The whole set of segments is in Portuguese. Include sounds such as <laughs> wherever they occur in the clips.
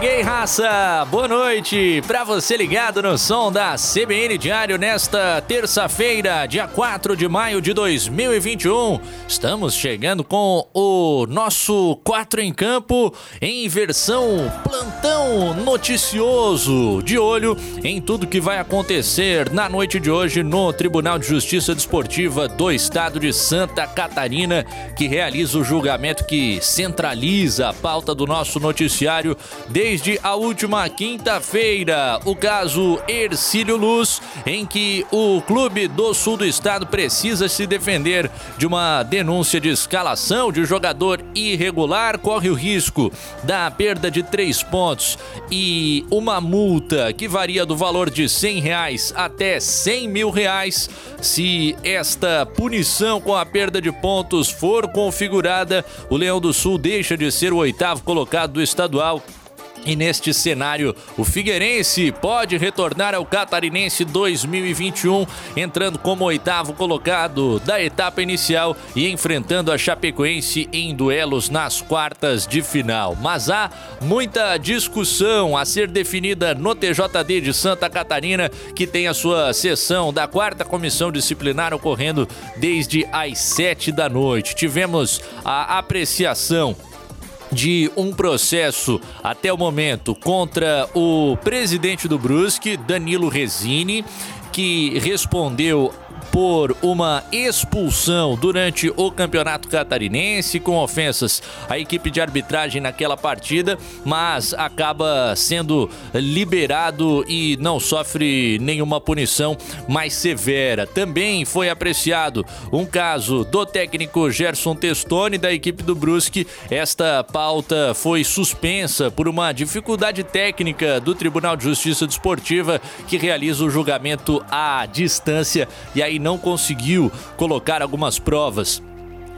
Cheguei, raça! Boa noite para você ligado no som da CBN Diário nesta terça-feira, dia 4 de maio de 2021. Estamos chegando com o nosso 4 em campo em versão plantão noticioso, de olho em tudo que vai acontecer na noite de hoje no Tribunal de Justiça Desportiva do Estado de Santa Catarina, que realiza o julgamento que centraliza a pauta do nosso noticiário desde a última quinta-feira. O caso Ercílio Luz, em que o clube do sul do estado precisa se defender de uma denúncia de escalação de jogador irregular, corre o risco da perda de três pontos e uma multa que varia do valor de cem reais até cem mil reais. Se esta punição com a perda de pontos for configurada, o Leão do Sul deixa de ser o oitavo colocado do estadual e neste cenário, o Figueirense pode retornar ao Catarinense 2021, entrando como oitavo colocado da etapa inicial e enfrentando a Chapecoense em duelos nas quartas de final. Mas há muita discussão a ser definida no TJD de Santa Catarina, que tem a sua sessão da quarta comissão disciplinar ocorrendo desde as sete da noite. Tivemos a apreciação de um processo até o momento contra o presidente do Brusque, Danilo Resini, que respondeu por uma expulsão durante o Campeonato Catarinense com ofensas à equipe de arbitragem naquela partida, mas acaba sendo liberado e não sofre nenhuma punição mais severa. Também foi apreciado um caso do técnico Gerson Testoni da equipe do Brusque. Esta pauta foi suspensa por uma dificuldade técnica do Tribunal de Justiça Desportiva que realiza o julgamento à distância e aí não conseguiu colocar algumas provas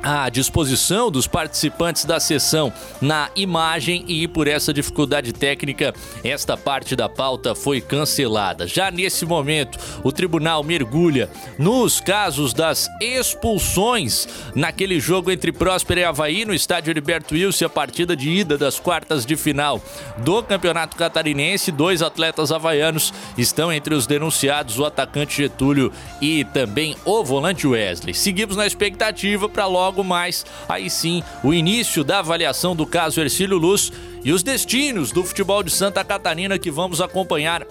à disposição dos participantes da sessão na imagem e por essa dificuldade técnica, esta parte da pauta foi cancelada. Já nesse momento, o tribunal mergulha nos casos das expulsões naquele jogo entre Próspera e Havaí no estádio Heriberto Wilson, a partida de ida das quartas de final do Campeonato Catarinense. Dois atletas havaianos estão entre os denunciados, o atacante Getúlio e também o volante Wesley. Seguimos na expectativa para logo logo mais, aí sim, o início da avaliação do caso Ercílio Luz e os destinos do futebol de Santa Catarina que vamos acompanhar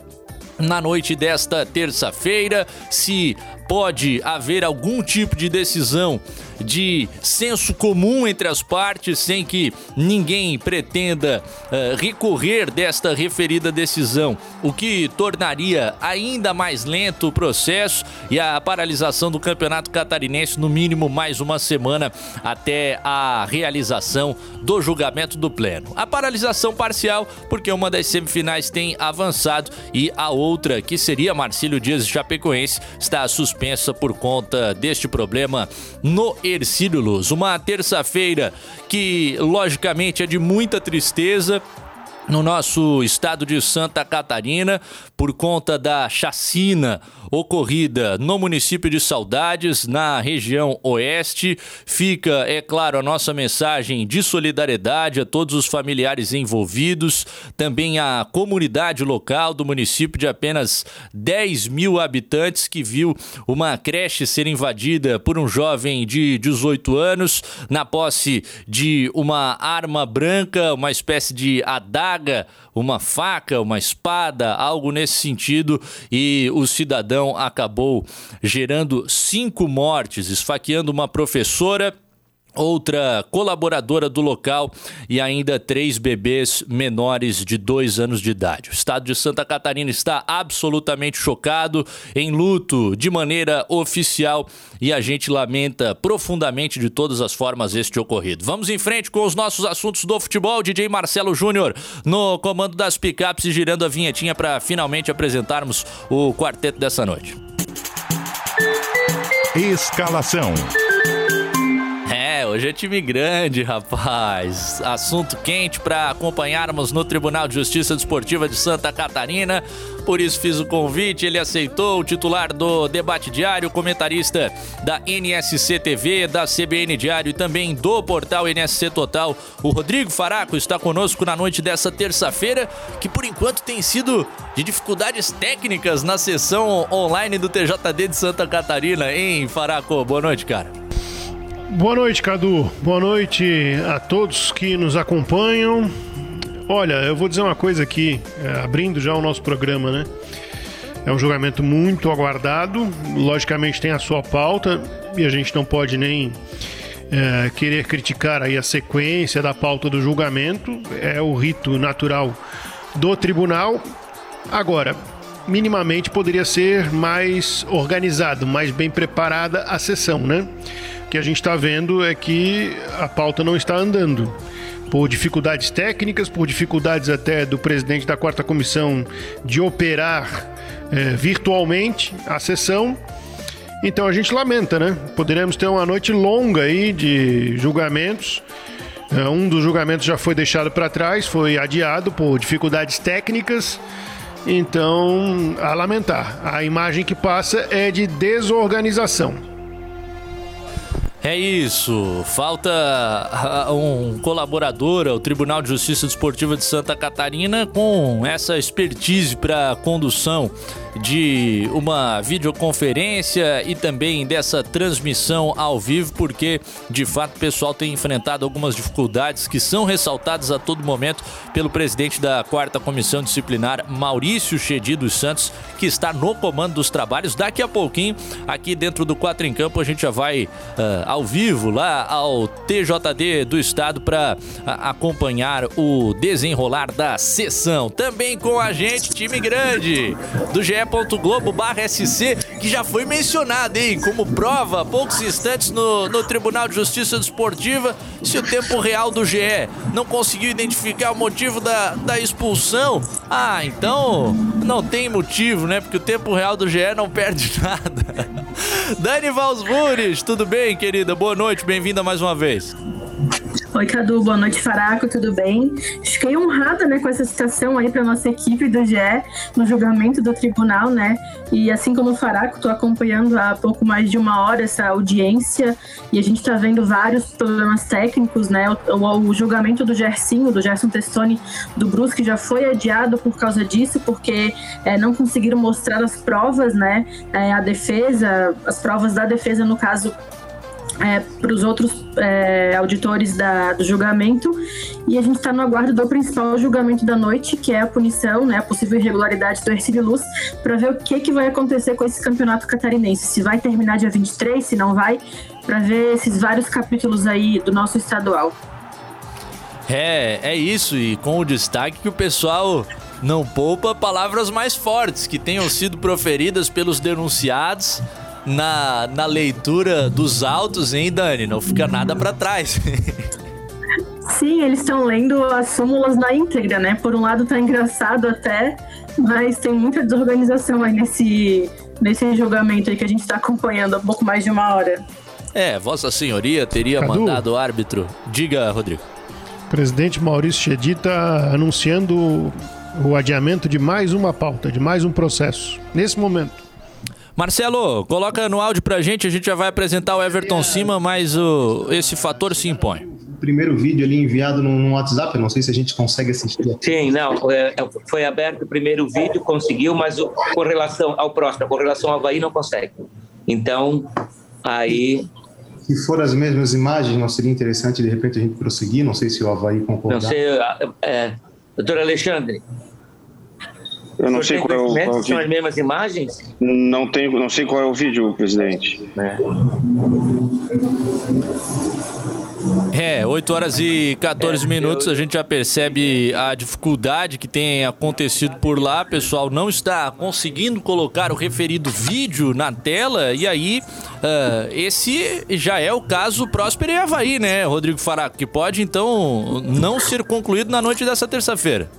na noite desta terça-feira. Se pode haver algum tipo de decisão de senso comum entre as partes, sem que ninguém pretenda uh, recorrer desta referida decisão, o que tornaria ainda mais lento o processo e a paralisação do campeonato catarinense, no mínimo mais uma semana até a realização do julgamento do Pleno. A paralisação parcial, porque uma das semifinais tem avançado e a outra, que seria Marcílio Dias Chapecoense, está suspensa por conta deste problema no Ercílio Luz. Uma terça-feira que, logicamente, é de muita tristeza no nosso estado de Santa Catarina por conta da chacina ocorrida no município de Saudades, na região oeste. Fica, é claro, a nossa mensagem de solidariedade a todos os familiares envolvidos, também a comunidade local do município de apenas 10 mil habitantes que viu uma creche ser invadida por um jovem de 18 anos na posse de uma arma branca, uma espécie de adaga uma faca, uma espada, algo nesse sentido, e o cidadão acabou gerando cinco mortes, esfaqueando uma professora outra colaboradora do local e ainda três bebês menores de dois anos de idade. O estado de Santa Catarina está absolutamente chocado, em luto de maneira oficial e a gente lamenta profundamente de todas as formas este ocorrido. Vamos em frente com os nossos assuntos do futebol. DJ Marcelo Júnior no comando das picapes e girando a vinhetinha para finalmente apresentarmos o quarteto dessa noite. Escalação. Hoje é time grande, rapaz. Assunto quente para acompanharmos no Tribunal de Justiça Desportiva de Santa Catarina. Por isso fiz o convite, ele aceitou. O titular do Debate Diário, comentarista da NSC TV, da CBN Diário e também do portal NSC Total, o Rodrigo Faraco está conosco na noite dessa terça-feira, que por enquanto tem sido de dificuldades técnicas na sessão online do TJD de Santa Catarina, hein, Faraco? Boa noite, cara. Boa noite, Cadu. Boa noite a todos que nos acompanham. Olha, eu vou dizer uma coisa aqui, é, abrindo já o nosso programa, né? É um julgamento muito aguardado, logicamente tem a sua pauta e a gente não pode nem é, querer criticar aí a sequência da pauta do julgamento, é o rito natural do tribunal. Agora, minimamente poderia ser mais organizado, mais bem preparada a sessão, né? Que a gente está vendo é que a pauta não está andando. Por dificuldades técnicas, por dificuldades até do presidente da quarta comissão de operar é, virtualmente a sessão. Então a gente lamenta, né? Poderemos ter uma noite longa aí de julgamentos. É, um dos julgamentos já foi deixado para trás, foi adiado por dificuldades técnicas. Então, a lamentar. A imagem que passa é de desorganização. É isso. Falta ah, um colaborador ao Tribunal de Justiça Desportiva de Santa Catarina com essa expertise para condução de uma videoconferência e também dessa transmissão ao vivo, porque de fato o pessoal tem enfrentado algumas dificuldades que são ressaltadas a todo momento pelo presidente da quarta comissão disciplinar, Maurício Chedi dos Santos, que está no comando dos trabalhos. Daqui a pouquinho, aqui dentro do Quatro em Campo, a gente já vai uh, ao vivo lá ao TJD do Estado para uh, acompanhar o desenrolar da sessão. Também com a gente, time grande do GE ge.globo.sc, que já foi mencionado, hein, como prova poucos instantes no, no Tribunal de Justiça Desportiva, se o tempo real do GE não conseguiu identificar o motivo da, da expulsão, ah, então não tem motivo, né? Porque o tempo real do GE não perde <laughs> nada. Dani Valsburis, tudo bem, querida? Boa noite, bem-vinda mais uma vez. Oi, Cadu, boa noite, Faraco, tudo bem? Fiquei honrada, né, com essa citação aí para nossa equipe do GE no julgamento do tribunal, né? E assim como o Faraco, estou acompanhando há pouco mais de uma hora essa audiência e a gente está vendo vários problemas técnicos, né? O, o, o, julgamento do Gersinho, do Gerson Testoni, do Brusque já foi adiado por causa disso, porque é, não conseguiram mostrar as provas, né? É, a defesa, as provas da defesa, no caso, é, para os outros é, auditores da, do julgamento e a gente está no aguardo do principal julgamento da noite, que é a punição, né, a possível irregularidade do Ercílio Luz, para ver o que, que vai acontecer com esse campeonato catarinense, se vai terminar dia 23, se não vai, para ver esses vários capítulos aí do nosso estadual. É, é isso, e com o destaque que o pessoal não poupa palavras mais fortes que tenham sido proferidas pelos denunciados na, na leitura dos autos, hein, Dani? Não fica nada para trás. <laughs> Sim, eles estão lendo as súmulas na íntegra, né? Por um lado tá engraçado até, mas tem muita desorganização aí nesse, nesse julgamento aí que a gente está acompanhando há pouco mais de uma hora. É, Vossa Senhoria teria Cadu, mandado o árbitro. Diga, Rodrigo. O presidente Maurício Chedi está anunciando o adiamento de mais uma pauta, de mais um processo, nesse momento. Marcelo, coloca no áudio pra gente, a gente já vai apresentar o Everton Cima, mas o, esse fator se impõe. Primeiro vídeo ali enviado no, no WhatsApp, não sei se a gente consegue assistir. Sim, não, é, é, foi aberto o primeiro vídeo, conseguiu, mas o, com relação ao próximo, com relação ao Havaí, não consegue. Então, aí se for as mesmas imagens, não seria interessante de repente a gente prosseguir? Não sei se o Havaí concordar. Não sei, é, doutor Alexandre, eu não sei qual é o, qual é o São as mesmas imagens? Não, tenho, não sei qual é o vídeo, presidente. É. É, 8 horas e 14 é, minutos, a gente já percebe a dificuldade que tem acontecido por lá. O pessoal não está conseguindo colocar o referido vídeo na tela. E aí, uh, esse já é o caso Próspero e Havaí, né, Rodrigo Faraco? Que pode, então, não ser concluído na noite dessa terça-feira.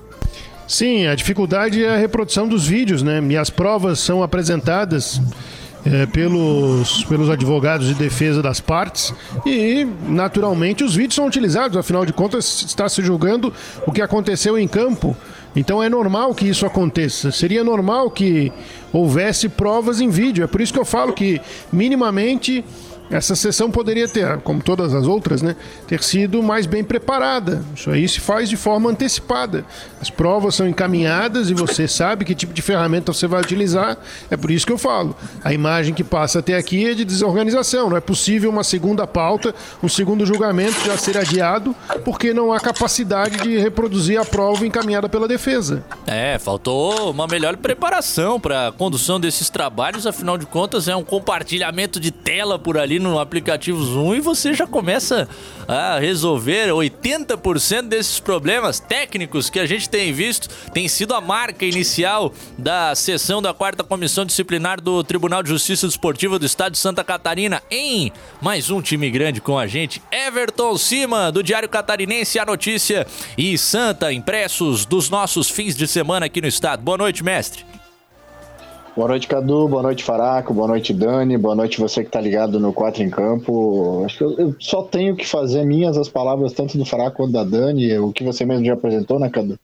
Sim, a dificuldade é a reprodução dos vídeos, né? E as provas são apresentadas é, pelos, pelos advogados de defesa das partes e, naturalmente, os vídeos são utilizados, afinal de contas, está se julgando o que aconteceu em campo. Então é normal que isso aconteça. Seria normal que houvesse provas em vídeo. É por isso que eu falo que, minimamente, essa sessão poderia ter, como todas as outras, né, ter sido mais bem preparada. Isso aí se faz de forma antecipada. As provas são encaminhadas e você sabe que tipo de ferramenta você vai utilizar. É por isso que eu falo. A imagem que passa até aqui é de desorganização. Não é possível uma segunda pauta, um segundo julgamento já ser adiado, porque não há capacidade de reproduzir a prova encaminhada pela defesa. É, faltou uma melhor preparação para a condução desses trabalhos. Afinal de contas, é um compartilhamento de tela por ali no aplicativo Zoom e você já começa a resolver 80% desses problemas técnicos que a gente tem visto. Tem sido a marca inicial da sessão da quarta comissão disciplinar do Tribunal de Justiça Desportiva do Estado de Santa Catarina em mais um time grande com a gente. Everton Cima, do Diário Catarinense, a notícia e Santa, impressos dos nossos fins de semana aqui no estado. Boa noite, mestre. Boa noite, Cadu. Boa noite, Faraco. Boa noite, Dani. Boa noite, você que tá ligado no 4 em Campo. Acho que eu, eu, só tenho que fazer minhas as palavras tanto do Faraco quanto da Dani, o que você mesmo já apresentou, né, Cadu?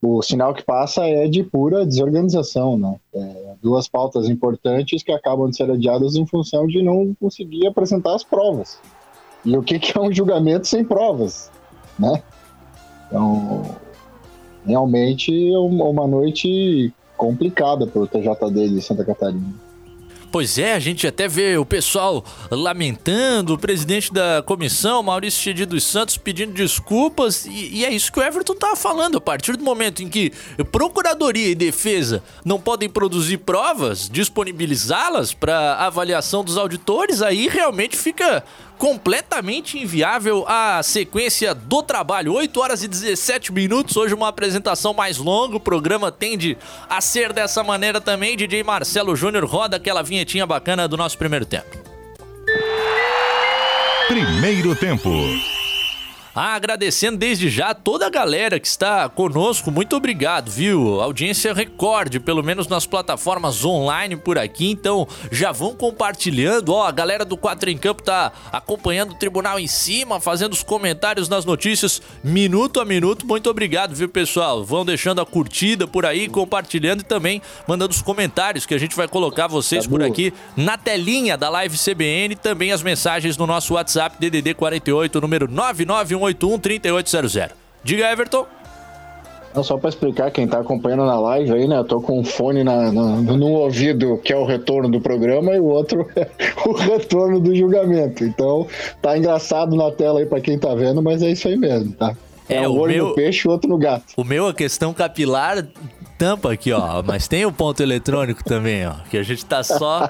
O sinal que passa é de pura desorganização, né? É, duas pautas importantes que acabam de ser adiadas em função de não conseguir apresentar as provas. E o que, que é um julgamento sem provas, né? Então, realmente é uma noite complicada para o TJD de Santa Catarina. Pois é, a gente até vê o pessoal lamentando, o presidente da comissão, Maurício Chedi dos Santos, pedindo desculpas, e, e, é isso que o Everton tá falando. A partir do momento em que procuradoria e defesa não podem produzir provas, disponibilizá-las para avaliação dos auditores, aí realmente fica completamente inviável a sequência do trabalho. 8 horas e 17 minutos. Hoje, uma apresentação mais longa. O programa tende a ser dessa maneira também. DJ Marcelo Júnior roda aquela vinhetinha bacana do nosso primeiro tempo. Primeiro tempo. Agradecendo desde já toda a galera que está conosco, muito obrigado, viu? Audiência recorde, pelo menos nas plataformas online por aqui, então já vão compartilhando. Ó, a galera do 4 em Campo tá acompanhando o tribunal em cima, fazendo os comentários nas notícias, minuto a minuto. Muito obrigado, viu, pessoal? Vão deixando a curtida por aí, compartilhando e também mandando os comentários que a gente vai colocar vocês tá por aqui na telinha da Live CBN, também as mensagens no nosso WhatsApp DDD 48, número 991 3181 3800. Diga, Everton. Não, só para explicar quem está acompanhando na live aí, né? Eu tô com um fone na, na, no ouvido, que é o retorno do programa, e o outro <laughs> é o retorno do julgamento. Então, tá engraçado na tela aí para quem tá vendo, mas é isso aí mesmo, tá? É, é um olho meu, no peixe e o outro no gato. O meu, a questão capilar tampa aqui, ó. Mas tem o ponto eletrônico também, ó. Que a gente tá só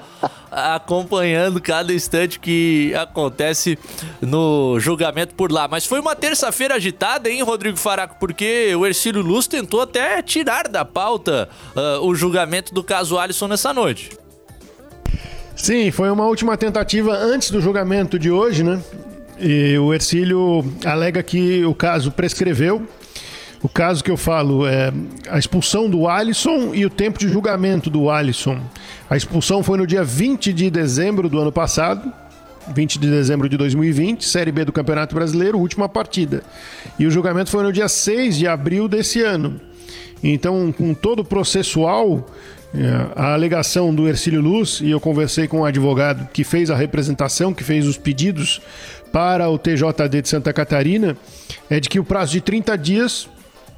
acompanhando cada instante que acontece no julgamento por lá. Mas foi uma terça-feira agitada, hein, Rodrigo Faraco? Porque o Ercílio Luz tentou até tirar da pauta uh, o julgamento do caso Alisson nessa noite. Sim, foi uma última tentativa antes do julgamento de hoje, né? E o Ercílio alega que o caso prescreveu o caso que eu falo é a expulsão do Alisson e o tempo de julgamento do Alisson. A expulsão foi no dia 20 de dezembro do ano passado, 20 de dezembro de 2020, Série B do Campeonato Brasileiro, última partida. E o julgamento foi no dia 6 de abril desse ano. Então, com todo o processual, é, a alegação do Ercílio Luz, e eu conversei com o um advogado que fez a representação, que fez os pedidos para o TJD de Santa Catarina, é de que o prazo de 30 dias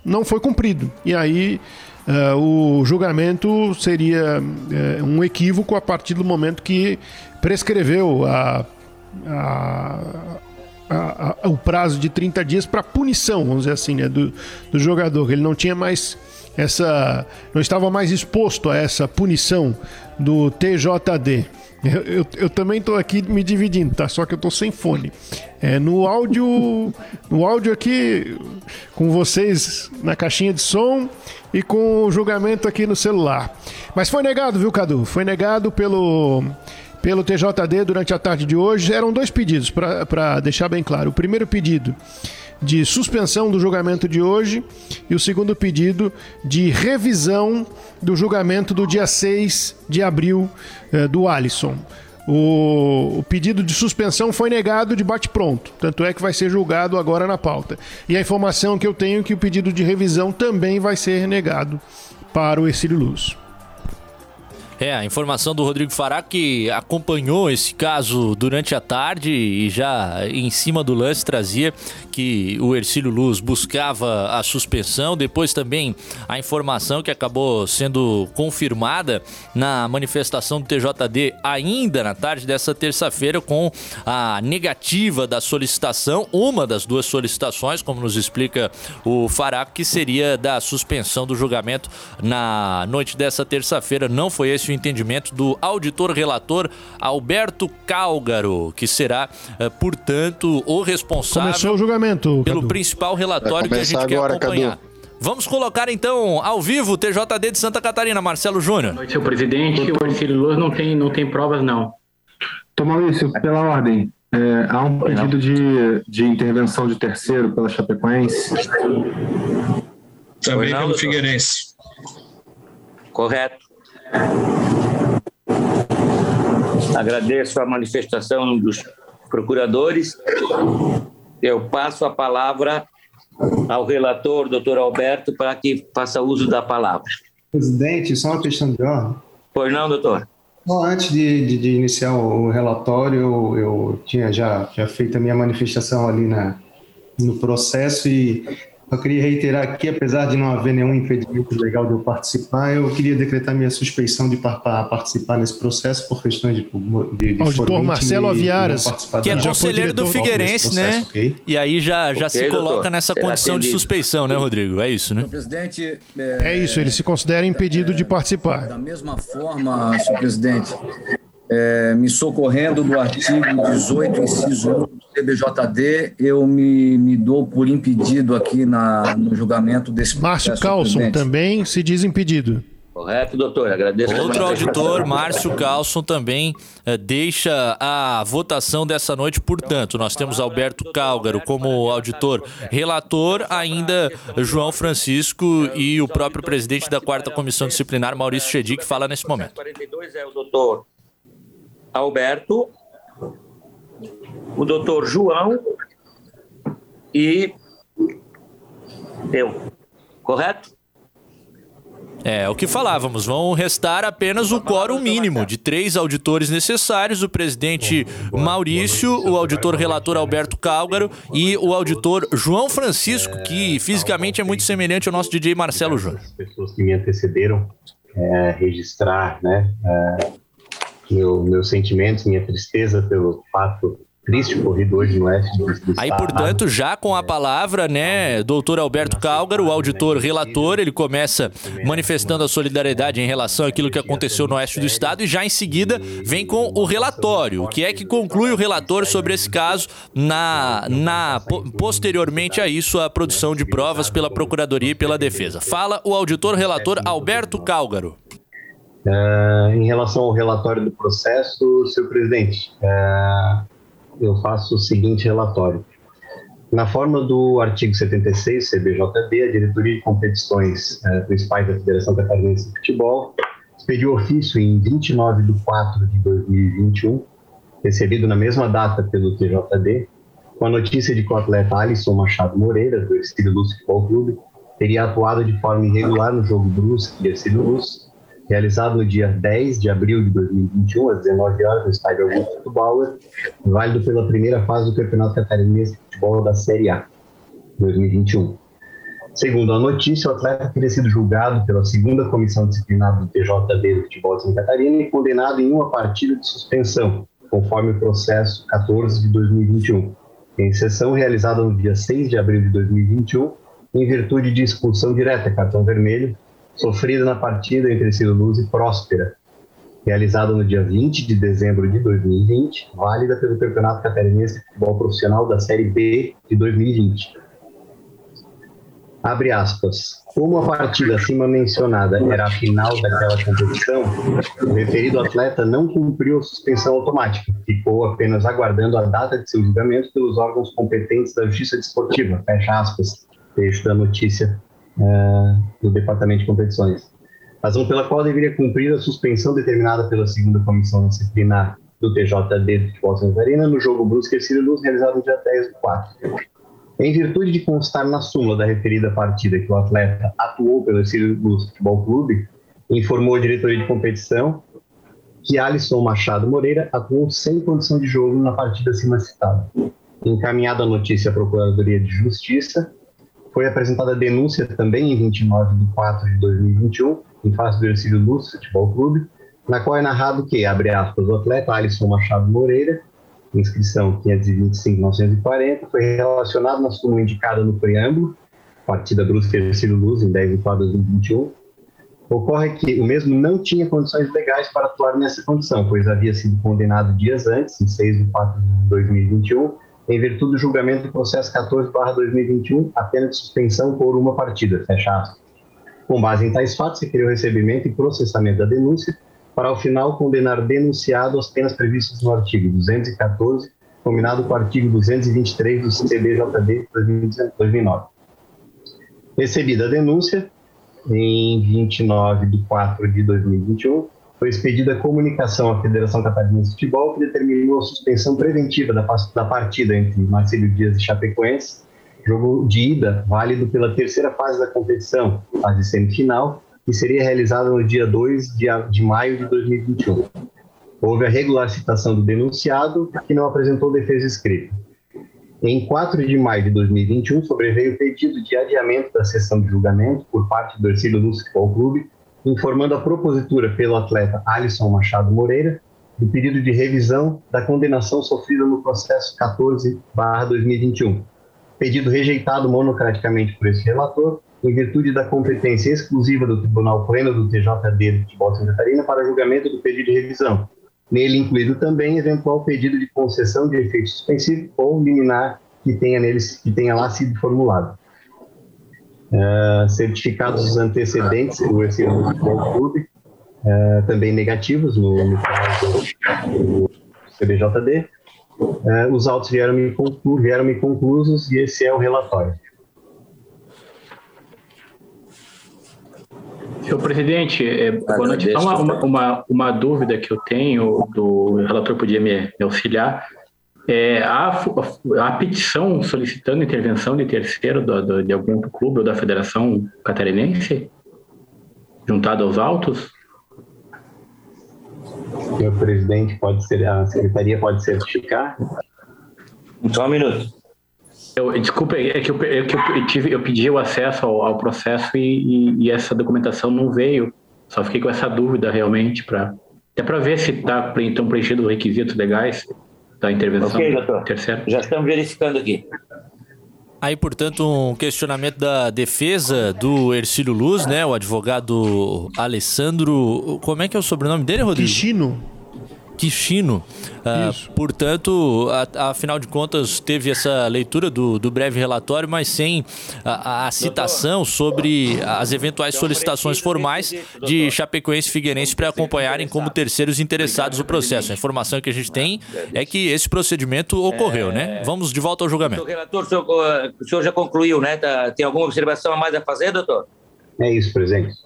não foi cumprido. E aí uh, o julgamento seria uh, um equívoco a partir do momento que prescreveu a, a, a, o prazo de 30 dias para punição, vamos dizer assim, né, do, do jogador. Ele não tinha mais essa. não estava mais exposto a essa punição do TJD. Eu, eu, eu também estou aqui me dividindo, tá? Só que eu estou sem fone. É, no áudio, no áudio aqui com vocês na caixinha de som e com o julgamento aqui no celular. Mas foi negado, viu, Cadu? Foi negado pelo pelo TJD durante a tarde de hoje. Eram dois pedidos para deixar bem claro. O primeiro pedido de suspensão do julgamento de hoje e o segundo pedido de revisão do julgamento do dia 6 de abril eh, do Alisson. O, pedido de suspensão foi negado de bate-pronto, tanto é que vai ser julgado agora na pauta. E a informação que eu tenho é que o pedido de revisão também vai ser negado para o Ercílio Luz. É, a informação do Rodrigo Fará que acompanhou esse caso durante a tarde e já em cima do lance trazia que o Ercílio Luz buscava a suspensão. Depois também a informação que acabou sendo confirmada na manifestação do TJD ainda na tarde dessa terça-feira com a negativa da solicitação, uma das duas solicitações, como nos explica o Fará, que seria da suspensão do julgamento na noite dessa terça-feira. Não foi esse o entendimento do auditor relator Alberto Cálgaro, que será, eh, portanto, o responsável Começou o julgamento, pelo Cadu. principal relatório que a gente agora, quer acompanhar. Cadu. Vamos colocar então ao vivo o TJD de Santa Catarina, Marcelo Júnior. Boa noite, senhor presidente. O Ercílio Luz não tem, não tem provas, não. Tom Maurício, pela ordem, é, há um pedido de, de intervenção de terceiro pela Chapecoense. Também não, pelo doutor. Figueirense. Correto. Agradeço a manifestação dos procuradores. Eu passo a palavra ao relator, doutor Alberto, para que faça uso da palavra. Presidente, só uma questão de ordem. Pois não, doutor? Bom, antes de, de- de iniciar o, relatório, eu, eu tinha já, já feito a minha manifestação ali na, no processo e eu queria reiterar aqui, apesar de não haver nenhum impedimento legal de eu participar, eu queria decretar minha suspeição de par- pa- participar nesse processo por questões de, de, de Auditor Marcelo Aviaras, Que é conselheiro do Figueirense, né? processo, ok? E aí já, já Ok, se coloca doutor. nessa Será condição de atendido. suspeição, né, Rodrigo? É isso, né? Presidente, É isso, ele se considera impedido de participar. da mesma forma, senhor presidente, é, me socorrendo do artigo 18, inciso 1 do CBJD, eu me, me dou por impedido aqui na, no julgamento desse Márcio presidente. também se diz impedido. Correto, doutor. Agradeço. a Outro auditor, Márcio Carlson, também eh, deixa a votação dessa noite. Portanto, nós temos Alberto Cálgaro como auditor relator, ainda João Francisco e o próprio presidente da quarta comissão disciplinar, Maurício Chedi, que fala nesse momento. 42 é o doutor Alberto, o doutor João e eu. Correto? É, o que falávamos, vão restar apenas o quórum mínimo de três auditores necessários, o presidente Maurício, o auditor relator Alberto Cálgaro e o auditor João Francisco, que fisicamente é muito semelhante ao nosso DJ Marcelo Júnior. pessoas que me antecederam é, registrar né, é, meu, meus sentimentos, minha tristeza pelo fato triste ocorrido hoje no oeste do, do Aí, estado. portanto, já com a palavra, né, doutor Alberto Cálgaro, o auditor relator, ele começa manifestando a solidariedade em relação àquilo que aconteceu no oeste do estado e já em seguida vem com o relatório. O que é que conclui o relator sobre esse caso na, na po- posteriormente a isso a produção de provas pela procuradoria e pela defesa. Fala o auditor relator Alberto Cálgaro. É, em relação ao relatório do processo, senhor presidente, é, eu faço o seguinte relatório. Na forma do artigo 76 CBJD, a diretoria de competições é, principais da Federação Catarinense de Futebol expediu ofício em 29 de 4 de 2021, recebido na mesma data pelo TJD, com a notícia de que o atleta Alisson Machado Moreira, do Ercílio Luz Futebol Clube, teria atuado de forma irregular no jogo Brusque e Ercílio Luz, realizado no dia 10 de abril de 2021, às 19 horas, no estádio Augusto Bauer, válido pela primeira fase do Campeonato Catarinense de Futebol da Série A, 2021. Segundo a notícia, o atleta teria sido julgado pela segunda comissão disciplinar do TJD do Futebol de Santa Catarina e condenado em uma partida de suspensão, conforme o processo 14 de 2021, em sessão realizada no dia 6 de abril de 2021, em virtude de expulsão direta, cartão vermelho, sofrida na partida entre Ciro Luz e Próspera, realizada no dia 20 de dezembro de 2020, válida pelo Campeonato Catarinense de Futebol Profissional da Série B de 2020. Abre aspas. Como a partida acima mencionada era a final daquela competição, o referido atleta não cumpriu a suspensão automática, ficou apenas aguardando a data de seu julgamento pelos órgãos competentes da Justiça Desportiva, fecha aspas, fecho da notícia uh, do Departamento de Competições. Razão pela qual deveria cumprir a suspensão determinada pela segunda comissão disciplinar do TJD de Futebol Santa Catarina no jogo Brusque e Luz, realizado no dia 10 do 4. Em virtude de constar na súmula da referida partida que o atleta atuou pelo Círio Luz Futebol Clube, informou a diretoria de competição que Alisson Machado Moreira atuou sem condição de jogo na partida acima citada. Encaminhada a notícia à Procuradoria de Justiça, foi apresentada denúncia também em 29 de 4 de 2021, em face do Ercílio Luz Futebol Clube, na qual é narrado que, abre aspas, o atleta Alisson Machado Moreira inscrição 525.940, foi relacionado na súmula indicada no preâmbulo, partida Brusque Terceiro Luz, em 10 de 4 de 2021. Ocorre que o mesmo não tinha condições legais para atuar nessa condição, pois havia sido condenado dias antes, em 6 de 4 de 2021, em virtude do julgamento do processo 14-2021, a pena de suspensão por uma partida, fecha Com base em tais fatos, se criou recebimento e processamento da denúncia, para ao final condenar denunciado as penas previstas no artigo 214, combinado com o artigo 223 do CBJD 2009. Recebida a denúncia, em 29 de 4 de 2021, foi expedida comunicação à Federação Catarinense de Futebol, que determinou a suspensão preventiva da, da partida entre Marcelo Dias e Chapecoense, jogo de ida válido pela terceira fase da competição, fase semifinal, que seria realizada no dia 2 de, maio de 2021. Houve a regular citação do denunciado, que não apresentou defesa escrita. Em 4 de maio de 2021, sobreveio o pedido de adiamento da sessão de julgamento por parte do Ercílio Luz Futebol Clube, informando a propositura pelo atleta Alisson Machado Moreira do pedido de revisão da condenação sofrida no processo 14/2021. Pedido rejeitado monocraticamente por esse relator, em virtude da competência exclusiva do Tribunal Pleno do TJD de Santa Catarina para julgamento do pedido de revisão, nele incluído também eventual pedido de concessão de efeito suspensivo ou liminar que tenha, neles, que tenha lá sido formulado. Uh, certificados os antecedentes do Ercílio do Futebol Clube, uh, também negativos no, no caso do CBJD, uh, os autos vieram me, conclu vieram me conclusos e esse é o relatório. Senhor presidente, é, boa noite. Só uma, uma, uma, dúvida que eu tenho, do relator podia me, me auxiliar. É, a, a, petição solicitando intervenção de terceiro do, do, de algum clube ou da Federação Catarinense, juntada aos autos? Senhor presidente, pode ser, a secretaria pode certificar? Só um minuto. Eu, desculpa, é que eu, é que eu, tive, eu pedi o acesso ao, ao processo e, e, e, essa documentação não veio. Só fiquei com essa dúvida realmente para até para ver se está então preenchido os requisitos legais da intervenção okay, doutor. terceiro. Já estamos verificando aqui. Aí, portanto, um questionamento da defesa do Ercílio Luz, né? O advogado Alessandro. Como é que é o sobrenome dele, Rodrigo? Quixino. Quixino. Uh, portanto, a, afinal de contas, teve essa leitura do, do breve relatório, mas sem a, a citação sobre as eventuais solicitações formais de Chapecoense e Figueirense para acompanharem como terceiros interessados o processo. A informação que a gente tem é que esse procedimento ocorreu, né? Vamos de volta ao julgamento. Relator, o senhor, o senhor já concluiu, né? Tá, tem alguma observação a mais a fazer, doutor? É isso, presidente.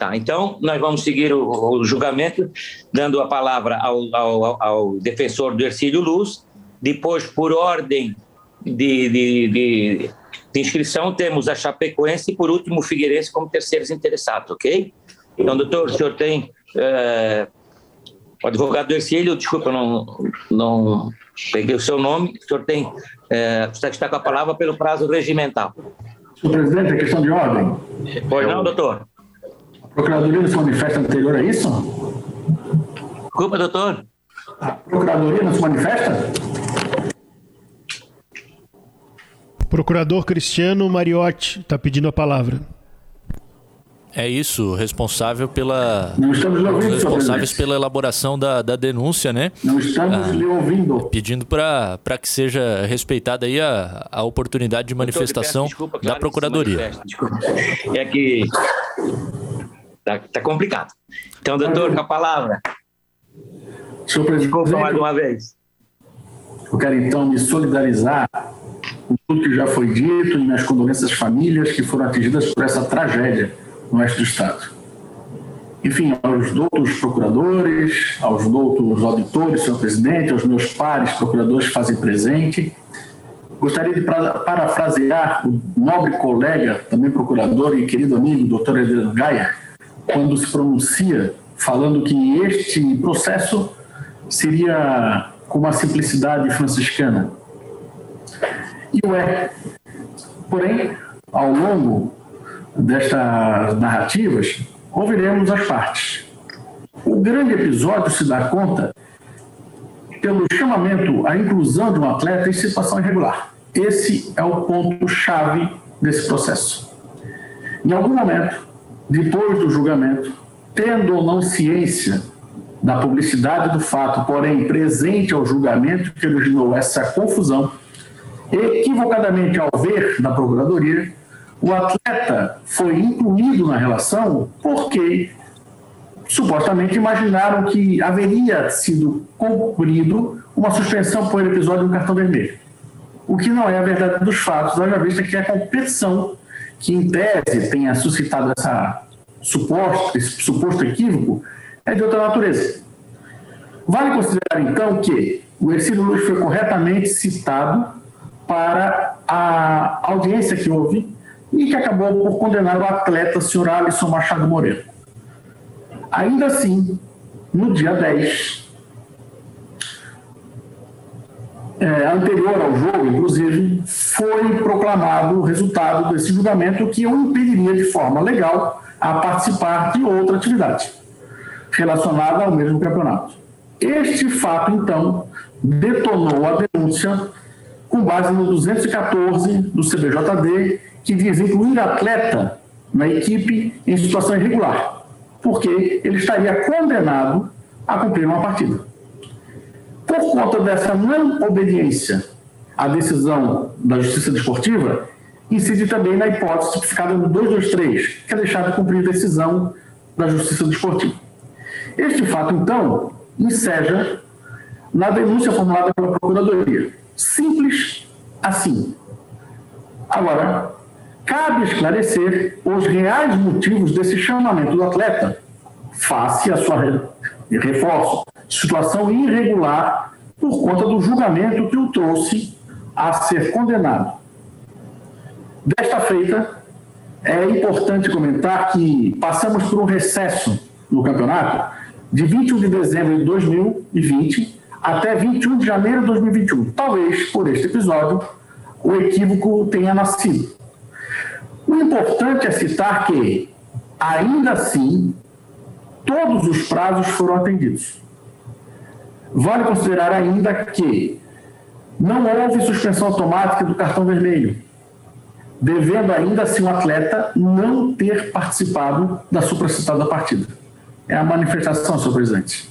Tá, então, nós vamos seguir o, o julgamento, dando a palavra ao, ao, ao, defensor do Ercílio Luz. Depois, por ordem de, de, de, de, inscrição, temos a Chapecoense e, por último, o Figueirense como terceiros interessados, ok? Então, doutor, o senhor tem. É, o advogado do Ercílio, desculpa, não, não peguei o seu nome. O senhor tem. É, você está com a palavra pelo prazo regimental. Senhor presidente, é questão de ordem. Pois não, doutor? Procuradoria não se manifesta anterior a isso? Desculpa, doutor. A Procuradoria não se manifesta? Procurador Cristiano Mariotti está pedindo a palavra. É isso, responsável pela. Não estamos lhe ouvindo, responsáveis pela elaboração da, da denúncia, né? Não estamos ah, lhe ouvindo. Pedindo para que seja respeitada aí a, a oportunidade de manifestação desculpa, claro, da Procuradoria. É que tá, tá complicado. Então, doutor, com a palavra. Senhor presidente, desculpa mais uma vez. Eu quero então me solidarizar com tudo que já foi dito e minhas condolências às famílias que foram atingidas por essa tragédia no oeste do Estado. Enfim, aos doutos procuradores, aos doutos auditores, senhor presidente, aos meus pares procuradores que fazem presente, gostaria de parafrasear o nobre colega, também procurador e querido amigo, doutor Eduardo Gaia, quando se pronuncia falando que este processo seria com uma simplicidade franciscana. E o é. Porém, ao longo destas narrativas, ouviremos as partes. O grande episódio se dá conta pelo chamamento à inclusão de um atleta em situação irregular. Esse é o ponto-chave desse processo. Em algum momento, depois do julgamento, tendo ou não ciência da publicidade do fato, porém presente ao julgamento que originou essa confusão, equivocadamente ao ver na Procuradoria, o atleta foi incluído na relação porque supostamente imaginaram que haveria sido cumprido uma suspensão por episódio do cartão vermelho. O que não é a verdade dos fatos, haja vista que a competição, que em tese tenha suscitado essa suposto, esse suposto equívoco, é de outra natureza. Vale considerar, então, que o Ercílio Luz foi corretamente citado para a audiência que houve e que acabou por condenar o atleta senhor Alisson Machado Moreira. Ainda assim, no dia 10, é, anterior ao jogo, inclusive, foi proclamado o resultado desse julgamento que o impediria de forma legal a participar de outra atividade relacionada ao mesmo campeonato. Este fato, então, detonou a denúncia com base no 214 do CBJD que diz incluir atleta na equipe em situação irregular, porque ele estaria condenado a cumprir uma partida. Por conta dessa não obediência à decisão da Justiça Desportiva, incide também na hipótese tipificada no 223, que é deixar de cumprir a decisão da Justiça Desportiva. Este fato, então, enseja na denúncia formulada pela Procuradoria. Simples assim. Agora, Cabe esclarecer os reais motivos desse chamamento do atleta, face a sua, reforço, situação irregular por conta do julgamento que o trouxe a ser condenado. Desta feita, é importante comentar que passamos por um recesso no campeonato de 21 de dezembro de 2020 até 21 de janeiro de 2021. Talvez, por este episódio, o equívoco tenha nascido. O importante é citar que, ainda assim, todos os prazos foram atendidos. Vale considerar ainda que não houve suspensão automática do cartão vermelho, devendo ainda assim o atleta não ter participado da supracitada partida. É a manifestação, senhor presidente.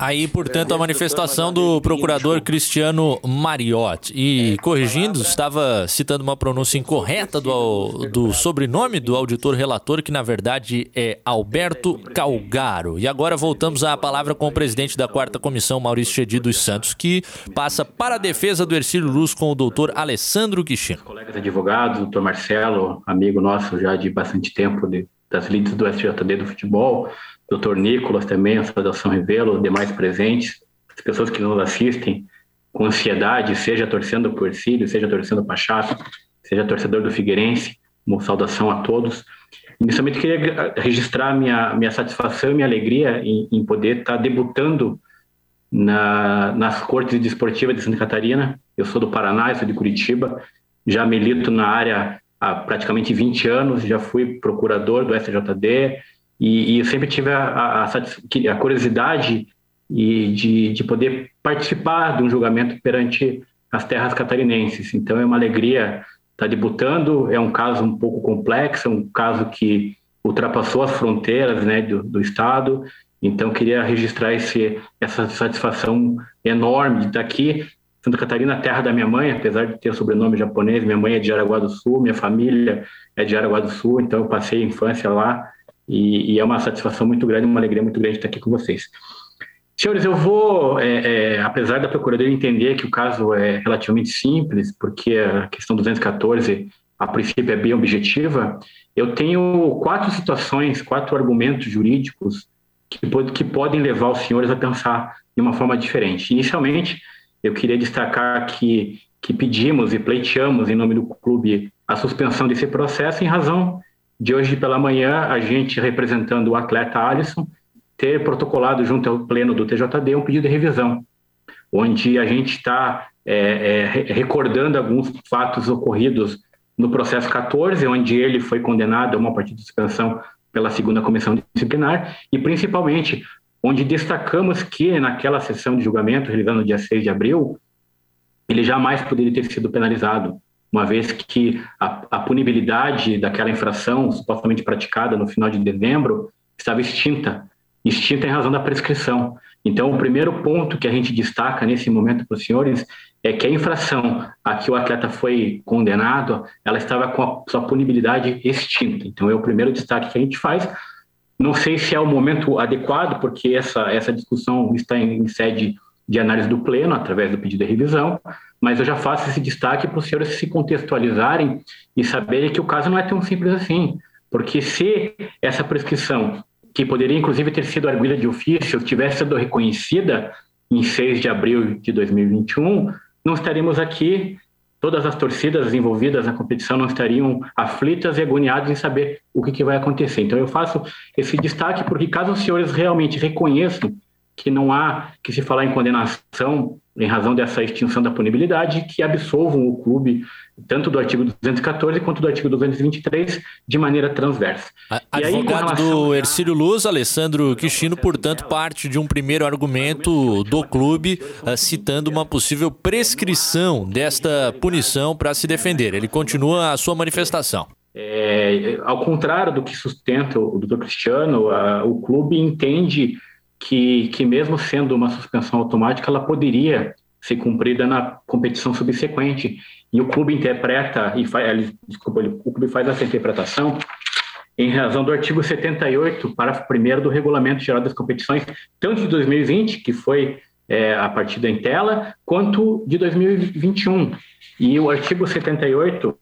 Aí, portanto, a manifestação do procurador Cristiano Mariotti. E, corrigindo, estava citando uma pronúncia incorreta do, do sobrenome do auditor relator, que na verdade é Alberto Calgaro. E agora voltamos à palavra com o presidente da quarta comissão, Maurício Chedi dos Santos, que passa para a defesa do Ercílio Luz com o doutor Alessandro Quixino. Colegas advogados, doutor Marcelo, amigo nosso já de bastante tempo de, das lides do SJD do futebol, Dr. Nicolas também, a Saudação Revelo, demais presentes, as pessoas que nos assistem com ansiedade, seja torcendo por Cílio, seja torcendo para Chape, seja torcedor do Figueirense, uma saudação a todos. Inicialmente queria registrar minha, minha satisfação e minha alegria em, em poder estar debutando na, nas cortes desportivas de Santa Catarina. Eu sou do Paraná, sou de Curitiba, já milito na área há praticamente 20 anos, já fui procurador do SJD, e, e eu sempre tive a, a, a curiosidade e de, de poder participar de um julgamento perante as terras catarinenses. Então é uma alegria estar debutando, é um caso um pouco complexo, é um caso que ultrapassou as fronteiras né, do, do Estado. Então, queria registrar esse, essa satisfação enorme de estar aqui. Santa Catarina, terra da minha mãe, apesar de ter sobrenome japonês, minha mãe é de Jaraguá do Sul, minha família é de Jaraguá do Sul, então eu passei a infância lá e, e é uma satisfação muito grande, uma alegria muito grande estar aqui com vocês. Senhores, eu vou, é, é, apesar da Procuradoria entender que o caso é relativamente simples, porque a questão 214, a princípio, é bem objetiva, eu tenho quatro situações, quatro argumentos jurídicos que, pode, que podem levar os senhores a pensar de uma forma diferente. Inicialmente, eu queria destacar que, que pedimos e pleiteamos, em nome do clube, a suspensão desse processo em razão de hoje pela manhã a gente, representando o atleta Alisson, ter protocolado junto ao pleno do TJD um pedido de revisão, onde a gente está é, é, recordando alguns fatos ocorridos no processo 14, onde ele foi condenado a uma partida de suspensão pela segunda comissão disciplinar, e principalmente onde destacamos que naquela sessão de julgamento, realizada no dia 6 de abril, ele jamais poderia ter sido penalizado, uma vez que a, a punibilidade daquela infração supostamente praticada no final de dezembro estava extinta, extinta em razão da prescrição. Então, o primeiro ponto que a gente destaca nesse momento para os senhores é que a infração a que o atleta foi condenado, ela estava com a sua punibilidade extinta. Então, é o primeiro destaque que a gente faz. Não sei se é o momento adequado, porque essa, essa discussão está em, em sede de análise do pleno, através do pedido de revisão, mas eu já faço esse destaque para os senhores se contextualizarem e saberem que o caso não é tão simples assim. Porque se essa prescrição que poderia inclusive ter sido arguida de ofício, tivesse sido reconhecida em 6 de abril de 2021, não estaríamos aqui, todas as torcidas envolvidas na competição não estariam aflitas e agoniadas em saber o que, que vai acontecer. Então eu faço esse destaque porque caso os senhores realmente reconheçam que não há que se falar em condenação em razão dessa extinção da punibilidade, que absolvam o clube tanto do artigo 214 quanto do artigo 223 de maneira transversa. A, advogado relação... do Ercílio Luz, Alessandro Quixino, portanto, parte de um primeiro argumento do clube uh, citando uma possível prescrição desta punição para se defender. Ele continua a sua manifestação. É, ao contrário do que sustenta o doutor Cristiano, o clube entende que, que mesmo sendo uma suspensão automática, ela poderia ser cumprida na competição subsequente. E o clube interpreta, e faz, desculpa, o clube faz essa interpretação em razão do artigo 78, parágrafo 1 do Regulamento Geral das Competições, tanto de 2020, que foi é, a partida em tela, quanto de 2021. E o artigo 78,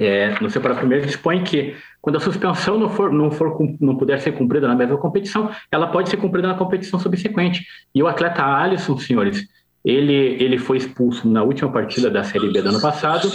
é, no seu parágrafo 1, dispõe que quando a suspensão não, for, não, for, não puder ser cumprida na mesma competição, ela pode ser cumprida na competição subsequente. E o atleta Alisson, senhores, ele, ele foi expulso na última partida da Série B do ano passado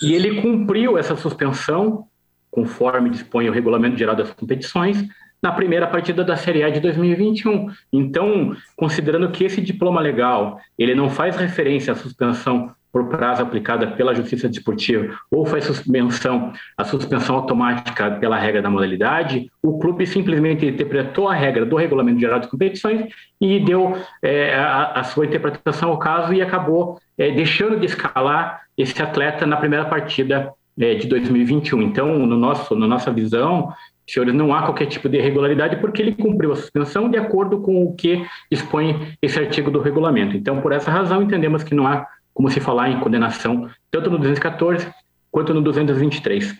e ele cumpriu essa suspensão, conforme dispõe o Regulamento Geral das Competições, na primeira partida da Série A de 2021. Então, considerando que esse diploma legal ele não faz referência à suspensão por prazo aplicada pela Justiça Desportiva ou faz suspensão, a suspensão automática pela regra da modalidade, o clube simplesmente interpretou a regra do Regulamento Geral de Competições e deu é, a, a, sua interpretação ao caso e acabou é, deixando de escalar esse atleta na primeira partida é, de 2021. Então, no nosso, na nossa visão, senhores, não há qualquer tipo de irregularidade porque ele cumpriu a suspensão de acordo com o que expõe esse artigo do regulamento. Então, por essa razão, entendemos que não há como se falar em condenação, tanto no 214 quanto no 223.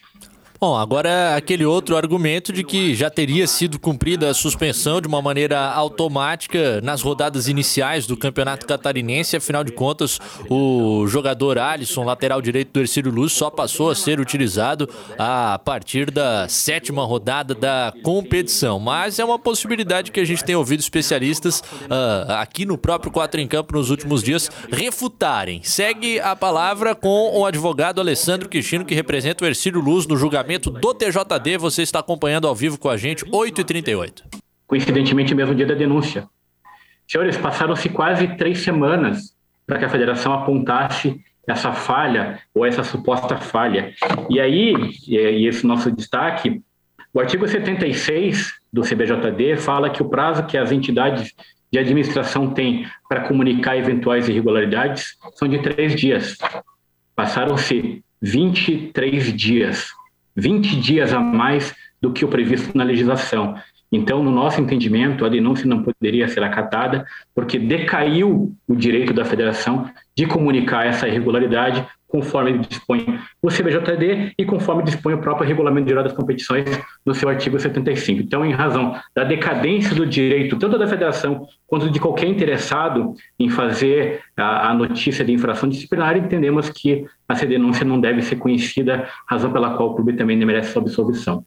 Bom, agora aquele outro argumento de que já teria sido cumprida a suspensão de uma maneira automática nas rodadas iniciais do Campeonato Catarinense, afinal de contas, o jogador Alisson, lateral direito do Ercílio Luz, só passou a ser utilizado a partir da sétima rodada da competição. Mas é uma possibilidade que a gente tem ouvido especialistas uh, aqui no próprio Quatro em Campo nos últimos dias refutarem. Segue a palavra com o advogado Alessandro Quixino, que representa o Ercílio Luz no julgamento do TJD. Você está acompanhando ao vivo com a gente, 8h38. Coincidentemente, mesmo dia da denúncia. Senhores, passaram-se quase três semanas para que a federação apontasse essa falha ou essa suposta falha. E aí, e esse nosso destaque, o artigo 76 do CBJD fala que o prazo que as entidades de administração têm para comunicar eventuais irregularidades são de três dias. Passaram-se 23 dias 20 dias a mais do que o previsto na legislação. Então, no nosso entendimento, a denúncia não poderia ser acatada, porque decaiu o direito da federação de comunicar essa irregularidade conforme dispõe o CBJD e conforme dispõe o próprio Regulamento Geral das Competições no seu artigo 75. Então, em razão da decadência do direito, tanto da federação quanto de qualquer interessado em fazer a, a notícia de infração disciplinar, entendemos que essa denúncia não deve ser conhecida, razão pela qual o clube também merece sua absolvição.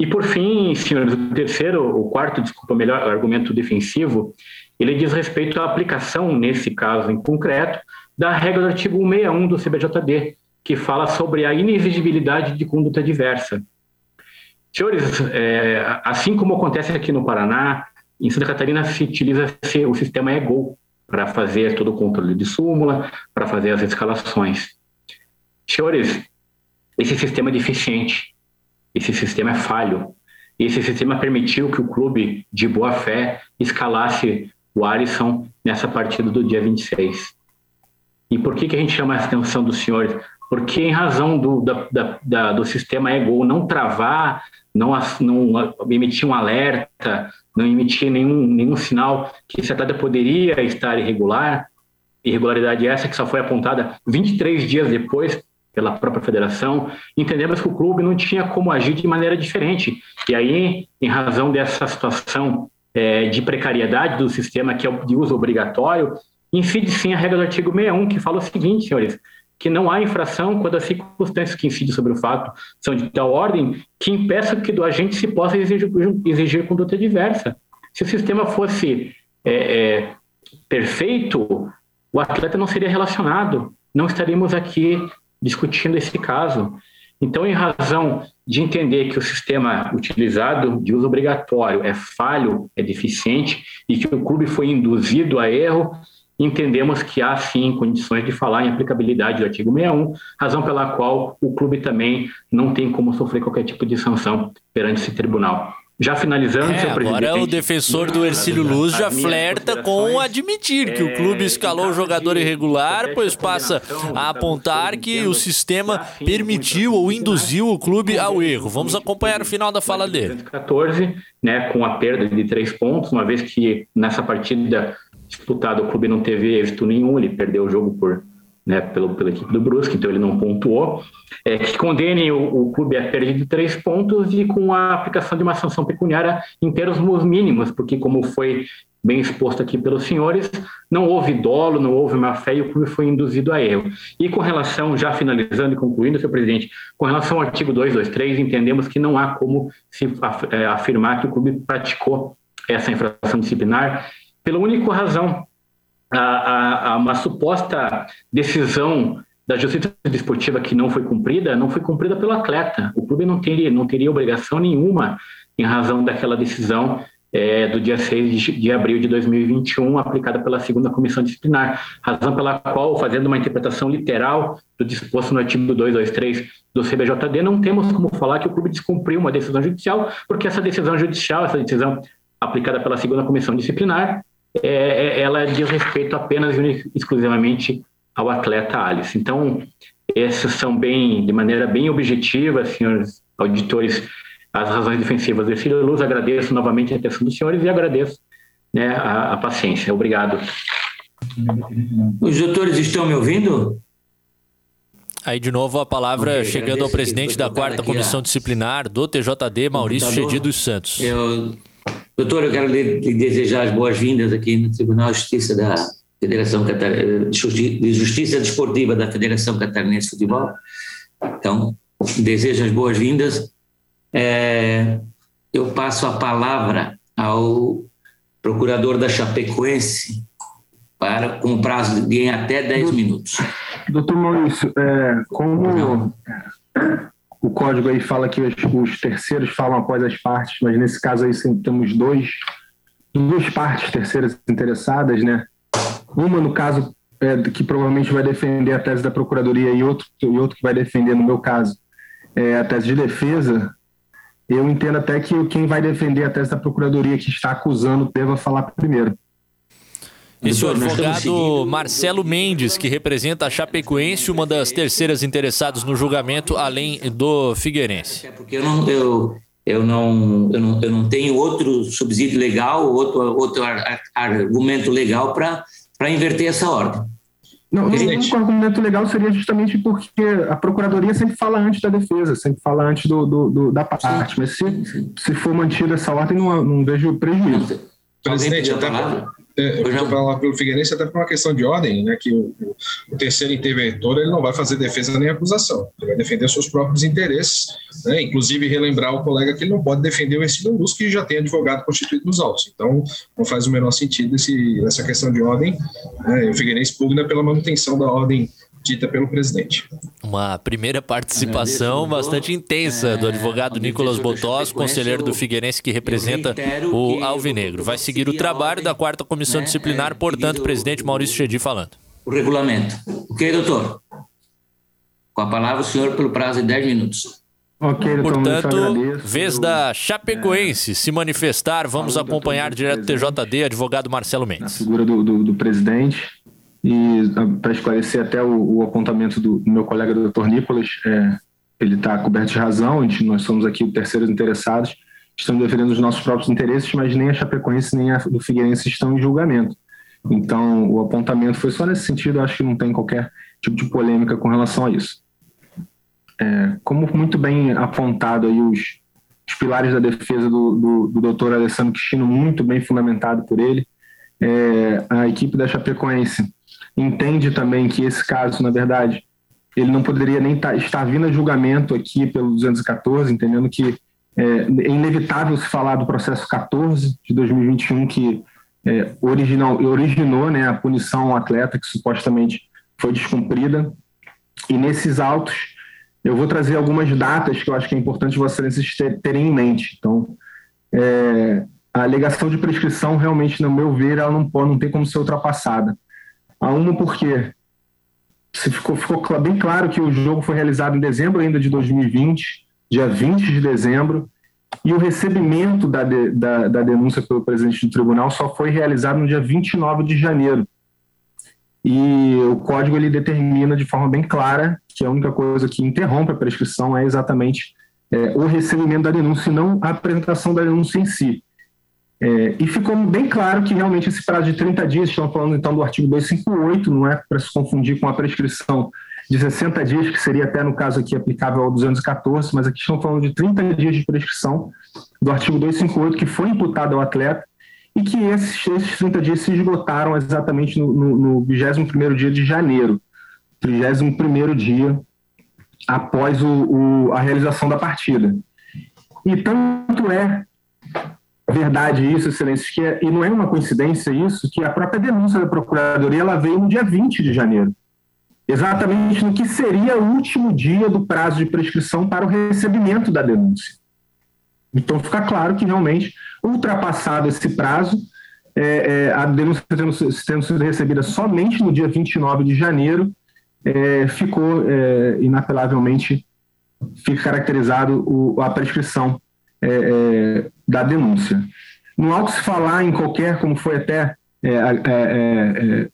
E por fim, senhores, o terceiro, o quarto, desculpa, melhor, argumento defensivo, ele diz respeito à aplicação, nesse caso em concreto, da regra do artigo 161 do CBJD, que fala sobre a inexigibilidade de conduta diversa. Senhores, é, assim como acontece aqui no Paraná, em Santa Catarina se utiliza o sistema EGO para fazer todo o controle de súmula, para fazer as escalações. Senhores, esse sistema é deficiente, esse sistema é falho. Esse sistema permitiu que o clube, de boa fé, escalasse o Alisson nessa partida do dia 26. E por que, que a gente chama a atenção dos senhores? Porque, em razão do, da, da, da, do sistema EGO não travar, não, não emitir um alerta, não emitir nenhum, nenhum sinal que esse poderia estar irregular, irregularidade essa que só foi apontada 23 dias depois pela própria federação, entendemos que o clube não tinha como agir de maneira diferente. E aí, em razão dessa situação é, de precariedade do sistema, que é de uso obrigatório, incide sim a regra do artigo 61, que fala o seguinte, senhores, que não há infração quando as circunstâncias que incidem sobre o fato são de tal ordem que impeça que do agente se possa exigir, exigir conduta diversa. Se o sistema fosse é, é, perfeito, o atleta não seria relacionado, não estaríamos aqui discutindo esse caso. Então, em razão de entender que o sistema utilizado de uso obrigatório é falho, é deficiente e que o clube foi induzido a erro, entendemos que há sim condições de falar em aplicabilidade do artigo 61, razão pela qual o clube também não tem como sofrer qualquer tipo de sanção perante esse tribunal. Já finalizando, é, agora o defensor do Ercílio Luz já flerta com admitir que o clube é, escalou o jogador irregular, pois passa a apontar que o sistema permitiu ou induziu o clube ao erro. Vamos acompanhar o final da fala dele. 14, né, com a perda de três pontos, uma vez que nessa partida disputado, o clube não teve êxito nenhum, ele perdeu o jogo por, né, pelo, pela equipe do Brusque, então ele não pontuou, é, que condene o, o clube a perda de três pontos e com a aplicação de uma sanção pecuniária em termos mínimos, porque como foi bem exposto aqui pelos senhores, não houve dolo, não houve má fé e o clube foi induzido a erro. E com relação, já finalizando e concluindo, senhor presidente, com relação ao artigo 223, entendemos que não há como se é, afirmar que o clube praticou essa infração disciplinar pela única razão, a, a, a uma suposta decisão da justiça desportiva que não foi cumprida, não foi cumprida pelo atleta. O clube não teria, não teria obrigação nenhuma em razão daquela decisão é, do dia 6 de, de, abril de 2021, aplicada pela segunda comissão disciplinar, razão pela qual, fazendo uma interpretação literal do disposto no artigo 223 do CBJD, não temos como falar que o clube descumpriu uma decisão judicial, porque essa decisão judicial, essa decisão aplicada pela segunda comissão disciplinar, é, é, ela diz respeito apenas e exclusivamente ao atleta Alice. Então, essas são bem, de maneira bem objetiva, senhores auditores, as razões defensivas desse Luz. Agradeço novamente a atenção dos senhores e agradeço né, a, a paciência. Obrigado. Os doutores estão me ouvindo? Aí, de novo, a palavra okay, chegando ao presidente da quarta comissão a... disciplinar do TJD, Maurício Chedi dos Santos. Eu Doutor, eu quero lhe, lhe desejar as boas-vindas aqui no Tribunal de Justiça da Federação Catar... de Justiça Desportiva da Federação Catarinense de Futebol. Então, desejo as boas-vindas. É, eu passo a palavra ao procurador da Chapecoense para com prazo de até 10 minutos. Doutor Maurício, é, como o código aí fala que os, os, terceiros falam após as partes, mas nesse caso aí temos dois, duas partes terceiras interessadas, né? Uma, no caso, é, que provavelmente vai defender a tese da Procuradoria e outro, e outro que vai defender, no meu caso, é, a tese de defesa. Eu entendo até que quem vai defender a tese da Procuradoria que está acusando deva falar primeiro. Esse é o advogado Marcelo Mendes, que representa a Chapecoense, uma das terceiras interessadas no julgamento, além do Figueirense. Porque eu, não, eu, eu não, eu não, eu não tenho outro subsídio legal, outro, outro argumento legal para inverter essa ordem. Não, um argumento legal seria justamente porque a Procuradoria sempre fala antes da defesa, sempre fala antes do, do, do da parte, mas se, se for mantida essa ordem, não, não vejo prejuízo. Presidente, até, é, eu vou falar pelo Figueirense até por uma questão de ordem, né, que o, o, terceiro interventor ele não vai fazer defesa nem acusação, ele vai defender seus próprios interesses, né, inclusive relembrar o colega que ele não pode defender o Ercílio Luz, que já tem advogado constituído nos autos. Então, não faz o menor sentido esse, essa questão de ordem. Né, o Figueirense pugna pela manutenção da ordem dita pelo presidente. Uma primeira participação bastante intensa do advogado Nicolas Botós, conselheiro do Figueirense que representa o Alvinegro. Vai seguir o trabalho da quarta comissão disciplinar, portanto, presidente Maurício Chedi falando. O regulamento. Ok, doutor? Com a palavra o senhor pelo prazo de 10 minutos. Ok, doutor, Portanto, vez da Chapecoense se manifestar, vamos acompanhar direto do TJD, advogado Marcelo Mendes. A figura do, do, do presidente, e ah, para esclarecer até o, o apontamento do, do, meu colega doutor Nicolas, é, ele está coberto de razão, gente, nós somos aqui terceiros interessados, estamos defendendo os nossos próprios interesses, mas nem a Chapecoense nem a do Figueirense estão em julgamento. Então, o apontamento foi só nesse sentido, acho que não tem qualquer tipo de polêmica com relação a isso. É, como muito bem apontado aí os, os pilares da defesa do, do, do doutor Alessandro Cristino, muito bem fundamentado por ele, é, a equipe da Chapecoense entende também que esse caso, na verdade, ele não poderia nem tá, estar vindo a julgamento aqui pelo 214, entendendo que é, é inevitável se falar do processo 14 de 2021, que é, original, originou né, a punição ao atleta, que supostamente foi descumprida. E nesses autos, eu vou trazer algumas datas que eu acho que é importante vocês terem em mente. Então, é, a alegação de prescrição, realmente, no meu ver, ela não, pode, não tem como ser ultrapassada. A uma porque ficou, ficou bem claro que o jogo foi realizado em dezembro ainda de 2020, dia 20 de dezembro, e o recebimento da, de, da, da, denúncia pelo presidente do tribunal só foi realizado no dia 29 de janeiro. E o código ele determina de forma bem clara que a única coisa que interrompe a prescrição é exatamente é, o recebimento da denúncia e não a apresentação da denúncia em si. É, e ficou bem claro que realmente esse prazo de 30 dias, estamos falando então do artigo 258, não é para se confundir com a prescrição de 60 dias, que seria até no caso aqui aplicável ao 214, mas aqui estamos falando de 30 dias de prescrição do artigo 258, que foi imputado ao atleta, e que esses, esses 30 dias se esgotaram exatamente no, no, no 21 dia de janeiro, 31 dia após o, o, a realização da partida. E tanto é verdade isso, excelência, que é, e não é uma coincidência isso, que a própria denúncia da Procuradoria ela veio no dia 20 de janeiro, exatamente no que seria o último dia do prazo de prescrição para o recebimento da denúncia. Então fica claro que realmente, ultrapassado esse prazo, é, é, a denúncia tendo, tendo, sido recebida somente no dia 29 de janeiro, é, ficou é, inapelavelmente fica caracterizado o, a prescrição é, é, da denúncia. No ao se falar em qualquer, como foi até é, é, é,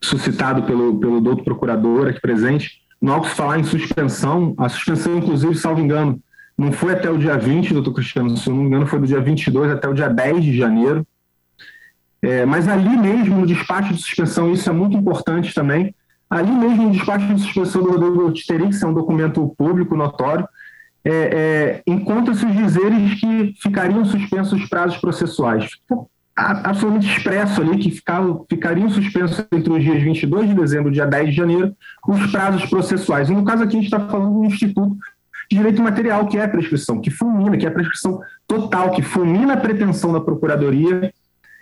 suscitado pelo, pelo doutor procurador aqui presente, no ao se falar em suspensão, a suspensão, inclusive, salvo engano, não foi até o dia 20, doutor Cristiano, se não me engano, foi do dia 22 até o dia 10 de janeiro. É, mas ali mesmo, no despacho de suspensão, isso é muito importante também, ali mesmo no despacho de suspensão do Rodrigo Titerix, é um documento público notório, é, é, encontra-se os dizeres que ficariam suspensos os prazos processuais. Absolutamente expresso ali que ficavam, ficariam suspensos entre os dias 22 de dezembro e dia 10 de janeiro os prazos processuais. E no caso aqui a gente está falando do Instituto de Direito Material, que é a prescrição, que fulmina, que é a prescrição total, que fulmina a pretensão da Procuradoria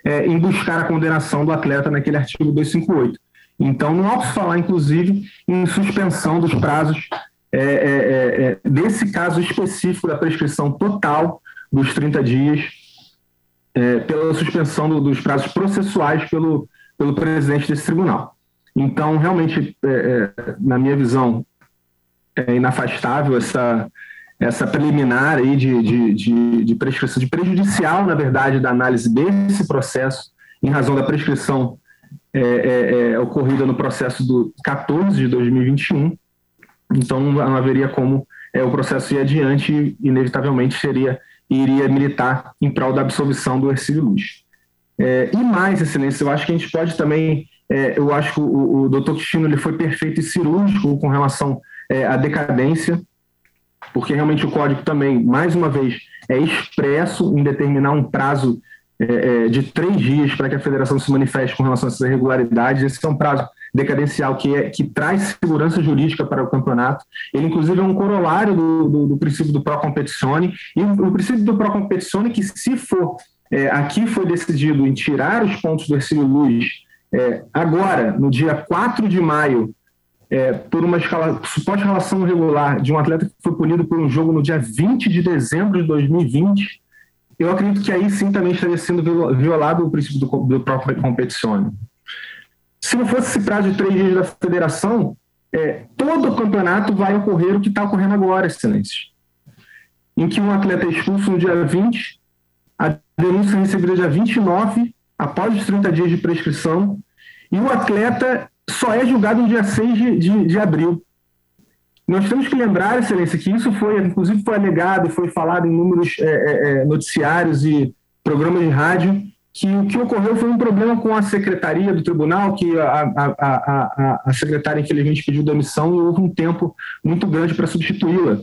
é, em buscar a condenação do atleta naquele artigo 258. Então, não há que falar, inclusive, em suspensão dos prazos é, é, é, é, desse caso específico da prescrição total dos 30 dias é, pela suspensão do, dos prazos processuais pelo, pelo presidente desse tribunal. Então, realmente, na minha visão, é inafastável essa, essa preliminar aí de, de, de, de prescrição, de prejudicial, na verdade, da análise desse processo, em razão da prescrição é, é, é, ocorrida no processo do 14 de 2021, então não haveria como é, o processo ir adiante e, inevitavelmente, seria iria militar em prol da absolvição do Ercílio Luz. É, e mais, excelência, eu acho que a gente pode também, é, eu acho que o, o doutor Cristino ele foi perfeito e cirúrgico com relação é, à decadência, porque realmente o código também, mais uma vez, é expresso em determinar um prazo é, é, de três dias para que a federação se manifeste com relação a essas irregularidades. Esse é um prazo decadencial que, é, que traz segurança jurídica para o campeonato. Ele, inclusive, é um corolário do, do, do princípio do pro competitione. E o, princípio do pro competitione, que se for é, aqui foi decidido em tirar os pontos do Ercílio Luz é, agora, no dia 4 de maio, é, por uma escala, suposta relação regular de um atleta que foi punido por um jogo no dia 20 de dezembro de 2020, eu acredito que aí sim também estaria sendo violado o princípio do, do próprio competição. Se não fosse esse prazo de três dias da federação, é, todo o campeonato vai ocorrer o que está ocorrendo agora, excelência. Em que um atleta é expulso no dia 20, a denúncia é recebida dia 29, após os 30 dias de prescrição, e o atleta só é julgado no dia 6 de, de, de abril. Nós temos que lembrar, Excelência, que isso foi, inclusive, foi alegado foi falado em números é, é, é, noticiários e programas de rádio, que o que ocorreu foi um problema com a secretaria do tribunal, que a, a, a, a secretária, infelizmente, pediu demissão e houve um tempo muito grande para substituí-la.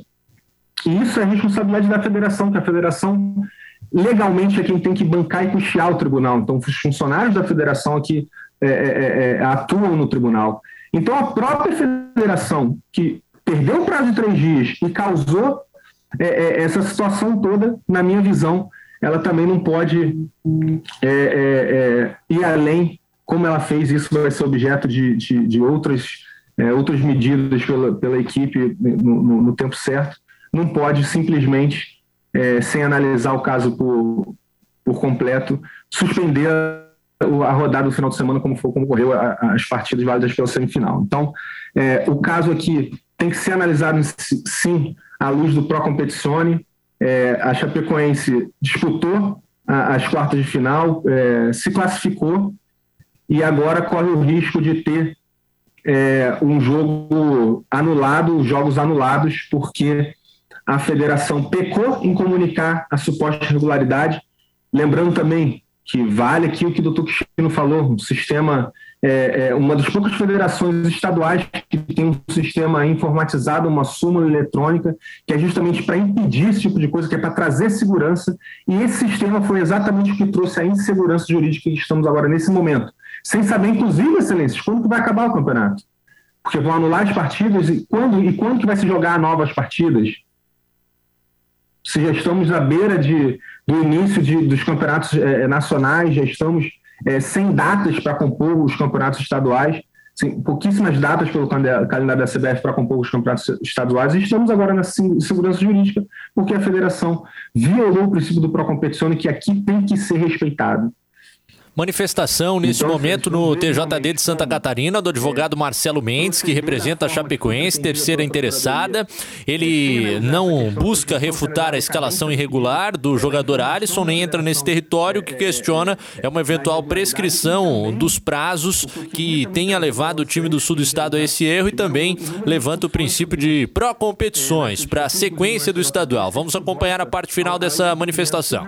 E isso é responsabilidade da federação, que a federação legalmente é quem tem que bancar e custear o tribunal. Então, os funcionários da federação aqui é, é, é, é, atuam no tribunal. Então, a própria federação, que perdeu o prazo de três dias e causou é, é, essa situação toda, na minha visão, ela também não pode ir além, como ela fez, isso vai ser objeto de, de, de outras, outras medidas pela, pela equipe no, no, no tempo certo, não pode simplesmente, sem analisar o caso por, por completo, suspender a rodada do final de semana, como, foi, como ocorreu as partidas válidas pela semifinal. Então, é, o caso aqui tem que ser analisado, sim, à luz do Pro Competizione. É, a Chapecoense disputou a, as quartas de final, é, se classificou e agora corre o risco de ter é, um jogo anulado, jogos anulados, porque a federação pecou em comunicar a suposta irregularidade. Lembrando também que vale aqui o que o doutor Cristiano falou, um sistema, é, é, uma das poucas federações estaduais que tem um sistema informatizado, uma súmula eletrônica, que é justamente para impedir esse tipo de coisa, que é para trazer segurança, e esse sistema foi exatamente o que trouxe a insegurança jurídica que estamos agora nesse momento, sem saber, inclusive, excelências, quando que vai acabar o campeonato. Porque vão anular as partidas e quando, e quando que vai se jogar novas partidas? Se já estamos à beira de, do início de, dos campeonatos é, nacionais, já estamos é, sem datas para compor os campeonatos estaduais, sem, pouquíssimas datas pelo calendário da CBF para compor os campeonatos estaduais, e estamos agora na segurança jurídica, porque a federação violou o princípio do pró-competição que aqui tem que ser respeitado. Manifestação nesse então, momento no TJD de Santa Catarina do advogado Marcelo Mendes, que representa a Chapecoense, terceira interessada. Ele não busca refutar a escalação irregular do jogador Alisson, nem entra nesse território. O que questiona é uma eventual prescrição dos prazos que tenha levado o time do sul do estado a esse erro e também levanta o princípio de pró-competições para a sequência do estadual. Vamos acompanhar a parte final dessa manifestação.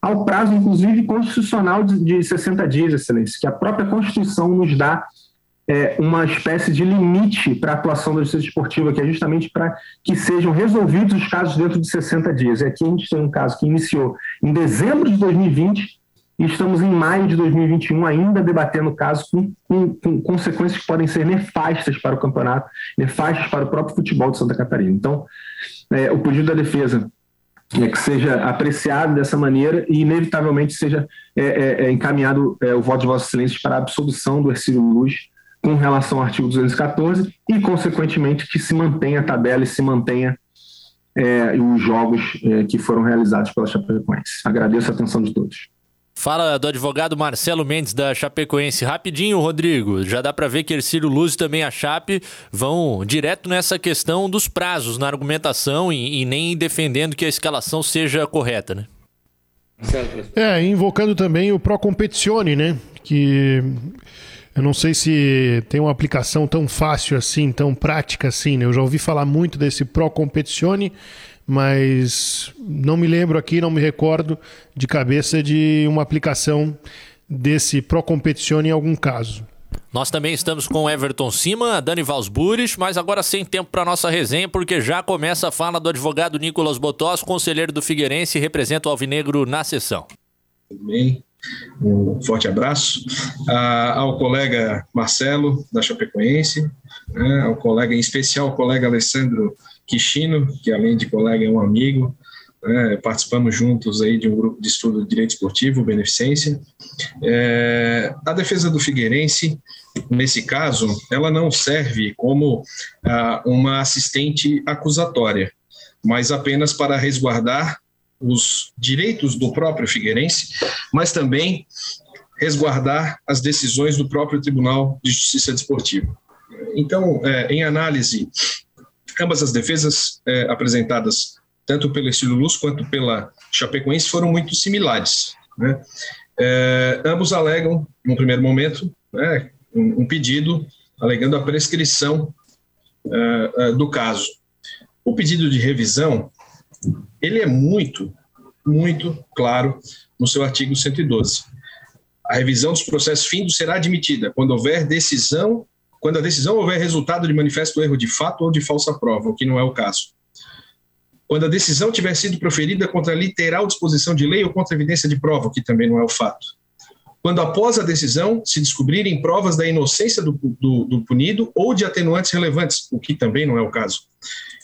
Ao prazo, inclusive, constitucional de 60 dias, Excelência, que a própria Constituição nos dá é, uma espécie de limite para a atuação da justiça esportiva, que é justamente para que sejam resolvidos os casos dentro de 60 dias. E aqui a gente tem um caso que iniciou em dezembro de 2020 e estamos em maio de 2021 ainda debatendo o caso com, com, com consequências que podem ser nefastas para o campeonato, nefastas para o próprio futebol de Santa Catarina. Então, é, o pedido da defesa é, que seja apreciado dessa maneira e, inevitavelmente, seja é, é, é encaminhado é, o voto de Vossa Excelência para a absolvição do Ercílio Luz com relação ao artigo 214 e, consequentemente, que se mantenha a tabela e se mantenha é, os jogos que foram realizados pela Chapecoense. Agradeço a atenção de todos. Fala do advogado Marcelo Mendes da Chapecoense. Rapidinho, Rodrigo. Já dá para ver que Ercílio Luz e também a Chape vão direto nessa questão dos prazos na argumentação e, e nem defendendo que a escalação seja correta, né? É, invocando também o Pro Competizione, né? Que eu não sei se tem uma aplicação tão fácil assim, tão prática assim, né? Eu já ouvi falar muito desse Pro Competizione, mas não me lembro aqui, não me recordo de cabeça de uma aplicação desse Pro Competizione em algum caso. Nós também estamos com Everton Cima, Dani Valsburis, mas agora sem tempo para nossa resenha, porque já começa a fala do advogado Nicolas Botós, conselheiro do Figueirense e representa o Alvinegro na sessão. Tudo bem? Um forte abraço ah, ao colega Marcelo, da Chapecoense, né, ao colega, em especial ao colega Alessandro Quixino, que além de colega é um amigo, né, participamos juntos aí de um grupo de estudo de direito esportivo, Beneficência. É, a defesa do Figueirense, nesse caso, ela não serve como ah, uma assistente acusatória, mas apenas para resguardar os direitos do próprio Figueirense, mas também resguardar as decisões do próprio Tribunal de Justiça Desportiva. Então, é, em análise, ambas as defesas é, apresentadas tanto pelo Estilo Luz quanto pela Chapecoense foram muito similares. Né? É, ambos alegam, no primeiro momento, né, um, um, pedido alegando a prescrição é, é, do caso. O pedido de revisão ele é muito, muito claro no seu artigo 112. A revisão dos processos findos será admitida quando houver decisão, quando a decisão houver resultado de manifesto erro de fato ou de falsa prova, o que não é o caso. Quando a decisão tiver sido proferida contra literal disposição de lei ou contra evidência de prova, o que também não é o fato. Quando após a decisão se descobrirem provas da inocência do, do, do punido ou de atenuantes relevantes, o que também não é o caso.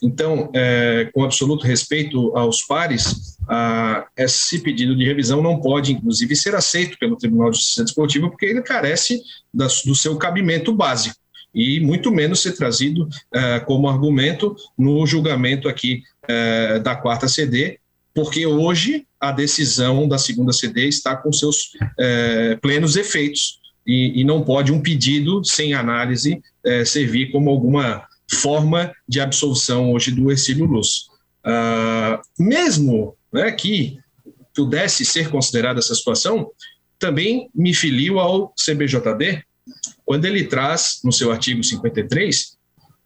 Então, é, com absoluto respeito aos pares, a, esse pedido de revisão não pode, inclusive, ser aceito pelo Tribunal de Justiça Desportiva, porque ele carece da, do seu cabimento básico e muito menos ser trazido é, como argumento no julgamento aqui é, da quarta CD, porque hoje a decisão da segunda CD está com seus é, plenos efeitos e, e, não pode um pedido sem análise servir como alguma forma de absolvição hoje do Ercílio Luz. Uh, mesmo né, que pudesse ser considerada essa situação, também me filio ao CBJD, quando ele traz, no seu artigo 53,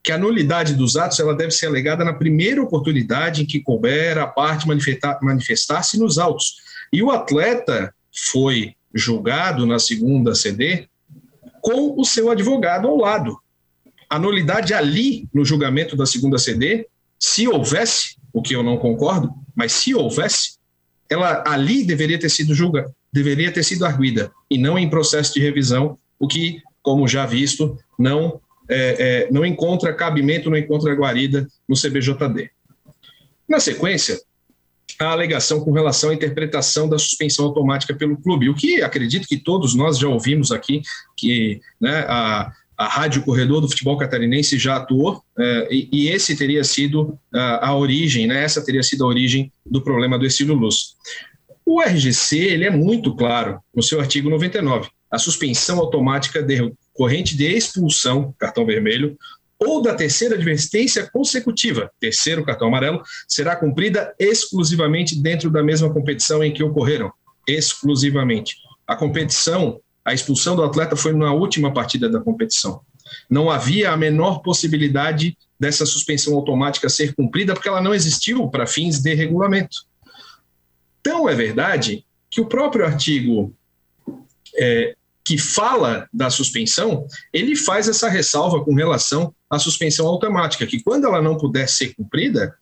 que a nulidade dos atos ela deve ser alegada na primeira oportunidade em que couber a parte manifestar-se nos autos. E o atleta foi julgado na segunda CD com o seu advogado ao lado a nulidade ali no julgamento da segunda CD, se houvesse, o que eu não concordo, mas se houvesse, ela ali deveria ter sido julgada, deveria ter sido arguida e não em processo de revisão, o que, como já visto, não é, é, não encontra cabimento, não encontra guarida no CBJD. Na sequência, a alegação com relação à interpretação da suspensão automática pelo clube, o que acredito que todos nós já ouvimos aqui, que né, a, a Rádio Corredor do Futebol Catarinense já atuou, é, e, e, esse teria sido a, origem, né, essa teria sido a origem do problema do Exílio Luz. O RGC ele é muito claro no seu artigo 99. A suspensão automática decorrente de expulsão, cartão vermelho, ou da terceira advertência consecutiva, terceiro cartão amarelo, será cumprida exclusivamente dentro da mesma competição em que ocorreram. Exclusivamente. A competição a expulsão do atleta foi na última partida da competição. Não havia a menor possibilidade dessa suspensão automática ser cumprida, porque ela não existiu para fins de regulamento. Então, é verdade que o próprio artigo é, que fala da suspensão, ele faz essa ressalva com relação à suspensão automática, que quando ela não puder ser cumprida,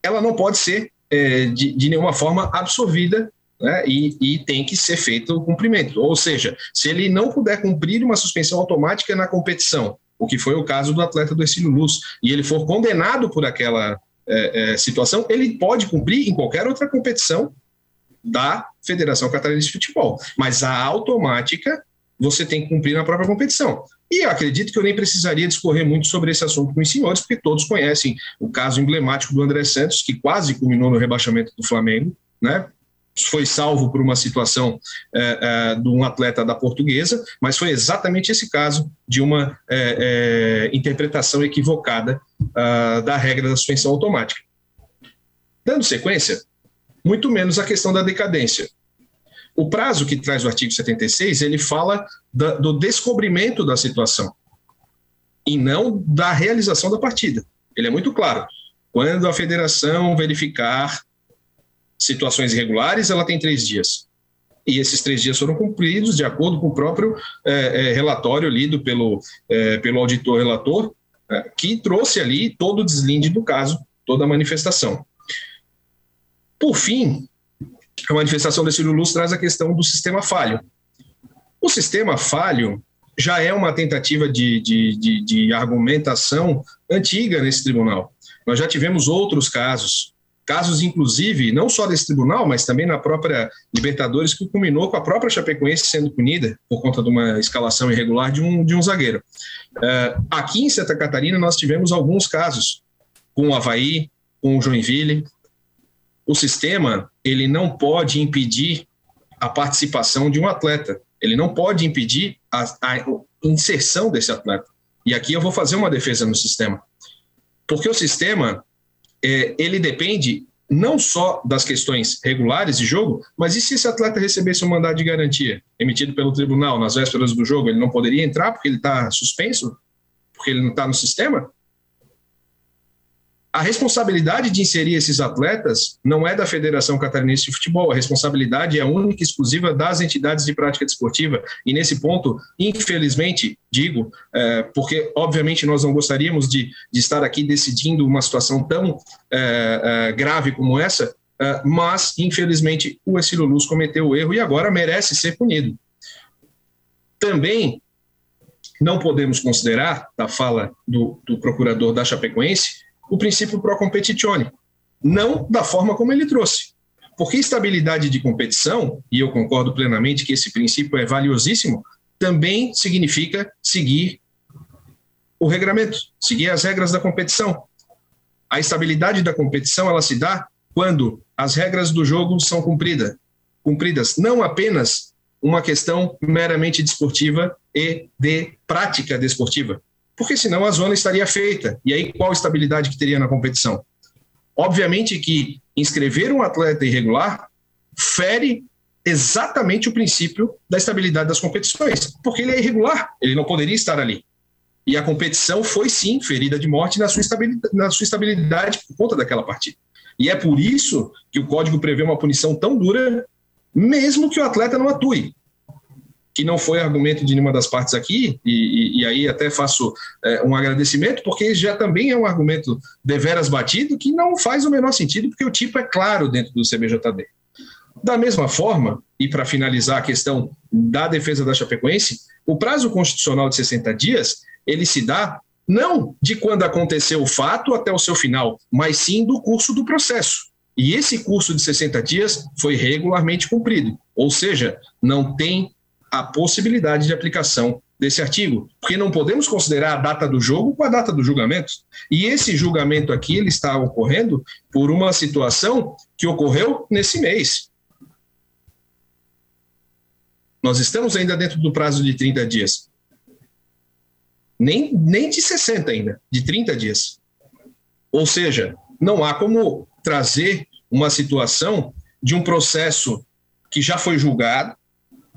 ela não pode ser é, de, de nenhuma forma absorvida né, e, e, tem que ser feito o cumprimento. Ou seja, se ele não puder cumprir uma suspensão automática na competição, o que foi o caso do atleta do Ercílio Luz, e ele for condenado por aquela é, é, situação, ele pode cumprir em qualquer outra competição da Federação Catarinense de Futebol. Mas a automática você tem que cumprir na própria competição. E acredito que eu nem precisaria discorrer muito sobre esse assunto com os senhores, porque todos conhecem o caso emblemático do André Santos, que quase culminou no rebaixamento do Flamengo, né? foi salvo por uma situação é, é, de um atleta da portuguesa, mas foi exatamente esse caso de uma é, é interpretação equivocada uh, da regra da suspensão automática. Dando sequência, muito menos a questão da decadência. O prazo que traz o artigo 76, ele fala da, do descobrimento da situação e não da realização da partida. Ele é muito claro. Quando a federação verificar situações irregulares, ela tem três dias. E esses três dias foram cumpridos de acordo com o próprio é, é, relatório lido pelo, é, pelo auditor relator, é, que trouxe ali todo o deslinde do caso, toda a manifestação. Por fim, a manifestação desse Luz traz a questão do sistema falho. O sistema falho já é uma tentativa de, de, de, de argumentação antiga nesse tribunal. Nós já tivemos outros casos, casos inclusive não só desse tribunal, mas também na própria Libertadores, que culminou com a própria Chapecoense sendo punida por conta de uma escalação irregular de um, de um zagueiro. Uh, aqui em Santa Catarina nós tivemos alguns casos, com o Havaí, com o Joinville. O sistema ele não pode impedir a participação de um atleta, ele não pode impedir a, a inserção desse atleta. E aqui eu vou fazer uma defesa no sistema. Porque o sistema, é, ele depende não só das questões regulares de jogo, mas e se esse atleta recebesse um mandado de garantia emitido pelo tribunal nas vésperas do jogo, ele não poderia entrar porque ele está suspenso? Porque ele não está no sistema? A responsabilidade de inserir esses atletas não é da Federação Catarinense de Futebol, a responsabilidade é única e exclusiva das entidades de prática desportiva. E nesse ponto, infelizmente, digo, é, porque obviamente nós não gostaríamos de, de, estar aqui decidindo uma situação tão é, é, grave como essa, é, mas infelizmente o Exílio Luz cometeu o erro e agora merece ser punido. Também não podemos considerar, da fala do, do procurador da Chapecoense, o princípio pro competitione, não da forma como ele trouxe. Porque estabilidade de competição, e eu concordo plenamente que esse princípio é valiosíssimo, também significa seguir o regramento, seguir as regras da competição. A estabilidade da competição ela se dá quando as regras do jogo são cumpridas, cumpridas não apenas uma questão meramente desportiva e de prática desportiva, porque senão a zona estaria feita. E aí qual estabilidade que teria na competição? Obviamente que inscrever um atleta irregular fere exatamente o princípio da estabilidade das competições, porque ele é irregular, ele não poderia estar ali. E a competição foi sim ferida de morte na sua estabilidade, na sua estabilidade por conta daquela partida. E é por isso que o código prevê uma punição tão dura, mesmo que o atleta não atue que não foi argumento de nenhuma das partes aqui, e, e, e aí até faço é, um agradecimento, porque já também é um argumento deveras batido que não faz o menor sentido, porque o tipo é claro dentro do CBJD. Da mesma forma, e para finalizar a questão da defesa da Chapecoense, o prazo constitucional de 60 dias, ele se dá não de quando aconteceu o fato até o seu final, mas sim do curso do processo. E esse curso de 60 dias foi regularmente cumprido, ou seja, não tem a possibilidade de aplicação desse artigo, porque não podemos considerar a data do jogo com a data do julgamento. E esse julgamento aqui ele está ocorrendo por uma situação que ocorreu nesse mês. Nós estamos ainda dentro do prazo de 30 dias. Nem, nem de 60 ainda, de 30 dias. Ou seja, não há como trazer uma situação de um processo que já foi julgado,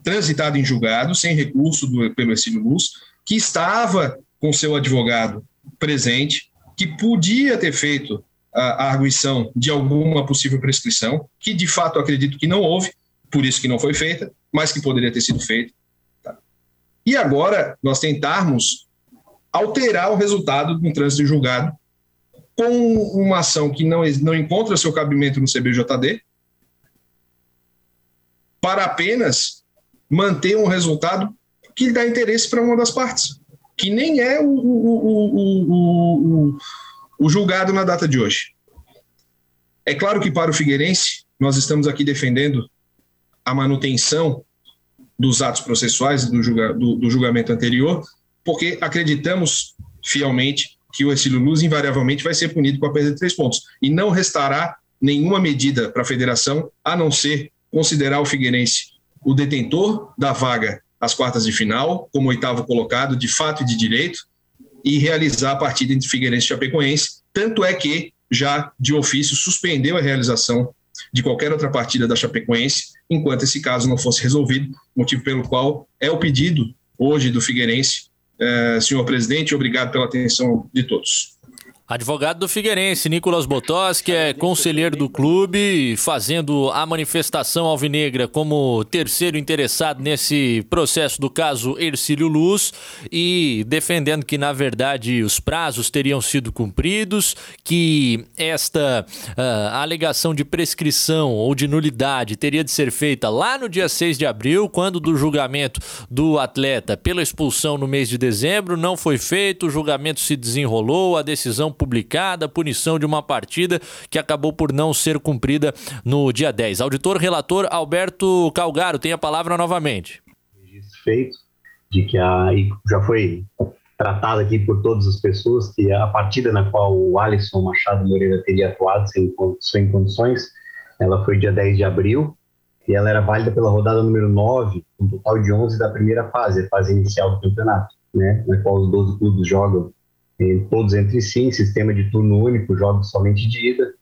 transitado em julgado, sem recurso do, pelo Ercílio Luz, que estava com seu advogado presente, que podia ter feito a, a arguição de alguma possível prescrição, que de fato acredito que não houve, por isso que não foi feita, mas que poderia ter sido feita. Tá? E agora nós tentarmos alterar o resultado de um trânsito em julgado com uma ação que não, não encontra seu cabimento no CBJD, para apenas manter um resultado que dá interesse para uma das partes, que nem é o, o, o, o, julgado na data de hoje. É claro que para o Figueirense, nós estamos aqui defendendo a manutenção dos atos processuais do, julga, do, do julgamento anterior, porque acreditamos fielmente que o Exílio Luz invariavelmente vai ser punido com a perda de três pontos. E não restará nenhuma medida para a federação, a não ser considerar o Figueirense o detentor da vaga às quartas de final, como oitavo colocado, de fato e de direito, e realizar a partida entre Figueirense e Chapecoense. Tanto é que, já de ofício, suspendeu a realização de qualquer outra partida da Chapecoense, enquanto esse caso não fosse resolvido, motivo pelo qual é o pedido hoje do Figueirense. É, senhor presidente, obrigado pela atenção de todos. Advogado do Figueirense, Nicolas Botós, que é conselheiro do clube, fazendo a manifestação alvinegra como terceiro interessado nesse processo do caso Ercílio Luz e defendendo que, na verdade, os prazos teriam sido cumpridos, que esta uh, alegação de prescrição ou de nulidade teria de ser feita lá no dia 6 de abril, quando do julgamento do atleta pela expulsão no mês de dezembro, não foi feito, o julgamento se desenrolou, a decisão publicada, punição de uma partida que acabou por não ser cumprida no dia 10. Auditor relator Alberto Calgaro tem a palavra novamente. Feito de que a já foi tratada aqui por todas as pessoas que a partida na qual o Alisson Machado Moreira teria atuado sem, sem condições, ela foi dia 10 de abril e ela era válida pela rodada número 9, um total de 11 da primeira fase, a fase inicial do campeonato, né, na qual os 12 clubes jogam todos entre si, em sistema de turno único, jogos somente de ida,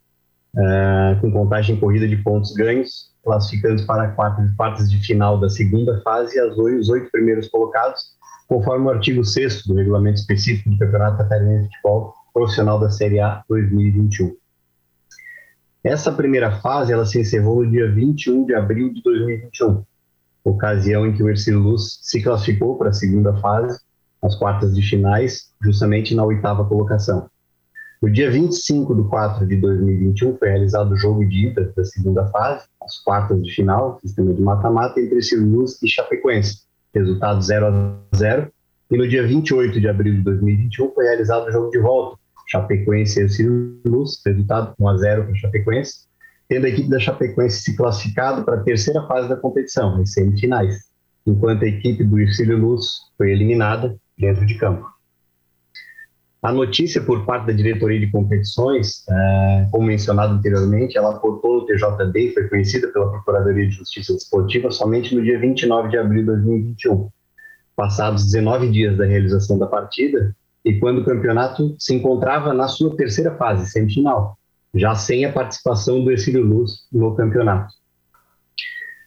uh, com contagem corrida de pontos ganhos, classificando para quartas, quartas de final da segunda fase as os oito primeiros colocados, conforme o artigo 6 do regulamento específico do Campeonato Catarinense de Futebol Profissional da Série A 2021. Essa primeira fase ela se encerrou no dia 21 de abril de 2021, ocasião em que o Ercílio Luz se classificou para a segunda fase as quartas de finais, justamente na oitava colocação. No dia 25 de 4 de 2021 foi realizado o jogo de ida da segunda fase, as quartas de final, sistema de mata-mata, entre Cirlus e Chapecoense, resultado 0 a 0 E no dia 28 de abril de 2021 foi realizado o jogo de volta, Chapecoense e Cirlus, resultado 1 a 0 para Chapecoense, tendo a equipe da Chapecoense se classificado para a terceira fase da competição, as semifinais, enquanto a equipe do Ercílio Luz foi eliminada dentro de campo. A notícia por parte da diretoria de competições, é, como mencionado anteriormente, ela aportou no TJD e foi conhecida pela Procuradoria de Justiça Desportiva somente no dia 29 de abril de 2021, passados 19 dias da realização da partida e quando o campeonato se encontrava na sua terceira fase, semifinal, já sem a participação do Ercílio Luz no campeonato.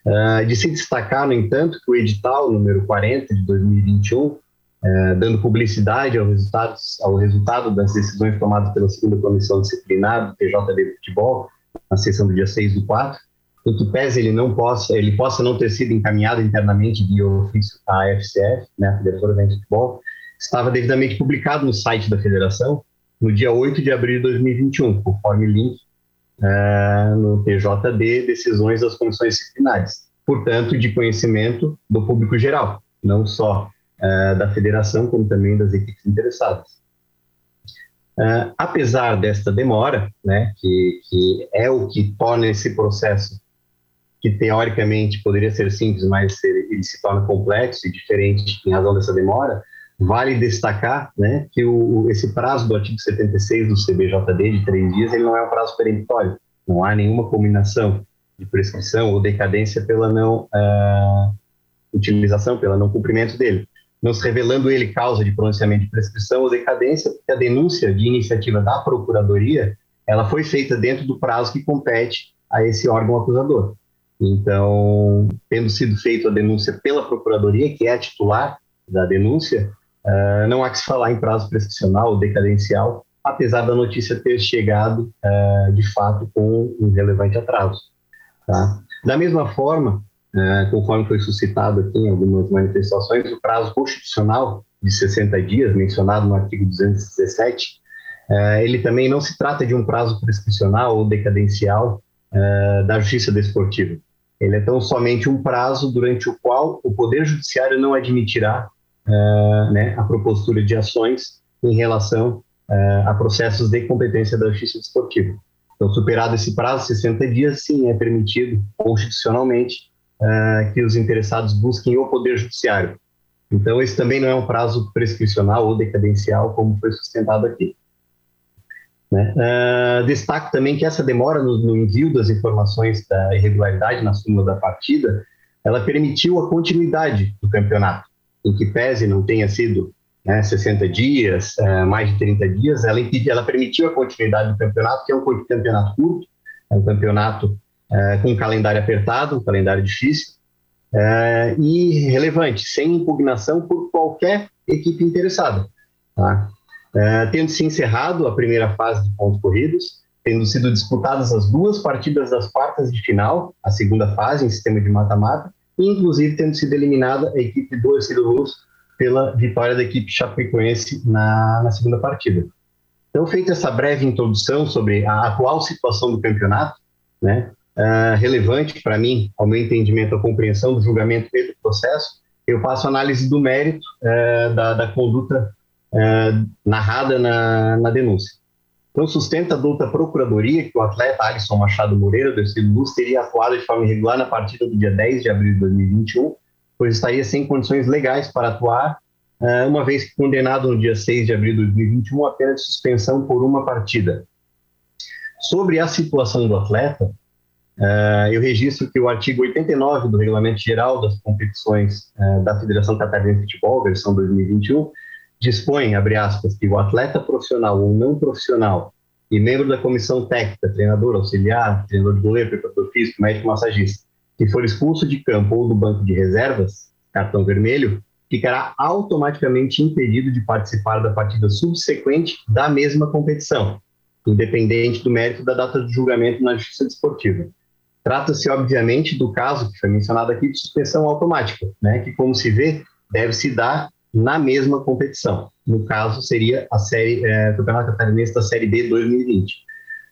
Uh, de se destacar, no entanto, que o edital número 40 de 2021 é, dando publicidade ao, resultados, ao resultado das decisões tomadas pela segunda comissão disciplinar do TJD de futebol, na sessão do dia 6 do 4, em que pese ele não possa, ele possa não ter sido encaminhado internamente via ofício à FCF, né, a Federação de Futebol, estava devidamente publicado no site da federação no dia 8 de abril de 2021, conforme link é, no TJD, decisões das comissões disciplinares. Portanto, de conhecimento do público geral, não só uh, da federação, como também das equipes interessadas. Uh, apesar desta demora, né, que, que é o que torna esse processo, que teoricamente poderia ser simples, mas ele se torna complexo e diferente em razão dessa demora, vale destacar né, que o, esse prazo do artigo 76 do CBJD de três dias ele não é um prazo peremptório, não há nenhuma combinação de prescrição ou decadência pela não uh, utilização, pelo não cumprimento dele não se revelando ele causa de pronunciamento de prescrição ou decadência, porque a denúncia de iniciativa da Procuradoria ela foi feita dentro do prazo que compete a esse órgão acusador. Então, tendo sido feita a denúncia pela Procuradoria, que é a titular da denúncia, uh, não há que se falar em prazo prescricional ou decadencial, apesar da notícia ter chegado, uh, de fato, com um relevante atraso. Tá? Da mesma forma, é, conforme foi suscitado aqui em algumas manifestações, o prazo constitucional de 60 dias, mencionado no artigo 217, é, ele também não se trata de um prazo prescricional ou decadencial é, da justiça desportiva. Ele é tão somente um prazo durante o qual o Poder Judiciário não admitirá né, a propostura de ações em relação a processos de competência da justiça desportiva. Então, superado esse prazo, 60 dias, sim, é permitido constitucionalmente uh, que os interessados busquem o Poder Judiciário. Então, esse também não é um prazo prescricional ou decadencial, como foi sustentado aqui. Né? Uh, destaco também que essa demora no, no, envio das informações da irregularidade na súmula da partida, ela permitiu a continuidade do campeonato, em que pese não tenha sido né, 60 dias, uh, mais de 30 dias, ela, ela permitiu a continuidade do campeonato, que é um campeonato curto, é um campeonato é, com um calendário apertado, um calendário difícil é, e relevante, sem impugnação por qualquer equipe interessada. Tá? uh, tendo se encerrado a primeira fase de pontos corridos, tendo sido disputadas as duas partidas das quartas de final, a segunda fase em sistema de mata-mata, inclusive tendo sido eliminada a equipe do Ercílio Luz pela vitória da equipe chapecoense na, na segunda partida. Então, feita essa breve introdução sobre a atual situação do campeonato, né, uh, relevante para mim, ao meu entendimento, a compreensão do julgamento e do processo, eu faço análise do mérito uh, da, da, conduta uh, narrada na, na, denúncia. Então, sustenta a douta procuradoria que o atleta Alisson Machado Moreira, do Estilo Luz, teria atuado de forma irregular na partida do dia 10 de abril de 2021, pois estaria sem condições legais para atuar, uma vez que condenado no dia 6 de abril de 2021 apenas de suspensão por uma partida. Sobre a situação do atleta, Uh, eu registro que o artigo 89 do Regulamento Geral das Competições uh, da Federação Catarinense de Futebol, versão 2021, dispõe, abre aspas, que o atleta profissional ou não profissional e membro da comissão técnica, treinador, auxiliar, treinador de goleiro, preparador físico, médico massagista, que for expulso de campo ou do banco de reservas, cartão vermelho, ficará automaticamente impedido de participar da partida subsequente da mesma competição, independente do mérito da data de julgamento na Justiça Desportiva. Trata-se, obviamente, do caso que foi mencionado aqui de suspensão automática, né, que, como se vê, deve se dar na mesma competição. No caso, seria a série é, Campeonato Catarinense da Série B 2020.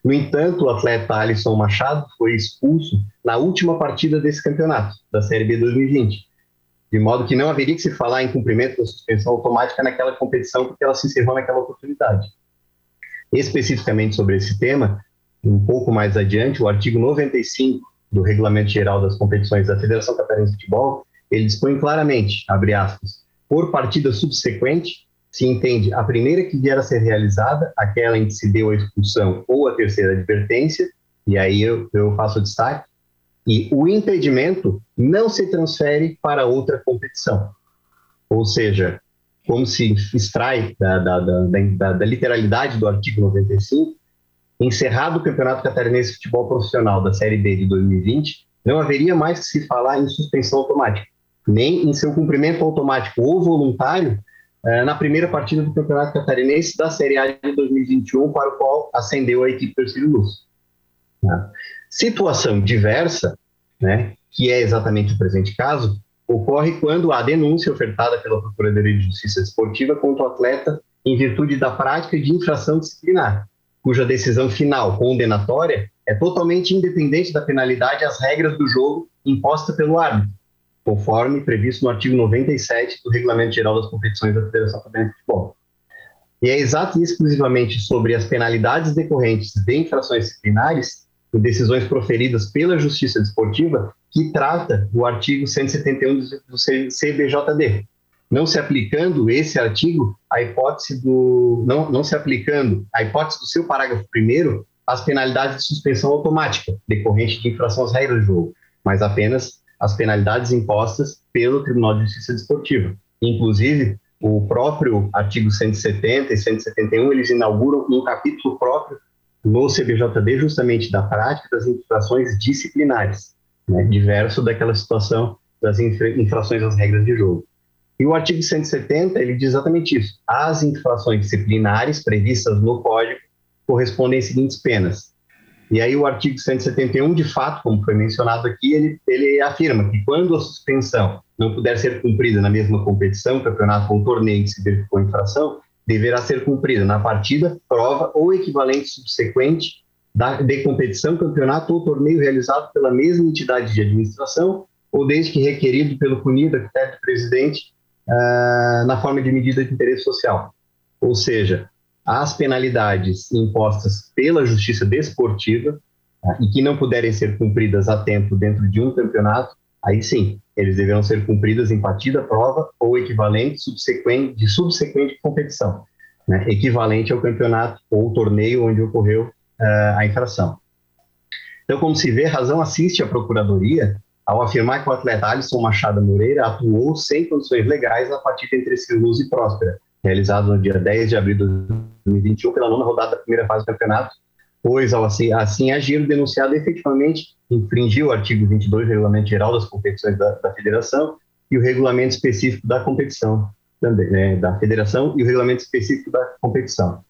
No entanto, o atleta Alisson Machado foi expulso na última partida desse campeonato, da Série B 2020, de modo que não haveria que se falar em cumprimento da suspensão automática naquela competição, porque ela se encerrou naquela oportunidade. Especificamente sobre esse tema, um pouco mais adiante, o artigo 95 do Regulamento Geral das Competições da Federação Catarinense de Futebol, ele dispõe claramente, abre aspas, por partida subsequente, se entende a primeira que vier a ser realizada, aquela em que se deu a expulsão ou a terceira advertência, e aí eu, eu faço o destaque, e o impedimento não se transfere para outra competição. Ou seja, como se extrai da, da, da, da, literalidade do artigo 95, encerrado o Campeonato Catarinense de Futebol Profissional da Série B de 2020, não haveria mais que se falar em suspensão automática, nem em seu cumprimento automático ou voluntário eh, na primeira partida do Campeonato Catarinense da Série A de 2021, para o qual ascendeu a equipe Terceiro Luz. Né? Situação diversa, né, que é exatamente o presente caso, ocorre quando há denúncia ofertada pela Procuradoria de Justiça Esportiva contra o atleta em virtude da prática de infração disciplinar, cuja decisão final condenatória é totalmente independente da penalidade às regras do jogo imposta pelo árbitro, conforme previsto no artigo 97 do Regulamento Geral das Competições da Federação Catarinense de Futebol. E é exato e exclusivamente sobre as penalidades decorrentes de infrações disciplinares e decisões proferidas pela Justiça Desportiva que trata o artigo 171 do CBJD, não se aplicando esse artigo a hipótese do não, não se aplicando a hipótese do seu parágrafo primeiro as penalidades de suspensão automática decorrente de infração às regras do jogo, mas apenas as penalidades impostas pelo Tribunal de Justiça Desportiva. Inclusive, o próprio artigo 170 e 171 eles inauguram um capítulo próprio no CBJD justamente da prática das infrações disciplinares, né, diverso daquela situação das infrações às regras de jogo. E o artigo 170, ele diz exatamente isso. As infrações disciplinares previstas no Código correspondem às seguintes penas. E aí o artigo 171, de fato, como foi mencionado aqui, ele, ele afirma que quando a suspensão não puder ser cumprida na mesma competição, campeonato ou torneio que se verificou infração, deverá ser cumprida na partida, prova ou equivalente subsequente da, de competição, campeonato ou torneio realizado pela mesma entidade de administração ou desde que requerido pelo punido, arquiteto presidente, uh, na forma de medida de interesse social. Ou seja, as penalidades impostas pela justiça desportiva uh, e que não puderem ser cumpridas a tempo dentro de um campeonato, aí sim, eles deverão ser cumpridas em partida, prova ou equivalente subsequente, de subsequente competição, né, equivalente ao campeonato ou torneio onde ocorreu uh, a infração. Então, como se vê, razão assiste à Procuradoria ao afirmar que o atleta Alisson Machado Moreira atuou sem condições legais na partida entre Luz e Próspera, realizada no dia 10 de abril de 2021 pela nona rodada da primeira fase do campeonato, pois, ao assim, assim agir, o denunciado efetivamente infringiu o artigo 22 do Regulamento Geral das Competições da, da Federação e o regulamento específico da competição, também, né, da federação e o regulamento específico da competição.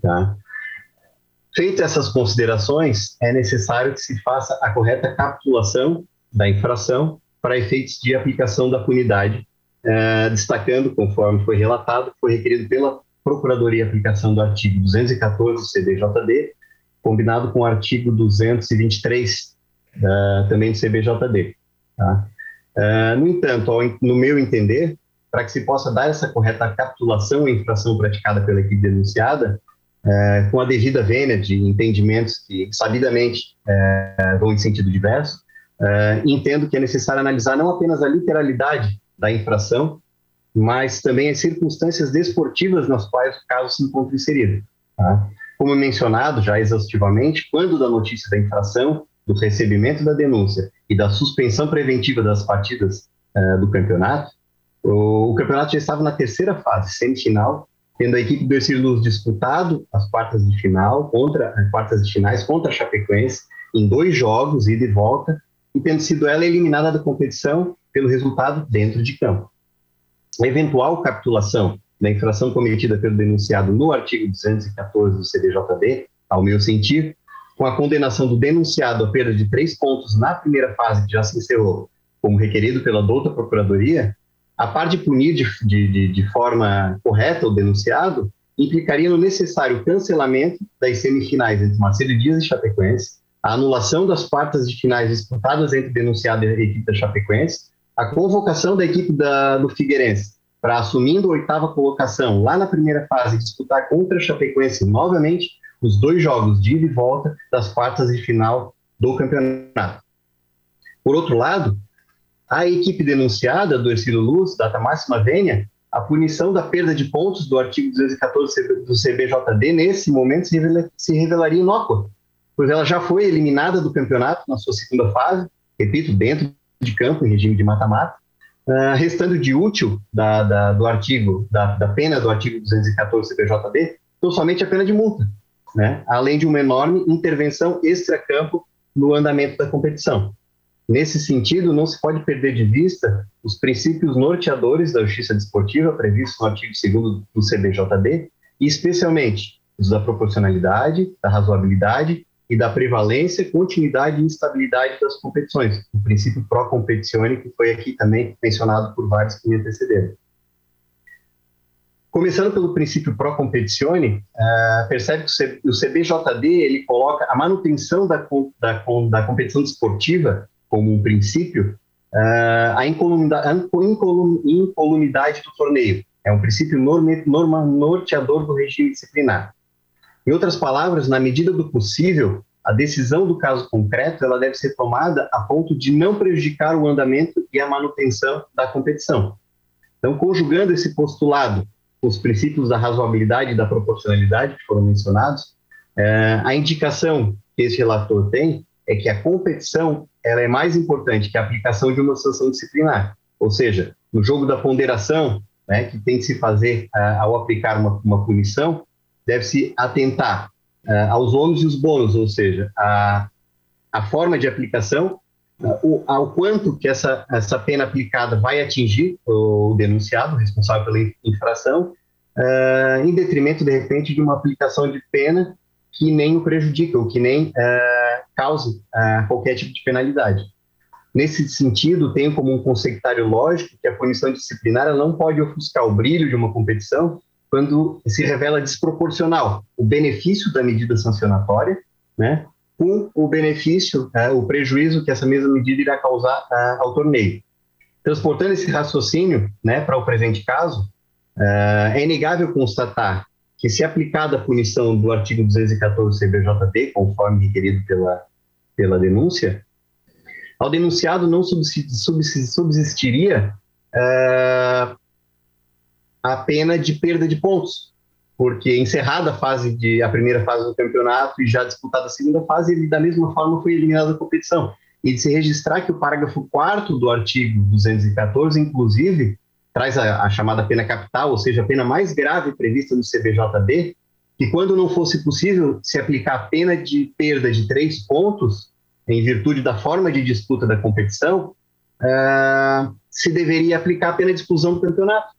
Tá? Feitas essas considerações, é necessário que se faça a correta capitulação da infração para efeitos de aplicação da punidade, eh, destacando, conforme foi relatado, foi requerido pela Procuradoria a aplicação do artigo 214 do CBJD, combinado com o artigo 223 uh, também do CBJD. Tá? Uh, no entanto, ao, no meu entender, para que se possa dar essa correta capitulação à infração praticada pela equipe denunciada, uh, com a devida vênia de entendimentos que sabidamente uh, vão em sentido diverso, entendo que é necessário analisar não apenas a literalidade da infração, mas também as circunstâncias desportivas nas quais o caso se encontra inserido. Tá? Como mencionado já exaustivamente, quando da notícia da infração, do recebimento da denúncia e da suspensão preventiva das partidas uh, do campeonato, o, o, campeonato já estava na terceira fase, semifinal, tendo a equipe do Ercílio disputado as quartas de final contra as quartas de finais contra a Chapecoense em dois jogos ida e volta e tendo sido ela eliminada da competição pelo resultado dentro de campo. A eventual capitulação da infração cometida pelo denunciado no artigo 214 do CDJD, ao meu sentir, com a condenação do denunciado à perda de três pontos na primeira fase que já se encerrou, como requerido pela douta Procuradoria, a par de punir de, de, de forma correta o denunciado, implicaria no necessário cancelamento das semifinais entre Marcelo Dias e Chapecoense, a anulação das quartas de finais disputadas entre denunciado e a equipe da Chapecoense, a convocação da equipe da, do Figueirense para assumindo a oitava colocação lá na primeira fase disputar contra a Chapecoense novamente os dois jogos de ida e volta das quartas de final do campeonato. Por outro lado, a equipe denunciada do Ercílio Luz, data máxima vênia, a punição da perda de pontos do artigo 214 do CBJD nesse momento se, revela, se revelaria inócua, pois ela já foi eliminada do campeonato na sua segunda fase, repito, dentro de campo, em regime de mata-mata, uh, restando de útil da, da, do artigo, da, da, pena do artigo 214 CPJD, então somente a pena de multa, né? além de uma enorme intervenção extra-campo no andamento da competição. Nesse sentido, não se pode perder de vista os princípios norteadores da justiça desportiva previstos no artigo 2 do CBJD, e especialmente os da proporcionalidade, da razoabilidade e da prevalência, continuidade e instabilidade das competições, o princípio pró-competitione, que foi aqui também mencionado por vários que me antecederam. Começando pelo princípio pró-competitione, uh, percebe que o CBJD ele coloca a manutenção da, da, da competição desportiva como um princípio, uh, a incolumidade, incolumidade do torneio. É um princípio norma, norma, norteador do regime disciplinar. Em outras palavras, na medida do possível, a decisão do caso concreto ela deve ser tomada a ponto de não prejudicar o andamento e a manutenção da competição. Então, conjugando esse postulado com os princípios da razoabilidade e da proporcionalidade que foram mencionados, é, a indicação que esse relator tem é que a competição ela é mais importante que a aplicação de uma sanção disciplinar. Ou seja, no jogo da ponderação, né, que tem que se fazer uh, ao aplicar uma, uma punição, deve-se atentar uh, aos ônus e os bônus, ou seja, a, a forma de aplicação, uh, o, ao quanto que essa, essa pena aplicada vai atingir o denunciado, o responsável pela infração, em detrimento, de repente, de uma aplicação de pena que nem o prejudica, ou que nem cause qualquer tipo de penalidade. Nesse sentido, tenho como um conceituário lógico que a punição disciplinar não pode ofuscar o brilho de uma competição quando se revela desproporcional o benefício da medida sancionatória, né, com o benefício, é, o prejuízo que essa mesma medida irá causar ao torneio. Transportando esse raciocínio né, para o presente caso, é inegável constatar que, se aplicada a punição do artigo 214 CBJD, conforme requerido pela, pela denúncia, ao denunciado não subsistiria a pena de perda de pontos, porque encerrada a fase de a primeira fase do campeonato e já disputada a segunda fase, ele da mesma forma foi eliminado da competição. E de se registrar que o parágrafo 4 do artigo 214, inclusive, traz a, a, chamada pena capital, ou seja, a pena mais grave prevista no CBJD, que quando não fosse possível se aplicar a pena de perda de três pontos, em virtude da forma de disputa da competição, uh, se deveria aplicar a pena de exclusão do campeonato.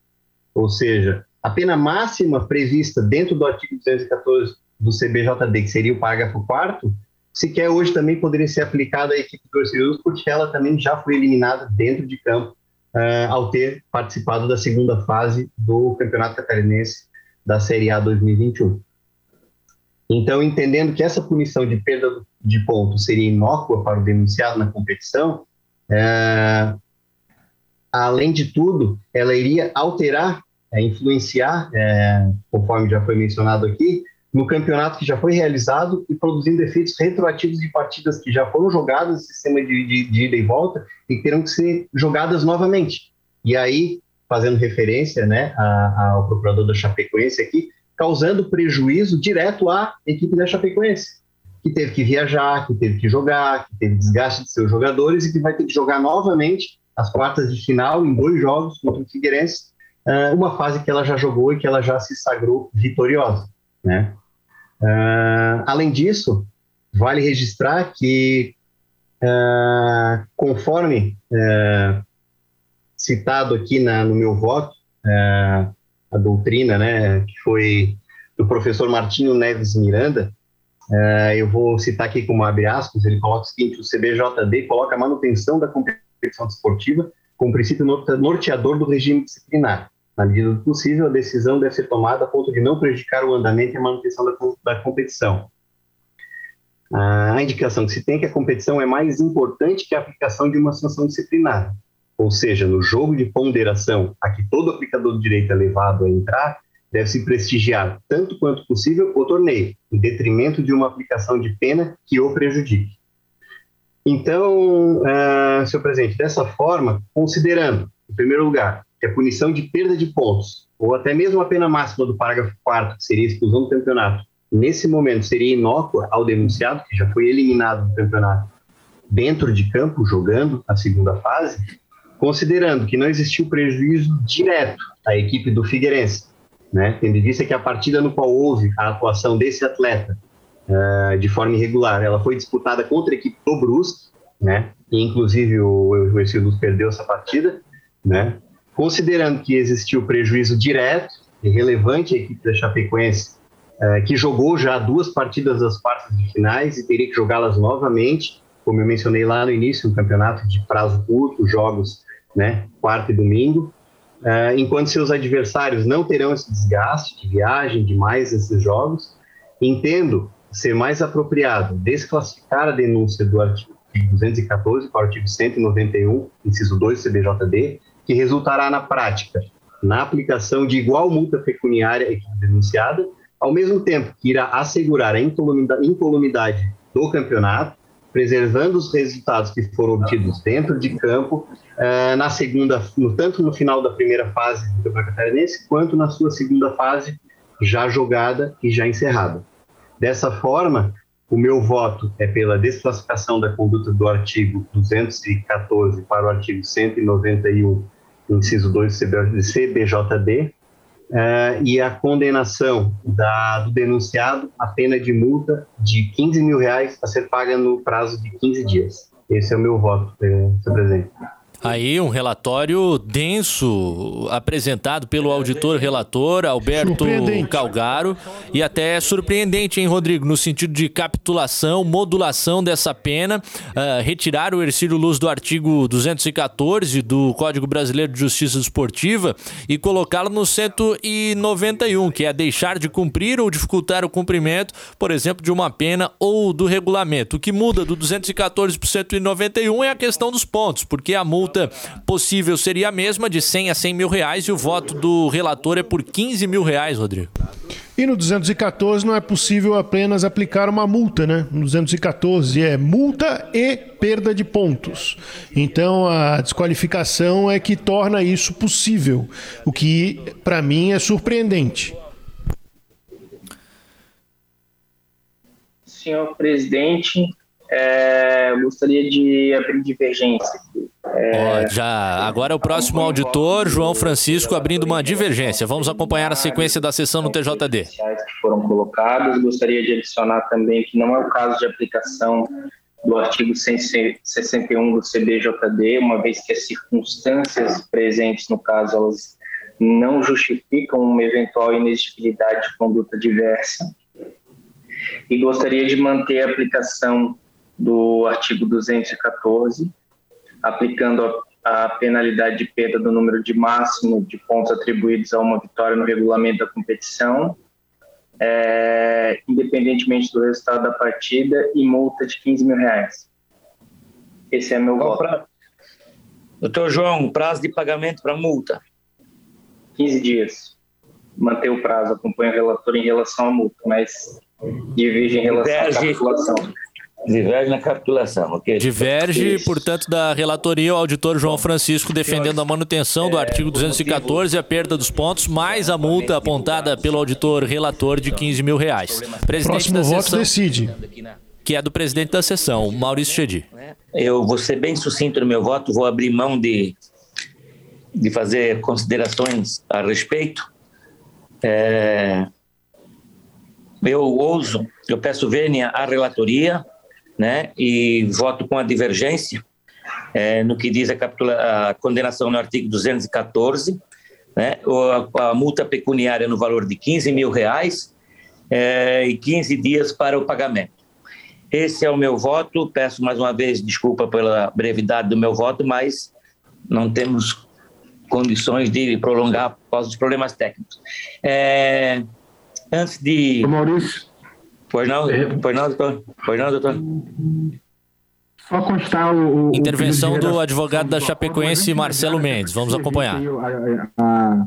Ou seja, a pena máxima prevista dentro do artigo 214 do CBJD, que seria o parágrafo 4 sequer hoje também poderia ser aplicada à equipe do Orceus, porque ela também já foi eliminada dentro de campo uh, ao ter participado da segunda fase do Campeonato Catarinense da Série A 2021. Então, entendendo que essa punição de perda de pontos seria inócua para o denunciado na competição, é, além de tudo, ela iria alterar, é, influenciar, conforme já foi mencionado aqui, no campeonato que já foi realizado e produzindo efeitos retroativos de partidas que já foram jogadas no sistema de, de, de ida e volta e terão que ser jogadas novamente. E aí, fazendo referência né, ao procurador da Chapecoense aqui, causando prejuízo direto à equipe da Chapecoense, que teve que viajar, que teve que jogar, que teve desgaste de seus jogadores e que vai ter que jogar novamente as quartas de final em dois jogos contra o Figueirense, uma fase que ela já jogou e que ela já se sagrou vitoriosa. Né? Uh, além disso, vale registrar que, uh, conforme uh, citado aqui na, no meu voto, a doutrina, né, que foi do professor Martinho Neves Miranda, eu vou citar aqui como abre aspas, ele coloca o seguinte, o CBJD coloca a manutenção da competição desportiva como princípio norteador do regime disciplinar, na medida do possível, a decisão deve ser tomada a ponto de não prejudicar o andamento e a manutenção da, da competição. A indicação que se tem é que a competição é mais importante que a aplicação de uma sanção disciplinar. Ou seja, no jogo de ponderação a que todo aplicador de direito é levado a entrar, deve-se prestigiar, tanto quanto possível, o torneio, em detrimento de uma aplicação de pena que o prejudique. Então, uh, senhor presidente, dessa forma, considerando, em primeiro lugar, a punição de perda de pontos, ou até mesmo a pena máxima do parágrafo 4 que seria exclusão do campeonato, nesse momento seria inócua ao denunciado, que já foi eliminado do campeonato, dentro de campo, jogando a segunda fase, considerando que não existiu prejuízo direto à equipe do Figueirense, né? tendo em vista que a partida no qual houve a atuação desse atleta uh, de forma irregular, ela foi disputada contra a equipe do Brusque, né? e inclusive o, o perdeu essa partida, né? Considerando que existiu prejuízo direto e relevante à equipe da Chapecoense, eh, que jogou já duas partidas das quartas de finais e teria que jogá-las novamente, como eu mencionei lá no início, um campeonato de prazo curto, jogos né, quarta e domingo, uh, enquanto seus adversários não terão esse desgaste de viagem demais esses jogos, entendo ser mais apropriado desclassificar a denúncia do artigo 214 para o artigo 191, inciso 2 do CBJD, que resultará na prática na aplicação de igual multa pecuniária denunciada, ao mesmo tempo que irá assegurar a incolumidade do campeonato, preservando os resultados que foram obtidos dentro de campo, eh, na segunda, tanto no final da primeira fase do Campeonato Catarinense, quanto na sua segunda fase, já jogada e já encerrada. Dessa forma, o meu voto é pela desclassificação da conduta do artigo 214 para o artigo 191 inciso 2 do CBJD, uh, e a condenação da, do denunciado a pena de multa de 15 mil reais a ser paga no prazo de 15 dias. Esse é o meu voto, eh, senhor presidente. Aí um relatório denso apresentado pelo auditor relator Alberto Calgaro e até surpreendente, hein, Rodrigo, no sentido de capitulação, modulação dessa pena, uh, retirar o Ercílio Luz do artigo 214 do Código Brasileiro de Justiça Esportiva e colocá-lo no 191, que é deixar de cumprir ou dificultar o cumprimento, por exemplo, de uma pena ou do regulamento. O que muda do 214 para o 191 é a questão dos pontos, porque a multa multa possível seria a mesma, de 100 a 100 mil reais, e o voto do relator é por 15 mil reais, Rodrigo. E no 214 não é possível apenas aplicar uma multa, né? No 214 é multa e perda de pontos. Então a desqualificação é que torna isso possível, o que para mim é surpreendente. Senhor presidente, é, gostaria de abrir divergência. É... já. Agora é o próximo auditor, João Francisco, abrindo uma divergência. Vamos acompanhar a sequência da sessão no TJD. Que foram colocados. Gostaria de adicionar também que não é o caso de aplicação do artigo 161 do CBJD, uma vez que as circunstâncias presentes no caso elas não justificam uma eventual inexigibilidade de conduta diversa. E gostaria de manter a aplicação do artigo 214, aplicando a, a penalidade de perda do número de máximo de pontos atribuídos a uma vitória no regulamento da competição, é, independentemente do resultado da partida, e multa de 15 mil reais. Esse é meu voto. Pra... Doutor João, prazo de pagamento para multa? 15 dias. Manter o prazo, acompanha o relator em relação à multa, mas diverge em relação diverge, à capitulação. Diverge na capitulação, ok? Diverge, Isso. portanto, da relatoria o auditor João Francisco defendendo a manutenção do é, artigo 214 e a perda dos pontos, mais a multa apontada pelo auditor relator de 15 mil reais. Presidente Próximo voto sessão, decide. Que é do presidente da sessão, Maurício Chedi. Eu vou ser bem sucinto no meu voto, vou abrir mão de, de fazer considerações a respeito. É, eu ouso, eu peço vênia à relatoria, né, e voto com a divergência é, no que diz a, capitula, a, condenação no artigo 214, né, a, a, multa pecuniária no valor de 15 mil reais é, e 15 dias para o pagamento. Esse é o meu voto. Peço mais uma vez desculpa pela brevidade do meu voto, mas não temos condições de prolongar por causa dos problemas técnicos. É, antes de. Maurício. Pois não, pois não, doutor? Pois não, doutor? Só constar o. o Intervenção do advogado da Chapecoense, Marcelo Mendes. Vamos acompanhar. A, a,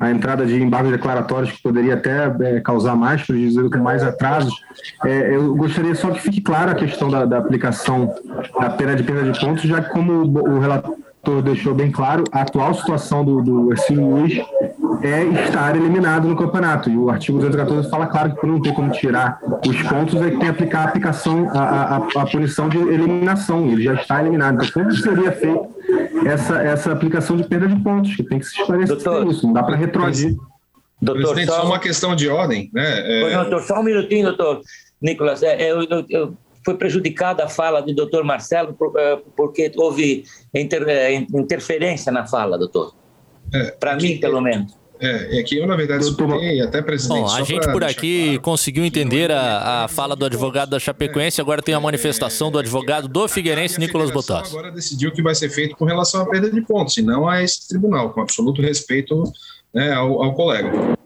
a entrada de embargos declaratórios que poderia até é, causar mais prejuízo com mais atrasos. É, eu gostaria só que fique clara a questão da, da, aplicação da pena de perda de pontos, já que como o relator deixou bem claro, a atual situação do, do Ercílio Luiz é estar eliminado no campeonato. E o artigo 214 fala claro que por não ter como tirar os pontos, é que tem que aplicar a aplicação, a, a, a punição de eliminação. Ele já está eliminado. Então, como seria feito essa, essa aplicação de perda de pontos? Que tem que se esclarecer doutor, isso. Não dá para retroagir. Doutor, Presidente, só uma questão de ordem, né? É... doutor, só um minutinho, doutor. Nicolas, é, eu, eu, eu foi prejudicada a fala do doutor Marcelo é, porque houve inter, é, interferência na fala, doutor. É, Para mim, pelo menos. É, é que eu, na verdade, escutei até presidente. Bom, a gente por aqui claro, conseguiu entender a, a fala do advogado da Chapecoense, agora tem a manifestação do advogado do Figueirense, Nicolas Botas. Agora decidiu o que vai ser feito com relação à perda de pontos, e não a esse tribunal, com absoluto respeito né, ao, ao colega.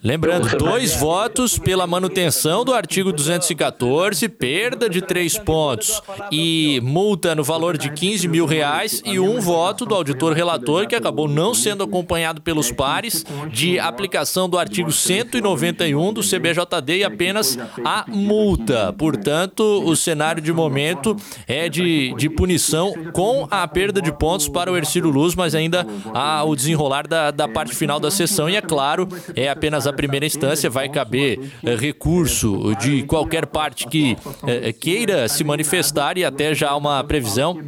Lembrando, dois votos pela manutenção do artigo 214, perda de três pontos e multa no valor de 15 mil reais, e um voto do auditor relator, que acabou não sendo acompanhado pelos pares, de aplicação do artigo 191 do CBJD e apenas a multa. Portanto, o cenário de momento é de, de punição com a perda de pontos para o Ercílio Luz, mas ainda há o desenrolar da, da parte final da sessão, e é claro, é apenas a primeira instância, vai caber eh, recurso de qualquer parte que eh, queira se manifestar e até já há uma previsão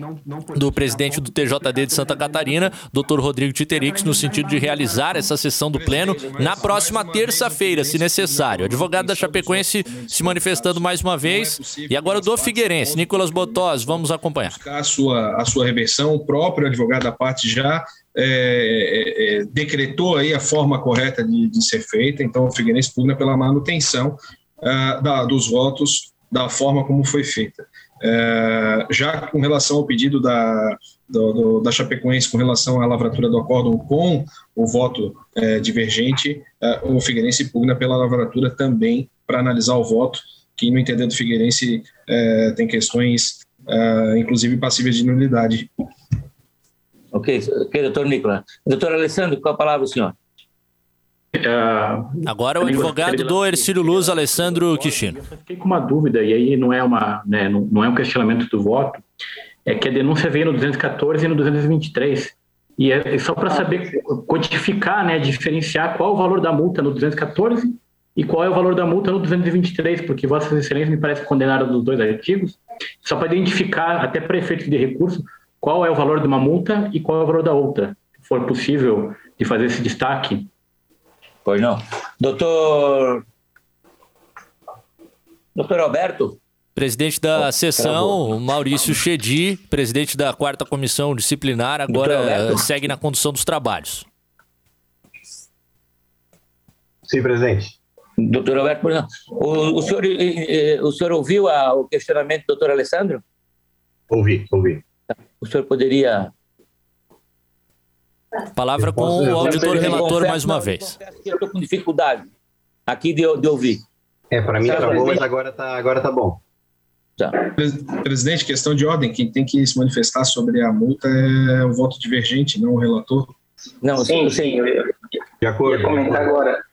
do presidente do TJD de Santa Catarina, Dr. Rodrigo Titerix, no sentido de realizar essa sessão do Pleno na próxima terça-feira, se necessário. advogado da Chapecoense se manifestando mais uma vez. E agora do Figueirense, Nicolas Botós, vamos acompanhar. A sua, a sua reversão, o próprio advogado da parte já é, é, é, decretou aí a forma correta de, de, ser feita, então o Figueirense pugna pela manutenção uh, da, dos votos da forma como foi feita. Uh, já com relação ao pedido da, do, do, da Chapecoense com relação à lavratura do acórdão com o voto uh, divergente, o Figueirense pugna pela lavratura também para analisar o voto, que no entender do Figueirense tem questões, inclusive passíveis de nulidade Ok, ok, doutor Nicolas. Doutor Alessandro, qual a palavra, senhor? Uh, Agora o advogado do Ercílio Luz, Alessandro Quixino. Eu fiquei com uma dúvida, e aí não é, uma, né, não, é um questionamento do voto, é que a denúncia veio no 214 e no 223. E é só para saber codificar, né, diferenciar qual o valor da multa no 214 e qual é o valor da multa no 223, porque Vossas Excelências me parece condenaram dos dois artigos, só para identificar, até para efeitos de recurso, qual é o valor de uma multa e qual é o valor da outra, se for possível de fazer esse destaque. Pois não. Doutor. Doutor Alberto? Presidente da sessão, Maurício Chedi, presidente da quarta comissão disciplinar, agora segue na condução dos trabalhos. Sim, presidente. Doutor Alberto, o, o, senhor, o senhor ouviu a, o questionamento do doutor Alessandro? Ouvi, ouvi. O senhor poderia. Palavra com o auditor relator mais uma vez. Eu estou com dificuldade aqui de, de ouvir. É, para mim tá bom, mas agora tá, agora tá bom. Tá. Presidente, questão de ordem, quem tem que se manifestar sobre a multa é o voto divergente, não o relator. Não, sim, sim. Eu ia, de acordo. Ia comentar agora.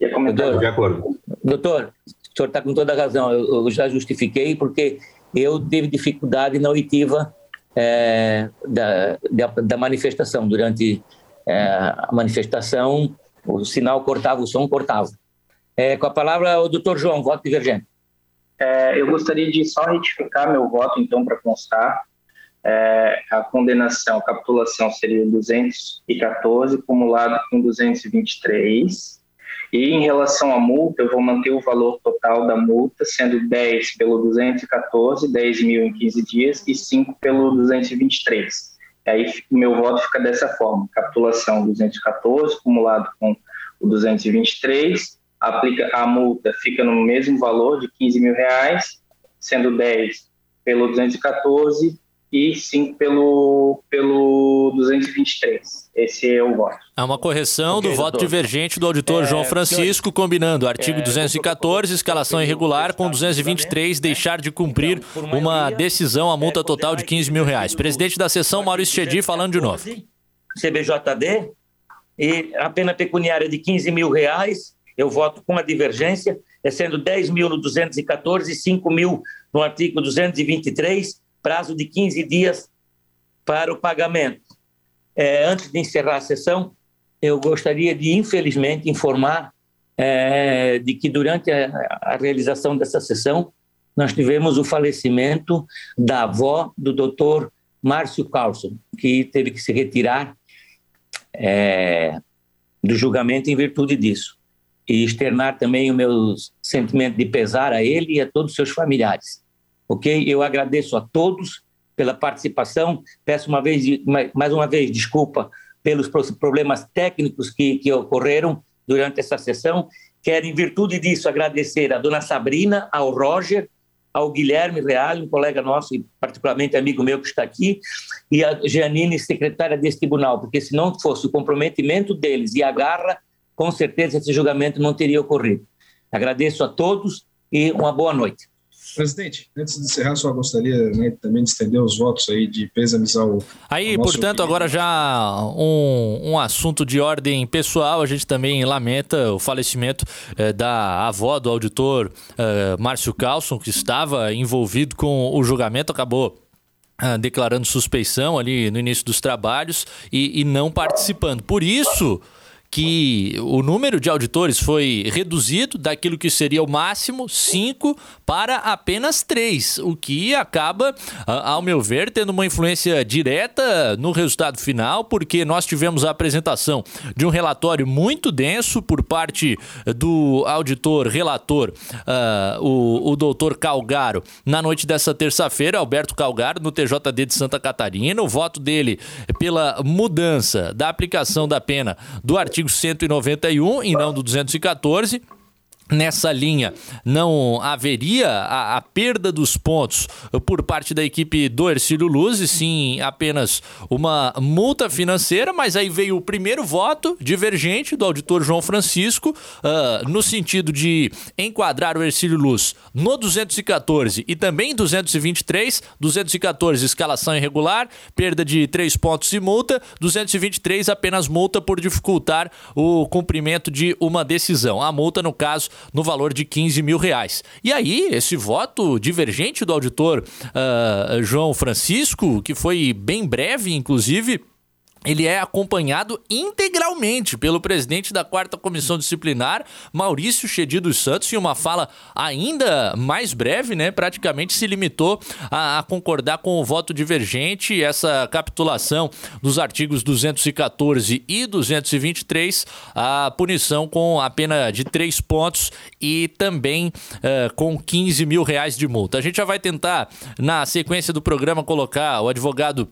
Ia comentar doutor, de acordo. Doutor, o senhor está com toda a razão. Eu, eu, já justifiquei porque eu tive dificuldade na oitiva é, da, da, da, manifestação. Durante é, a manifestação, o sinal cortava, o som cortava. É, com a palavra, o doutor João, voto divergente. É, eu gostaria de só retificar meu voto, então, para constar. É, a condenação, a capitulação seria 214, acumulado com 223. E em relação à multa, eu vou manter o valor total da multa, sendo 10 pelo 214, 10 mil em 15 dias, e 5 pelo 223. Aí o meu voto fica dessa forma: capitulação 214, acumulado com o 223, aplica a multa fica no mesmo valor de 15 mil reais, sendo 10 pelo 214 e 5 pelo, pelo 223. Esse é o voto. Há uma correção okay, do voto divergente do auditor é, João Francisco, senhor... combinando artigo é, 214, escalação irregular, com 223, deixar de cumprir uma decisão, a multa total de 15 mil reais. Presidente da sessão, Maurício Chedi, falando de novo. CBJD, e a pena pecuniária de 15 mil reais eu voto com a divergência, é sendo 10 mil no 214 e 5 mil no artigo 223, prazo de 15 dias para o pagamento. É, antes de encerrar a sessão, eu gostaria de, infelizmente, informar é, de que durante a, a, realização dessa sessão, nós tivemos o falecimento da avó do doutor Márcio Carlson, que teve que se retirar é, do julgamento em virtude disso e externar também o meu sentimento de pesar a ele e a todos os seus familiares. Ok? Eu agradeço a todos pela participação. Peço uma vez, mais uma vez desculpa pelos problemas técnicos que, que ocorreram durante essa sessão. Quero, em virtude disso, agradecer a dona Sabrina, ao Roger, ao Guilherme Real, um colega nosso e particularmente amigo meu que está aqui, e a Janine, secretária desse tribunal, porque se não fosse o comprometimento deles e a garra, com certeza esse julgamento não teria ocorrido. Agradeço a todos e uma boa noite. Presidente, antes de encerrar, só gostaria né, também de estender os votos aí de pêsames ao. Aí, ao portanto, agora já um, um assunto de ordem pessoal, a gente também lamenta o falecimento eh, da avó do auditor eh, Márcio Carlson, que estava envolvido com o julgamento, acabou ah, declarando suspeição ali no início dos trabalhos e, e não participando. Por isso que o número de auditores foi reduzido daquilo que seria o máximo, cinco, para apenas três, o que acaba, ao meu ver, tendo uma influência direta no resultado final, porque nós tivemos a apresentação de um relatório muito denso por parte do auditor relator, uh, o, o doutor Calgaro, na noite dessa terça-feira, Alberto Calgaro, no TJD de Santa Catarina. O voto dele pela mudança da aplicação da pena do artigo 191 e não do 214 nessa linha não haveria a, a, perda dos pontos por parte da equipe do Ercílio Luz, e sim apenas uma multa financeira, mas aí veio o primeiro voto divergente do auditor João Francisco, uh, no sentido de enquadrar o Ercílio Luz no 214 e também 223, 214 escalação irregular, perda de 3 pontos e multa, 223 apenas multa por dificultar o cumprimento de uma decisão. A multa, no caso, no valor de 15 mil reais. E aí, esse voto divergente do auditor uh, João Francisco, que foi bem breve, inclusive ele é acompanhado integralmente pelo presidente da quarta comissão disciplinar, Maurício Chedi dos Santos, em uma fala ainda mais breve, né? Praticamente se limitou a, a, concordar com o voto divergente, essa capitulação dos artigos 214 e 223, a punição com a pena de três pontos e também uh, com 15 mil reais de multa. A gente já vai tentar, na sequência do programa, colocar o advogado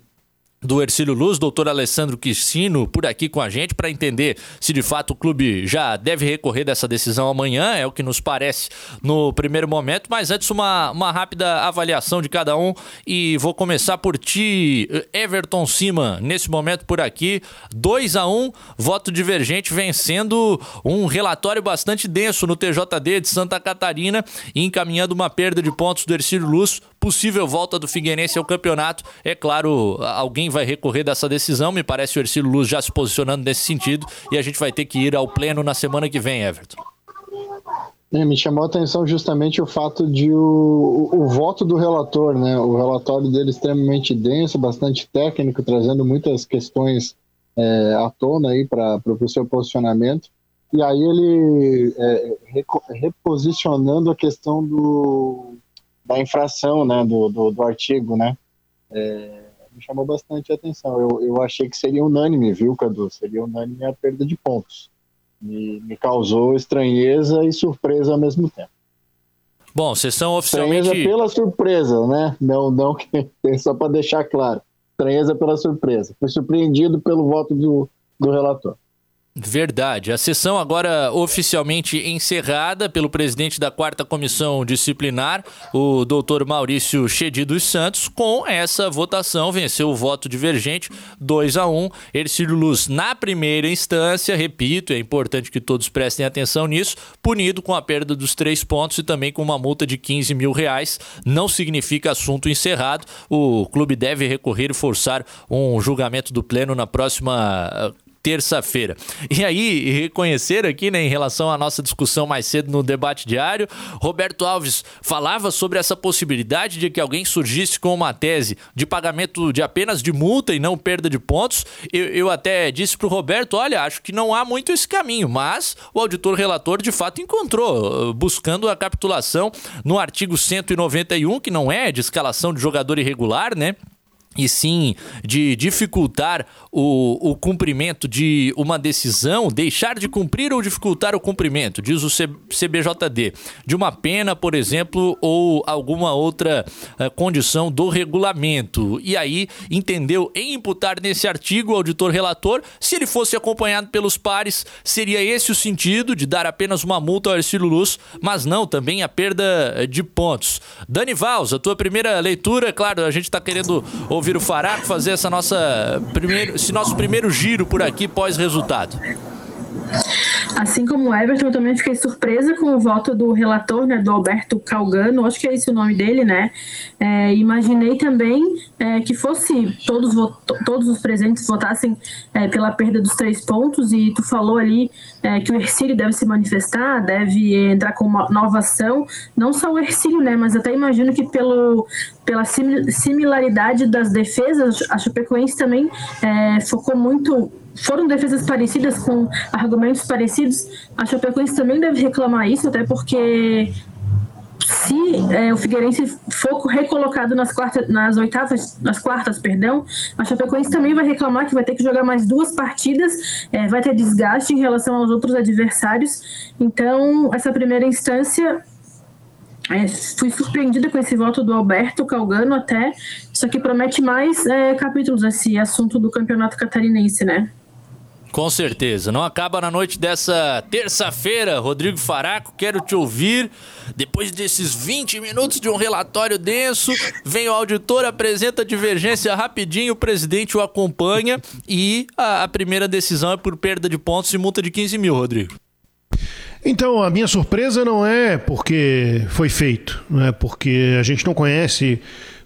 do Ercílio Luz, doutor Alessandro Quissino, por aqui com a gente para entender se de fato o clube já deve recorrer dessa decisão amanhã, é o que nos parece no primeiro momento, mas antes uma, uma rápida avaliação de cada um. E vou começar por ti, Everton Cima, nesse momento por aqui, 2 a 1 voto divergente vencendo um relatório bastante denso no TJD de Santa Catarina e encaminhando uma perda de pontos do Ercílio Luz, possível volta do Figueirense ao campeonato, é claro, alguém vai recorrer dessa decisão. Me parece o Ercílio Luz já se posicionando nesse sentido e a gente vai ter que ir ao pleno na semana que vem, Everton. É, me chamou a atenção justamente o fato de o, o, o, voto do relator, né? O relatório dele extremamente denso, bastante técnico, trazendo muitas questões é, à tona aí para o seu posicionamento. E aí ele é, reposicionando a questão do, da infração, né? Do, do, do artigo, né? É, me chamou bastante a atenção. Eu, eu achei que seria unânime, viu, Cadu? Seria unânime a perda de pontos. Me, me causou estranheza e surpresa ao mesmo tempo. Bom, sessão oficialmente. Estranheza pela surpresa, né? Não, não <laughs> só para deixar claro. Estranheza pela surpresa. Fui surpreendido pelo voto do, do relator. Verdade. A sessão agora oficialmente encerrada pelo presidente da quarta comissão disciplinar, o doutor Maurício Chedi dos Santos, com essa votação venceu o voto divergente 2 a 1 Ercílio Luz na primeira instância, repito, é importante que todos prestem atenção nisso, punido com a perda dos três pontos e também com uma multa de 15 mil reais. Não significa assunto encerrado. O clube deve recorrer e forçar um julgamento do pleno na próxima terça-feira. E aí, reconhecer aqui, né, em relação à nossa discussão mais cedo no debate diário, Roberto Alves falava sobre essa possibilidade de que alguém surgisse com uma tese de pagamento de apenas de multa e não perda de pontos. Eu, eu até disse para o Roberto: olha, acho que não há muito esse caminho, mas o auditor relator de fato encontrou, buscando a capitulação no artigo 191, que não é de escalação de jogador irregular, né? E sim de dificultar o, o cumprimento de uma decisão, deixar de cumprir ou dificultar o cumprimento, diz o CBJD, de uma pena, por exemplo, ou alguma outra uh, condição do regulamento. E aí entendeu em imputar nesse artigo o auditor relator, se ele fosse acompanhado pelos pares, seria esse o sentido de dar apenas uma multa ao Ercílio Luz, mas não também a perda de pontos. Dani Valls, a tua primeira leitura, claro, a gente está querendo ouvir o Faraco fazer essa nossa primeiro, esse nosso primeiro giro por aqui pós-resultado. Assim como o Everton, eu também fiquei surpresa com o voto do relator, né, do Alberto Calgano, acho que é esse o nome dele, né? É, imaginei também é, que fosse todos, todos os presentes votassem é, pela perda dos três pontos, e tu falou ali é, que o Ercílio deve se manifestar, deve entrar com uma nova ação, não só o Ercílio, né, mas até imagino que pelo, pela similaridade das defesas, a Chapecoense também é, focou muito foram defesas parecidas com argumentos parecidos, a Chapecoense também deve reclamar isso, até porque se é, o Figueirense for recolocado nas quartas, nas oitavas, nas quartas, perdão, a Chapecoense também vai reclamar que vai ter que jogar mais duas partidas, é, vai ter desgaste em relação aos outros adversários. Então, essa primeira instância é, fui surpreendida com esse voto do Alberto Calgano até. Isso aqui promete mais é, capítulos, esse assunto do campeonato catarinense, né? Com certeza. Não acaba na noite dessa terça-feira. Rodrigo Faraco, quero te ouvir. Depois desses 20 minutos de um relatório denso, vem o auditor, apresenta a divergência rapidinho, o presidente o acompanha e a, a primeira decisão é por perda de pontos e multa de 15 mil, Rodrigo. Então, a minha surpresa não é porque foi feito, não é porque a gente não conhece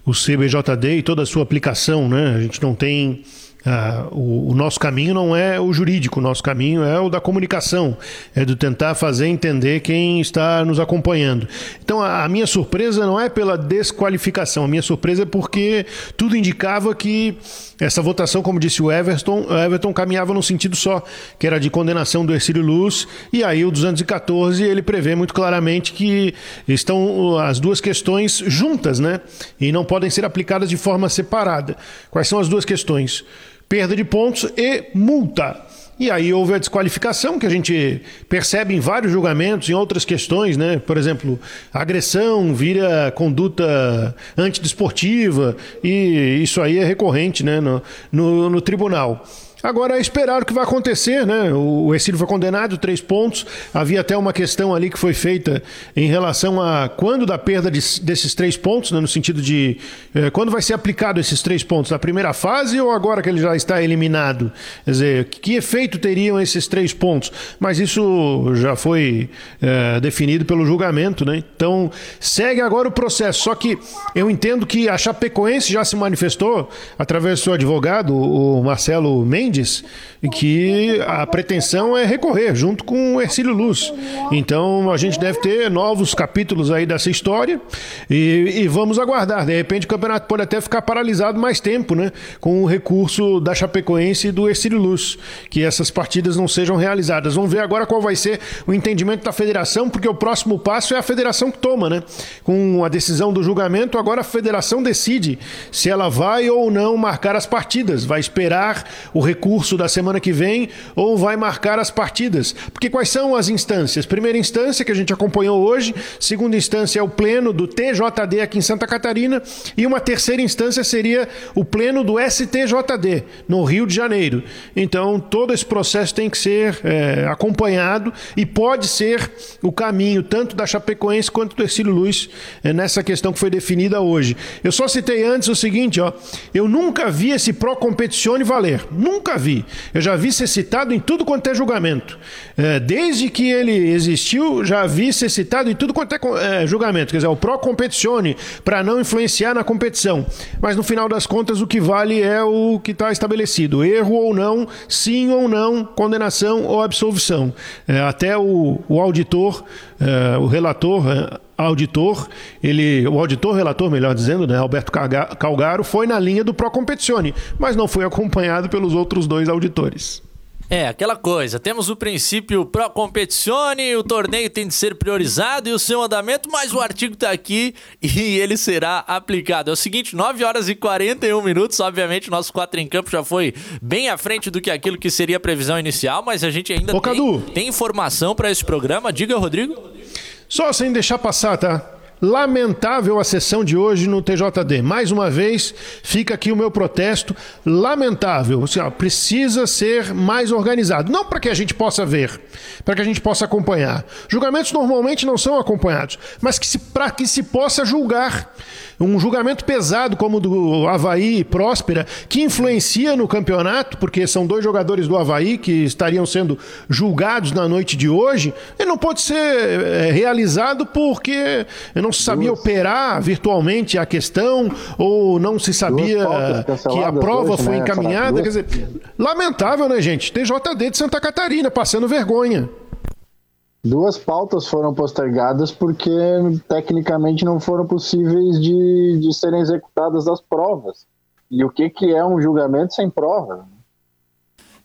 o CBJD e toda a sua aplicação, né? A gente não tem Ah, o, o, nosso caminho não é o jurídico, o nosso caminho é o da comunicação, é do tentar fazer entender quem está nos acompanhando. Então a, a minha surpresa não é pela desqualificação, a minha surpresa é porque tudo indicava que essa votação, como disse o Everton, o Everton caminhava num sentido só, que era de condenação do Ercílio Luz, e aí o 214 ele prevê muito claramente que estão as duas questões juntas, né? E não podem ser aplicadas de forma separada. Quais são as duas questões? Perda de pontos e multa. E aí houve a desqualificação, que a gente percebe em vários julgamentos, em outras questões, né? Por exemplo, agressão vira conduta antidesportiva, e isso aí é recorrente né? no, no, no tribunal. Agora é esperar o que vai acontecer, né? O Exílio foi condenado, três pontos. Havia até uma questão ali que foi feita em relação a quando da perda de, desses três pontos, né? no sentido de eh, quando vai ser aplicado esses três pontos, na primeira fase ou agora que ele já está eliminado? Quer dizer, que efeito teriam esses três pontos? Mas isso já foi eh, definido pelo julgamento, né? Então segue agora o processo. Só que eu entendo que a Chapecoense já se manifestou através do seu advogado, o Marcelo Mendes Mendes, que a pretensão é recorrer junto com o Ercílio Luz. Então a gente deve ter novos capítulos aí dessa história e, e, vamos aguardar. De repente o campeonato pode até ficar paralisado mais tempo, né? Com o recurso da Chapecoense e do Ercílio Luz, que essas partidas não sejam realizadas. Vamos ver agora qual vai ser o entendimento da federação, porque o próximo passo é a federação que toma, né? Com a decisão do julgamento, agora a federação decide se ela vai ou não marcar as partidas. Vai esperar o recurso recurso da semana que vem ou vai marcar as partidas. Porque quais são as instâncias? Primeira instância, que a gente acompanhou hoje, segunda instância é o pleno do TJD aqui em Santa Catarina, e uma terceira instância seria o pleno do STJD, no Rio de Janeiro. Então, todo esse processo tem que ser é, acompanhado e pode ser o caminho tanto da Chapecoense quanto do Ercílio Luz é, nessa questão que foi definida hoje. Eu só citei antes o seguinte, ó, eu nunca vi esse pró competicione valer. Nunca nunca vi. Eu já vi ser citado em tudo quanto é julgamento. É, desde que ele existiu, já vi ser citado em tudo quanto é, é julgamento. Quer dizer, o pro competicione, para não influenciar na competição. Mas no final das contas, o que vale é o que está estabelecido: erro ou não, sim ou não, condenação ou absolvição. É, até o, o auditor, é, o relator é, auditor, ele, o auditor relator, melhor dizendo, né, Alberto Calgaro, foi na linha do Pro Competizione, mas não foi acompanhado pelos outros dois auditores. É, aquela coisa, temos o princípio pro competizione, o torneio tem de ser priorizado e o seu andamento, mas o artigo está aqui e ele será aplicado. É o seguinte, 9 horas e 41 minutos, obviamente nosso 4 em campo já foi bem à frente do que aquilo que seria a previsão inicial, mas a gente ainda Ô, tem, tem informação para esse programa. Diga, Rodrigo. Só sem deixar passar, tá? Lamentável a sessão de hoje no TJD. Mais uma vez, fica aqui o meu protesto. Lamentável. Assim, ó, precisa ser mais organizado. Não para que a gente possa ver, para que a gente possa acompanhar. Julgamentos normalmente não são acompanhados, mas para que se possa julgar. Um julgamento pesado como o do Havaí e Próspera, que influencia no campeonato, porque são dois jogadores do Havaí que estariam sendo julgados na noite de hoje, ele não pode ser é, realizado porque não se sabia Duas. operar virtualmente a questão ou não se sabia que a prova hoje, foi né? encaminhada. Quer dizer, lamentável, né, gente? TJD de Santa Catarina passando vergonha. Duas pautas foram postergadas porque tecnicamente não foram possíveis de, de serem executadas as provas. E o que, que é um julgamento sem prova?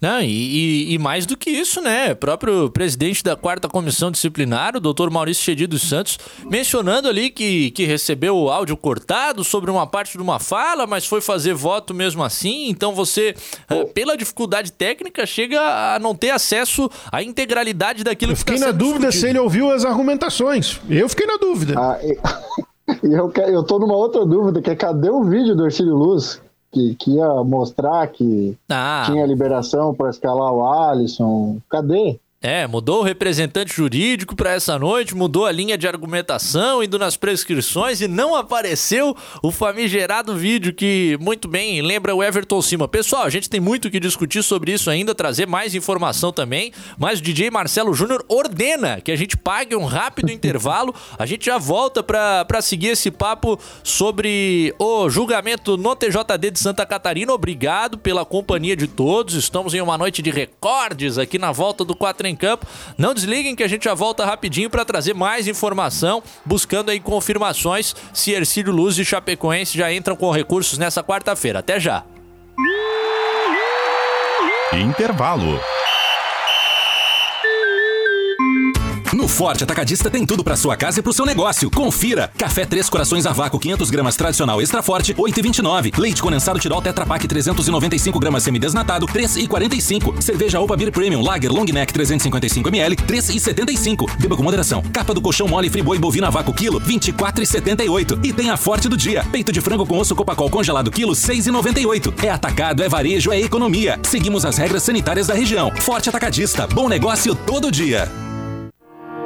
Não, e, e, e, mais do que isso, né? O próprio presidente da quarta comissão disciplinar, o doutor Maurício Chedi dos Santos, mencionando ali que, que recebeu o áudio cortado sobre uma parte de uma fala, mas foi fazer voto mesmo assim. Então você, oh. pela dificuldade técnica, chega a não ter acesso à integralidade daquilo eu que está sendo Fiquei na dúvida discutido. se ele ouviu as argumentações. Eu fiquei na dúvida. Ah, e <laughs> eu, eu tô numa outra dúvida, que é cadê o vídeo do Ercílio Luz? Que, que ia mostrar que ah. tinha liberação para escalar o Alisson. Cadê? É, mudou o representante jurídico para essa noite, mudou a linha de argumentação, indo nas prescrições e não apareceu o famigerado vídeo que muito bem lembra o Everton Cima. Pessoal, a gente tem muito que discutir sobre isso ainda, trazer mais informação também, mas o DJ Marcelo Júnior ordena que a gente pague um rápido intervalo. A gente já volta para seguir esse papo sobre o julgamento no TJD de Santa Catarina. Obrigado pela companhia de todos. Estamos em uma noite de recordes aqui na volta do 4 em campo. Não desliguem que a gente já volta rapidinho para trazer mais informação, buscando aí confirmações se Ercílio Luz e Chapecoense já entram com recursos nessa quarta-feira. Até já. Intervalo. Forte Atacadista tem tudo para sua casa e pro seu negócio. Confira: café Três Corações a vácuo 500 gramas tradicional extra forte 8,29. Leite condensado Tirol Tetra Pak 395 gramas semidesnatado 3,45. Cerveja Opa Beer Premium Lager Long Neck 355 ml 3,75. Beba com moderação. Capa do colchão mole Friboi bovina vácuo quilo 24,78. E tem a Forte do dia: peito de frango com osso Copacol congelado quilo 6,98. É atacado, é varejo, é economia. Seguimos as regras sanitárias da região. Forte Atacadista. Bom negócio todo dia.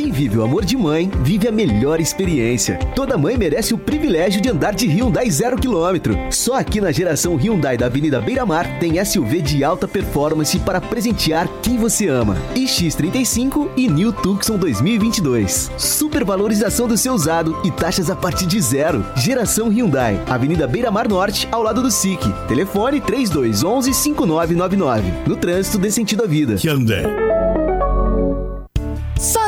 Quem vive o amor de mãe, vive a melhor experiência. Toda mãe merece o privilégio de andar de Hyundai zero quilômetro. Só aqui na geração Hyundai da Avenida Beira Mar tem SUV de alta performance para presentear quem você ama. X35 e New Tucson 2022. Supervalorização do seu usado e taxas a partir de zero. Geração Hyundai, Avenida Beira Mar Norte, ao lado do SIC. Telefone 3211 5999. No trânsito dê sentido à vida. Hyundai.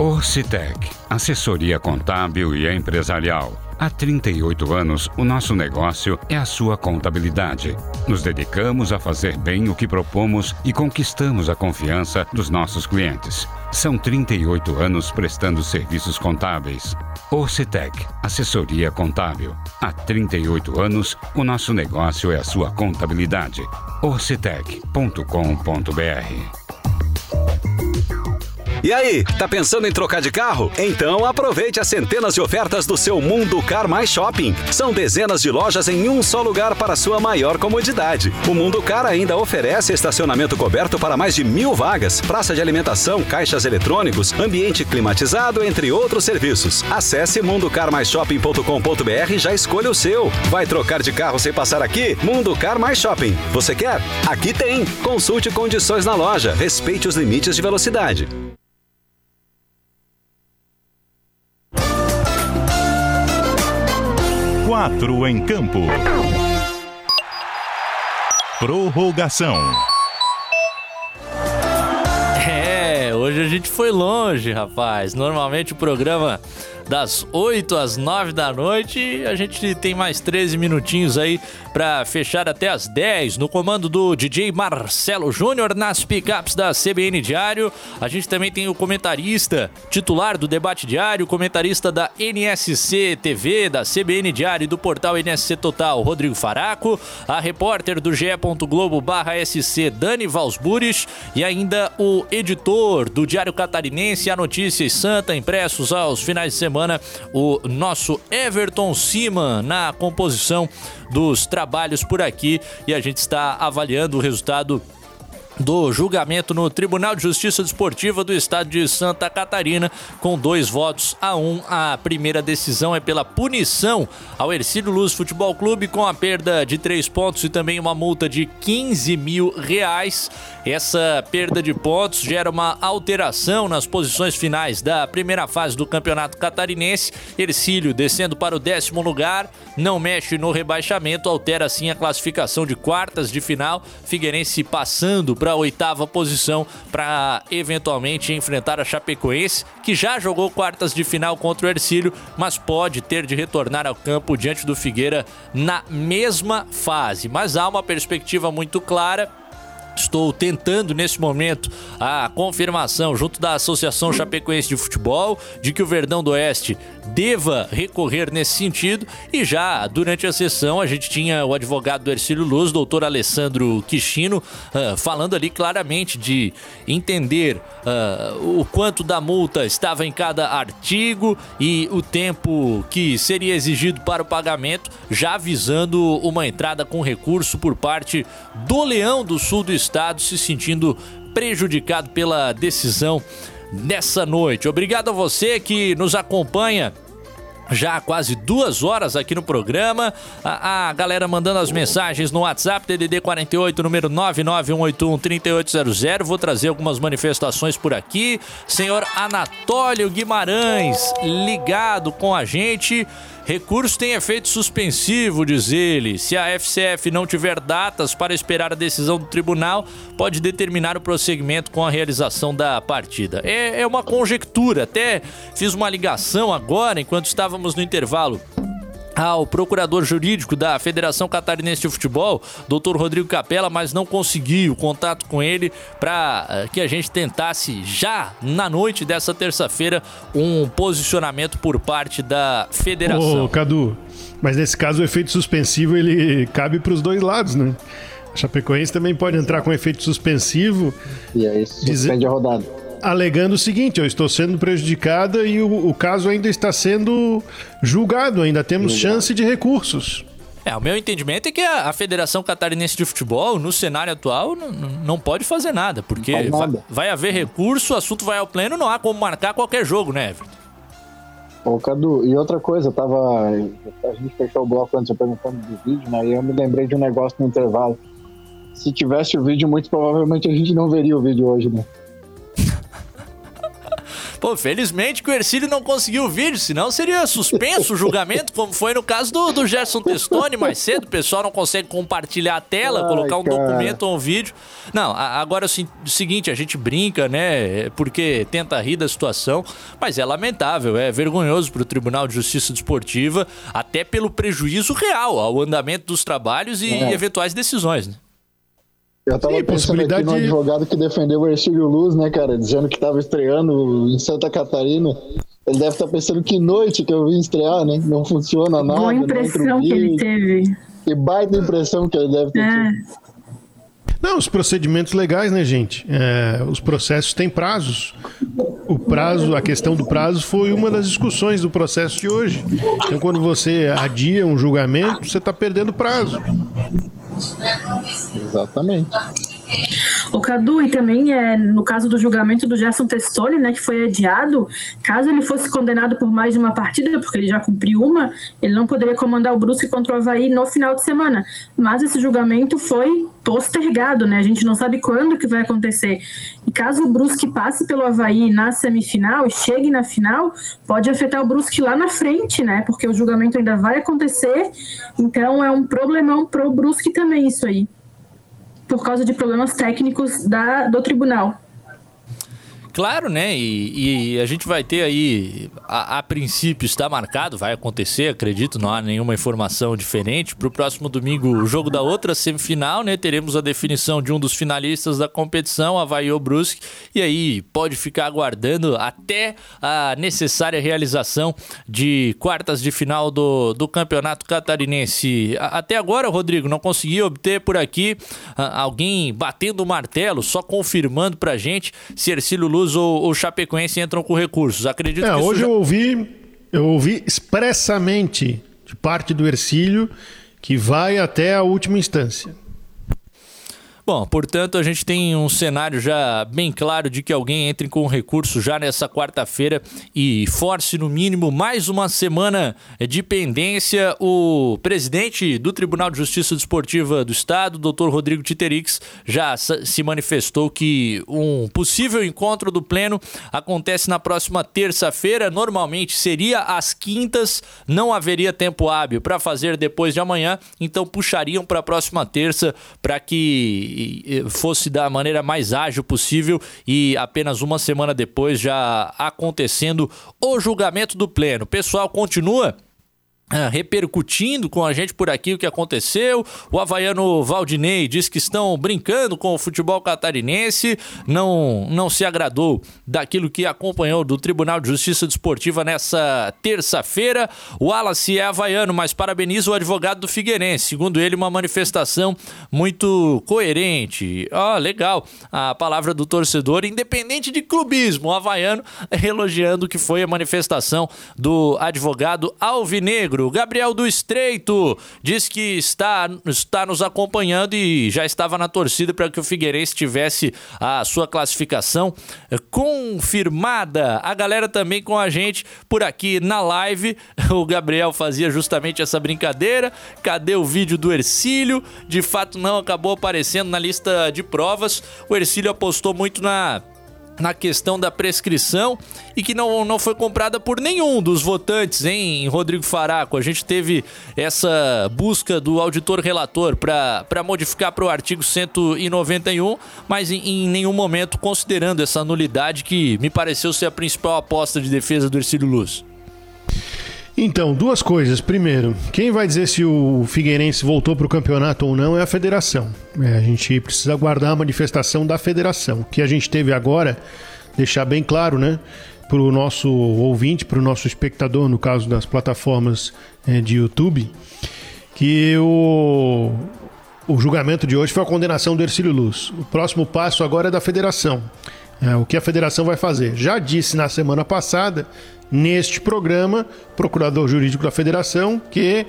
Orcitec, assessoria contábil e empresarial. Há 38 anos, o nosso negócio é a sua contabilidade. Nos dedicamos a fazer bem o que propomos e conquistamos a confiança dos nossos clientes. São 38 anos prestando serviços contábeis. Orcitec, assessoria contábil. Há 38 anos, o nosso negócio é a sua contabilidade. orcitec.com.br e aí, tá pensando em trocar de carro? Então aproveite as centenas de ofertas do seu Mundo Car Mais Shopping. São dezenas de lojas em um só lugar para sua maior comodidade. O Mundo Car ainda oferece estacionamento coberto para mais de mil vagas, praça de alimentação, caixas eletrônicos, ambiente climatizado, entre outros serviços. Acesse mundocarmaisshopping.com.br e já escolha o seu. Vai trocar de carro sem passar aqui? Mundo Car Mais Shopping. Você quer? Aqui tem. Consulte condições na loja. Respeite os limites de velocidade. Quatro em campo. Prorrogação. É, hoje a gente foi longe, rapaz. Normalmente o programa das 8 às 9 da noite. A gente tem mais 13 minutinhos aí para fechar até as 10 no comando do DJ Marcelo Júnior nas picapes da CBN Diário. A gente também tem o comentarista titular do debate diário, comentarista da NSC TV, da CBN Diário e do portal NSC Total, Rodrigo Faraco, a repórter do ge SC, Dani Valsburis e ainda o editor do Diário Catarinense, a Notícias Santa, impressos aos finais de semana semana o nosso Everton Siman na composição dos trabalhos por aqui. E a gente está avaliando o resultado do julgamento no Tribunal de Justiça Desportiva do Estado de Santa Catarina, com dois votos a um. A primeira decisão é pela punição ao Ercílio Luz Futebol Clube com a perda de três pontos e também uma multa de 15 mil reais. Essa perda de pontos gera uma alteração nas posições finais da primeira fase do Campeonato Catarinense. Ercílio descendo para o décimo lugar, não mexe no rebaixamento, altera assim a classificação de quartas de final. Figueirense passando para a oitava posição para eventualmente enfrentar a Chapecoense, que já jogou quartas de final contra o Ercílio, mas pode ter de retornar ao campo diante do Figueira na mesma fase. Mas há uma perspectiva muito clara Estou tentando nesse momento a confirmação junto da Associação Chapecoense de Futebol de que o Verdão do Oeste deva recorrer nesse sentido. E já durante a sessão a gente tinha o advogado do Ercílio Luz, doutor Alessandro Quixino, uh, falando ali claramente de entender uh, o quanto da multa estava em cada artigo e o tempo que seria exigido para o pagamento, já avisando uma entrada com recurso por parte do Leão do Sul do Estado, se sentindo prejudicado pela decisão nessa noite. Obrigado a você que nos acompanha já há quase duas horas aqui no programa. A, a, galera mandando as mensagens no WhatsApp, DDD 48, número 991813800. Vou trazer algumas manifestações por aqui. Senhor Anatólio Guimarães, ligado com a gente. Recurso tem efeito suspensivo, diz ele. Se a FCF não tiver datas para esperar a decisão do tribunal, pode determinar o prosseguimento com a realização da partida. É, é uma conjectura. Até fiz uma ligação agora, enquanto estávamos no intervalo ao procurador jurídico da Federação Catarinense de Futebol, Dr. Rodrigo Capella, mas não consegui o contato com ele para eh, que a gente tentasse já na noite dessa terça-feira um posicionamento por parte da federação. Ô, Cadu, mas nesse caso o efeito suspensivo ele cabe para os dois lados, né? A Chapecoense também pode entrar com efeito suspensivo. E aí suspende dizer... a rodada alegando o seguinte: eu estou sendo prejudicada e o, o caso ainda está sendo julgado, ainda temos chance de recursos. É, o meu entendimento é que a, a, Federação Catarinense de Futebol, no cenário atual, não pode fazer nada, porque nada. Vai, vai, haver recurso, o assunto vai ao pleno, não há como marcar qualquer jogo, né, Everton? Ô, Cadu, e outra coisa, tava. A gente fechou o bloco antes, eu perguntando do vídeo, né? E eu me lembrei de um negócio no intervalo. Se tivesse o vídeo, muito provavelmente a gente não veria o vídeo hoje, né? Pô, felizmente que o Ercílio não conseguiu o vídeo, senão seria suspenso o julgamento, como foi no caso do, do Gerson Testoni mais cedo. O pessoal não consegue compartilhar a tela, Ai, colocar um cara. documento ou um vídeo. Não, agora é o seguinte, a gente brinca, né? Porque tenta rir da situação, mas é lamentável, é vergonhoso para o Tribunal de Justiça Desportiva, até pelo prejuízo real ao andamento dos trabalhos e é. eventuais decisões, né? Eu tava Sim, pensando aqui no advogado que defendeu o Ercílio Luz, né, cara, dizendo que tava estreando em Santa Catarina. Ele deve estar tá pensando que noite que eu vim estrear, né? Não funciona nada. Boa impressão que ele teve. Que baita impressão que ele deve ter é. tido. Não, os procedimentos legais, né, gente? É, os processos têm prazos. O prazo, a questão do prazo foi uma das discussões do processo de hoje. Então, quando você adia um julgamento, você está perdendo prazo. Exatamente. O Cadu, e também é, no caso do julgamento do Gerson Testoni, né, que foi adiado, caso ele fosse condenado por mais de uma partida, porque ele já cumpriu uma, ele não poderia comandar o Brusque contra o Havaí no final de semana. Mas esse julgamento foi postergado, né? A gente não sabe quando que vai acontecer. E caso o Brusque passe pelo Havaí na semifinal e chegue na final, pode afetar o Brusque lá na frente, né? Porque o julgamento ainda vai acontecer, então é um problemão pro Brusque também isso aí por causa de problemas técnicos da, do tribunal. Claro, né? E, e, a gente vai ter aí, a, a, princípio está marcado, vai acontecer, acredito, não há nenhuma informação diferente. Para o próximo domingo, o jogo da outra semifinal, né? Teremos a definição de um dos finalistas da competição, Havaí ou Brusque, e aí pode ficar aguardando até a necessária realização de quartas de final do, do Campeonato Catarinense. Até agora, Rodrigo, não consegui obter por aqui alguém batendo o martelo, só confirmando pra gente se Ercílio Lula Luz ou o Chapecoense entram com recursos. Acredito é, que hoje já... eu ouvi, eu ouvi expressamente de parte do Ercílio que vai até a última instância. Bom, portanto, a gente tem um cenário já bem claro de que alguém entre com recurso já nessa quarta-feira e force, no mínimo, mais uma semana de pendência. O presidente do Tribunal de Justiça Desportiva do Estado, doutor Rodrigo Titerix, já se manifestou que um possível encontro do Pleno acontece na próxima terça-feira. Normalmente seria às quintas, não haveria tempo hábil para fazer depois de amanhã, então puxariam para a próxima terça para que fosse da maneira mais ágil possível e apenas uma semana depois já acontecendo o julgamento do pleno. O pessoal continua ah, repercutindo com a gente por aqui o que aconteceu. O havaiano Valdinei diz que estão brincando com o futebol catarinense, não, não se agradou daquilo que acompanhou do Tribunal de Justiça Desportiva nessa terça-feira. O Wallace é havaiano, mas parabeniza o advogado do Figueirense. Segundo ele, uma manifestação muito coerente. Oh, legal a palavra do torcedor, independente de clubismo, o havaiano elogiando que foi a manifestação do advogado Alvinegro. Gabriel do Estreito diz que está, está nos acompanhando e já estava na torcida para que o Figueirense tivesse a sua classificação confirmada. A galera também com a gente por aqui na live. <laughs> O Gabriel fazia justamente essa brincadeira. Cadê o vídeo do Ercílio? De fato, não acabou aparecendo na lista de provas. O Ercílio apostou muito na na questão da prescrição e que não, não foi comprada por nenhum dos votantes, hein, Rodrigo Faraco? A gente teve essa busca do auditor relator para modificar para o artigo 191, mas em, em, nenhum momento considerando essa nulidade que me pareceu ser a principal aposta de defesa do Ercílio Luz. Então, duas coisas. Primeiro, quem vai dizer se o Figueirense voltou para o campeonato ou não é a federação. É, a gente precisa aguardar a manifestação da federação. O que a gente teve agora, deixar bem claro, né? Para o nosso ouvinte, para o nosso espectador, no caso das plataformas é, de YouTube, que o, o julgamento de hoje foi a condenação do Ercílio Luz. O próximo passo agora é da federação. É, o que a federação vai fazer? Já disse na semana passada neste programa, procurador jurídico da federação, que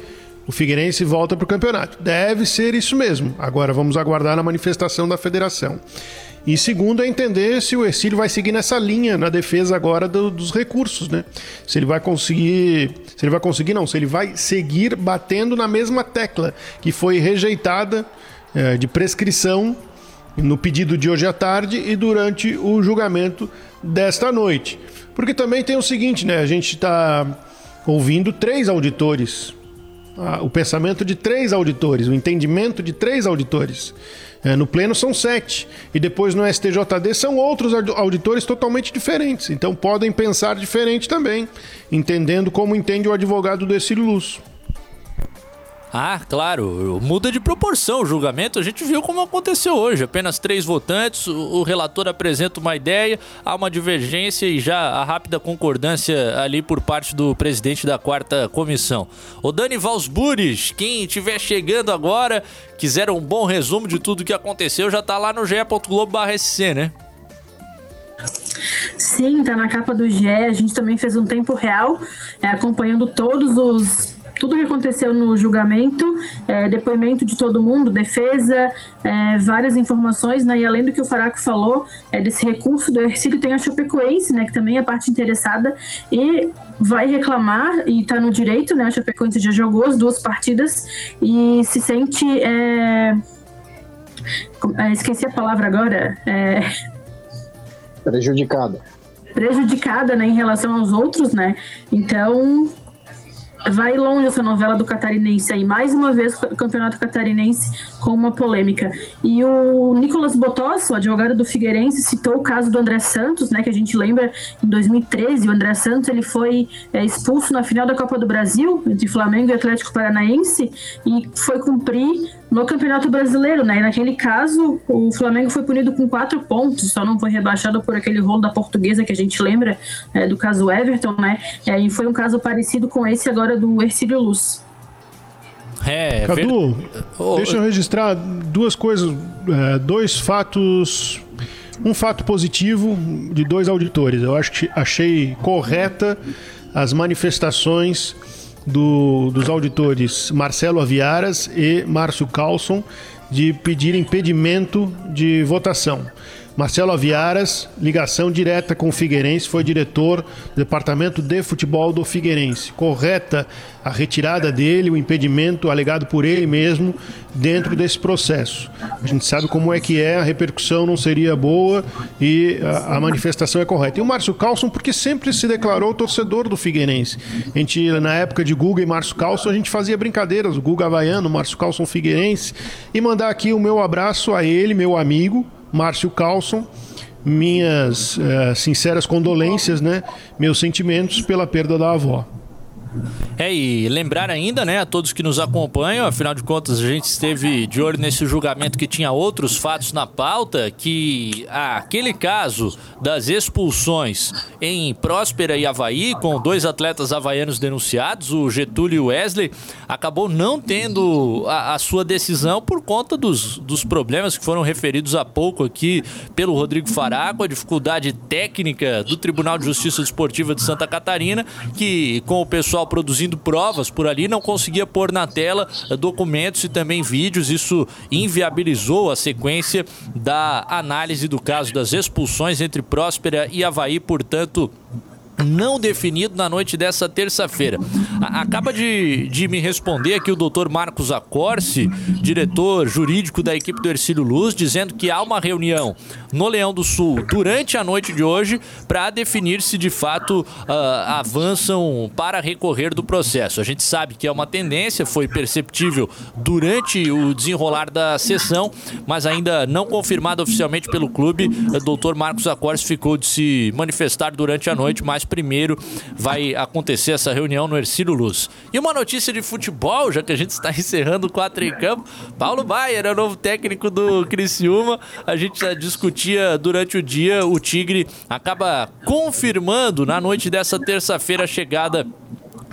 o Figueirense volta para o campeonato. Deve ser isso mesmo. Agora vamos aguardar a manifestação da federação. E segundo é entender se o Ercílio vai seguir nessa linha na defesa agora do, dos recursos, né? Se ele vai conseguir, se ele vai conseguir não, se ele vai seguir batendo na mesma tecla que foi rejeitada é, de prescrição no pedido de hoje à tarde e durante o julgamento desta noite. Porque também tem o seguinte, né? A gente está ouvindo três auditores. o pensamento de três auditores, o entendimento de três auditores. É, no pleno são sete. E depois no STJD são outros auditores totalmente diferentes. Então podem pensar diferente também, entendendo como entende o advogado do Luz. Ah, claro, muda de proporção o julgamento. A gente viu como aconteceu hoje. Apenas três votantes, o, relator apresenta uma ideia, há uma divergência e já a rápida concordância ali por parte do presidente da quarta comissão. O Dani Valsburis, quem estiver chegando agora, quiser um bom resumo de tudo que aconteceu, já está lá no ge.globo.sc, né? Sim, tá na capa do GE. A gente também fez um tempo real, é, acompanhando todos os tudo que aconteceu no julgamento, é, depoimento de todo mundo, defesa, é, várias informações, né? E além do que o Faraco falou, é, desse recurso do Ercílio, tem a Chapecoense, né? Que também é parte interessada e vai reclamar e está no direito, né? A Chapecoense já jogou as duas partidas e se sente. É... é esqueci a palavra agora. É... Prejudicada. Prejudicada, né, em relação aos outros, né? Então, vai longe essa novela do catarinense aí. Mais uma vez, o campeonato catarinense com uma polêmica. E o Nicolas Botosso, advogado do Figueirense, citou o caso do André Santos, né, que a gente lembra em 2013. O André Santos ele foi é, expulso na final da Copa do Brasil, entre Flamengo e Atlético Paranaense, e foi cumprir no Campeonato Brasileiro, né? E naquele caso, o Flamengo foi punido com quatro pontos, só não foi rebaixado por aquele rolo da portuguesa que a gente lembra é, do caso Everton, né? É, e foi um caso parecido com esse agora do Ercílio Luz. É, Cadu, ver... deixa eu registrar duas coisas, é, dois fatos. Um fato positivo de dois auditores. Eu acho que achei correta as manifestações do, dos auditores Marcelo Aviaras e Márcio Carlson de pedir impedimento de votação. Marcelo Aviaras, ligação direta com o Figueirense, foi diretor do departamento de futebol do Figueirense. Correta a retirada dele, o impedimento alegado por ele mesmo dentro desse processo. A gente sabe como é que é, a repercussão não seria boa e a, a manifestação é correta. E o Márcio Carlson, porque sempre se declarou torcedor do Figueirense. A gente, na época de Guga e Márcio Carlson, a gente fazia brincadeiras, o Guga Havaiano, Márcio Carlson Figueirense, e mandar aqui o meu abraço a ele, meu amigo, Márcio Carlson, minhas uh, sinceras condolências, né? Meus sentimentos pela perda da avó. É, e lembrar ainda, né, a todos que nos acompanham, afinal de contas, a gente esteve de olho nesse julgamento que tinha outros fatos na pauta, que aquele caso das expulsões em Próspera e Havaí, com dois atletas havaianos denunciados, o Getúlio e o Wesley, acabou não tendo a, a sua decisão por conta dos, dos problemas que foram referidos há pouco aqui pelo Rodrigo Faraco, a dificuldade técnica do Tribunal de Justiça Desportiva de Santa Catarina, que com o pessoal pessoal produzindo provas por ali, não conseguia pôr na tela eh, documentos e também vídeos. Isso inviabilizou a sequência da análise do caso das expulsões entre Próspera e Havaí, portanto não definido na noite dessa terça-feira. Acaba de, de me responder aqui o doutor Marcos Acorce, diretor jurídico da equipe do Ercílio Luz, dizendo que há uma reunião no Leão do Sul durante a noite de hoje para definir se de fato uh, avançam para recorrer do processo. A gente sabe que é uma tendência, foi perceptível durante o desenrolar da sessão, mas ainda não confirmado oficialmente pelo clube. O doutor Marcos Acorce ficou de se manifestar durante a noite, mas primeiro vai acontecer essa reunião no Ercílio Luz. E uma notícia de futebol, já que a gente está encerrando o 4 em campo, Paulo Baier é o novo técnico do Criciúma. A gente já discutia durante o dia, o Tigre acaba confirmando na noite dessa terça-feira a chegada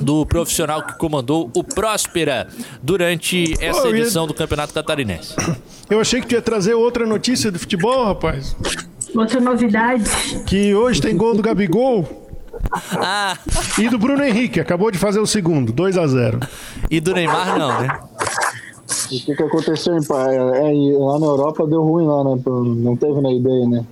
do profissional que comandou o Próspera durante essa edição do Campeonato Catarinense. Eu achei que tu ia trazer outra notícia de futebol, rapaz. Outra novidade. Que hoje tem gol do Gabigol. Ah. E do Bruno Henrique, acabou de fazer o segundo, 2 a 0 E do Neymar não, né? O que, que aconteceu em é, lá na Europa deu ruim lá, né? Não teve na ideia, né?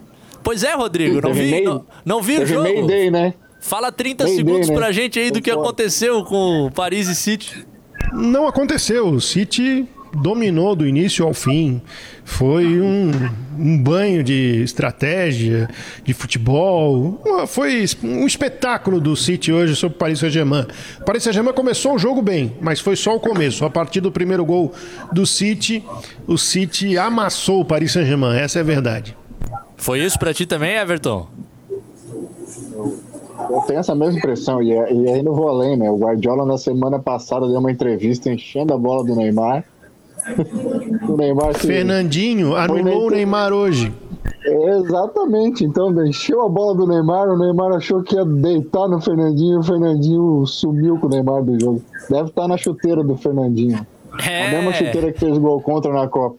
Pois é, Rodrigo, não vi, não, não vi o jogo. Mayday, né? Fala 30 Mayday, segundos né? pra gente aí do que aconteceu com Paris e City. Não aconteceu. O City dominou do início ao fim. Foi um, um banho de estratégia, de futebol. Foi um espetáculo do City hoje sobre o Paris Saint-Germain. O Paris Saint-Germain começou o jogo bem, mas foi só o começo. A partir do primeiro gol do City, o City amassou o Paris Saint-Germain. Essa é a verdade. Foi isso para ti também, Everton? Eu tenho essa mesma impressão, e, e aí não vou além, né? O Guardiola na semana passada deu uma entrevista enchendo a bola do Neymar. Fernandinho anulou o Neymar hoje. Exatamente, então encheu a bola do Neymar, o Neymar achou que ia deitar no Fernandinho, o Fernandinho sumiu com o Neymar do jogo. Deve estar na chuteira do Fernandinho. É. A mesma chuteira que fez gol contra na Copa.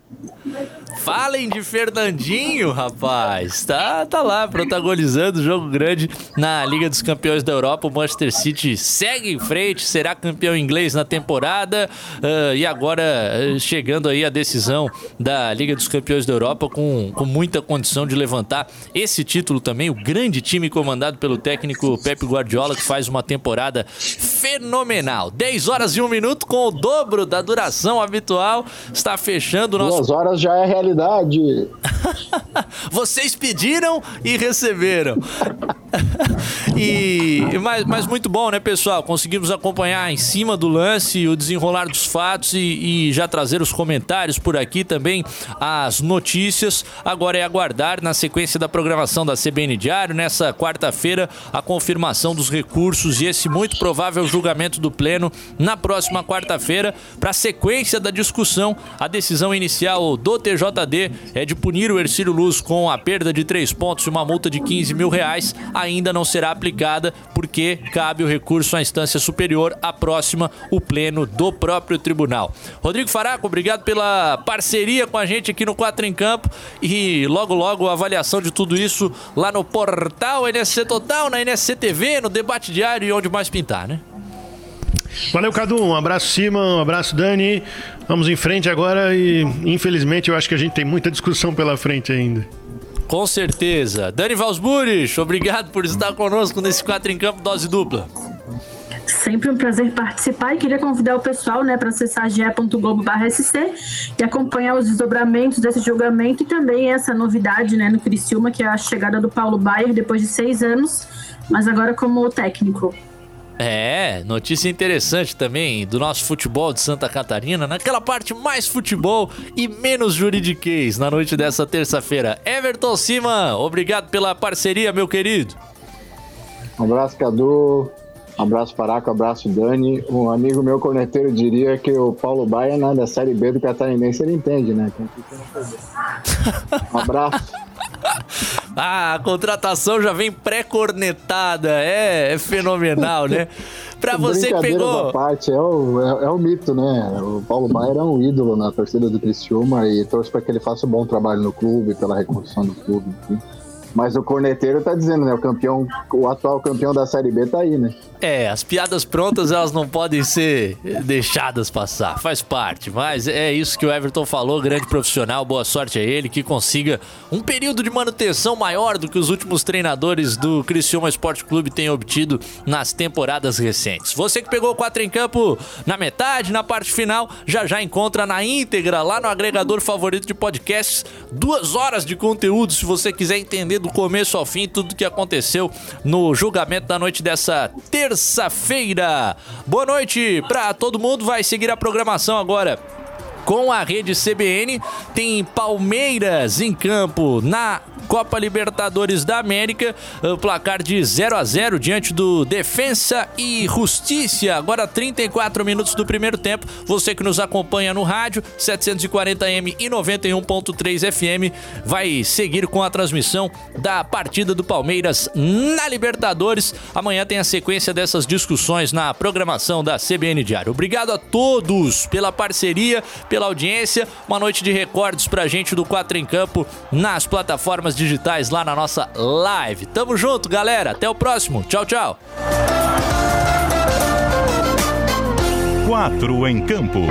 Falem de Fernandinho, rapaz. Tá, tá lá protagonizando o jogo grande na Liga dos Campeões da Europa. O Manchester City segue em frente, será campeão inglês na temporada uh, e agora uh, chegando aí a decisão da Liga dos Campeões da Europa com, com muita condição de levantar esse título também. O grande time comandado pelo técnico Pep Guardiola que faz uma temporada fenomenal. 10 horas e 1 minuto com o dobro da duração habitual. Está fechando o nosso. Duas horas já é realidade realidade. <laughs> Vocês pediram e receberam. <laughs> e mas, mas, muito bom, né, pessoal? Conseguimos acompanhar em cima do lance o desenrolar dos fatos e, e, já trazer os comentários por aqui também, as notícias. Agora é aguardar na sequência da programação da CBN Diário nessa quarta-feira a confirmação dos recursos e esse muito provável julgamento do pleno na próxima quarta-feira para a sequência da discussão, a decisão inicial do TJ JD é de punir o Ercílio Luz com a perda de três pontos e uma multa de 15 mil reais, ainda não será aplicada porque cabe o recurso à instância superior, a próxima, o pleno do próprio tribunal. Rodrigo Faraco, obrigado pela parceria com a gente aqui no Quatro em Campo e logo logo a avaliação de tudo isso lá no portal NSC Total, na NSC TV, no Debate Diário e onde mais pintar, né? Valeu, Cadu. Um abraço, Cima. Um abraço, Dani. Vamos em frente agora e, infelizmente, eu acho que a gente tem muita discussão pela frente ainda. Com certeza. Dani Valsburich, obrigado por estar conosco nesse 4 em Campo Dose Dupla. Sempre um prazer participar e queria convidar o pessoal né, para acessar ge.globo.sc e acompanhar os desdobramentos desse julgamento e também essa novidade né, no Criciúma, que é a chegada do Paulo Baier depois de seis anos, mas agora como técnico. É, notícia interessante também do nosso futebol de Santa Catarina, naquela parte mais futebol e menos juridiquês na noite dessa terça-feira. Everton Siman, obrigado pela parceria, meu querido. Um abraço, Cadu. Um abraço, Paraco. Um abraço, Dani. Um amigo meu corneteiro diria que o Paulo Baia, né, da Série B do Catarinense, ele entende, né? <laughs> Um abraço. <laughs> ah, a contratação já vem pré-cornetada. É, é fenomenal, né? Pra <laughs> você que pegou. parte, é o, é, é, o mito, né? O Paulo Baier é um ídolo na torcida do Criciúma e torço para que ele faça um bom trabalho no clube, pela reconstrução do clube, enfim. Mas o corneteiro tá dizendo, né? O campeão, o atual campeão da Série B tá aí, né? É, as piadas prontas elas não podem ser deixadas passar, faz parte. Mas é isso que o Everton falou, grande profissional, boa sorte a ele, que consiga um período de manutenção maior do que os últimos treinadores do Criciúma Esporte Clube têm obtido nas temporadas recentes. Você que pegou o 4 em campo na metade, na parte final, já já encontra na íntegra lá no agregador favorito de podcasts, duas horas de conteúdo se você quiser entender do começo ao fim tudo que aconteceu no julgamento da noite dessa terça terça-feira. Boa noite para todo mundo. Vai seguir a programação agora com a rede CBN. Tem Palmeiras em campo na Copa Libertadores da América. O placar de 0 a 0 diante do Defensa e Justiça. Agora 34 minutos do primeiro tempo. Você que nos acompanha no rádio 740M e 91.3 FM vai seguir com a transmissão da partida do Palmeiras na Libertadores. Amanhã tem a sequência dessas discussões na programação da CBN Diário. Obrigado a todos pela parceria, pela audiência. Uma noite de recordes pra gente do 4 em Campo nas plataformas digitais lá na nossa live. Tamo junto, galera. Até o próximo. Tchau, tchau. 4 em campo.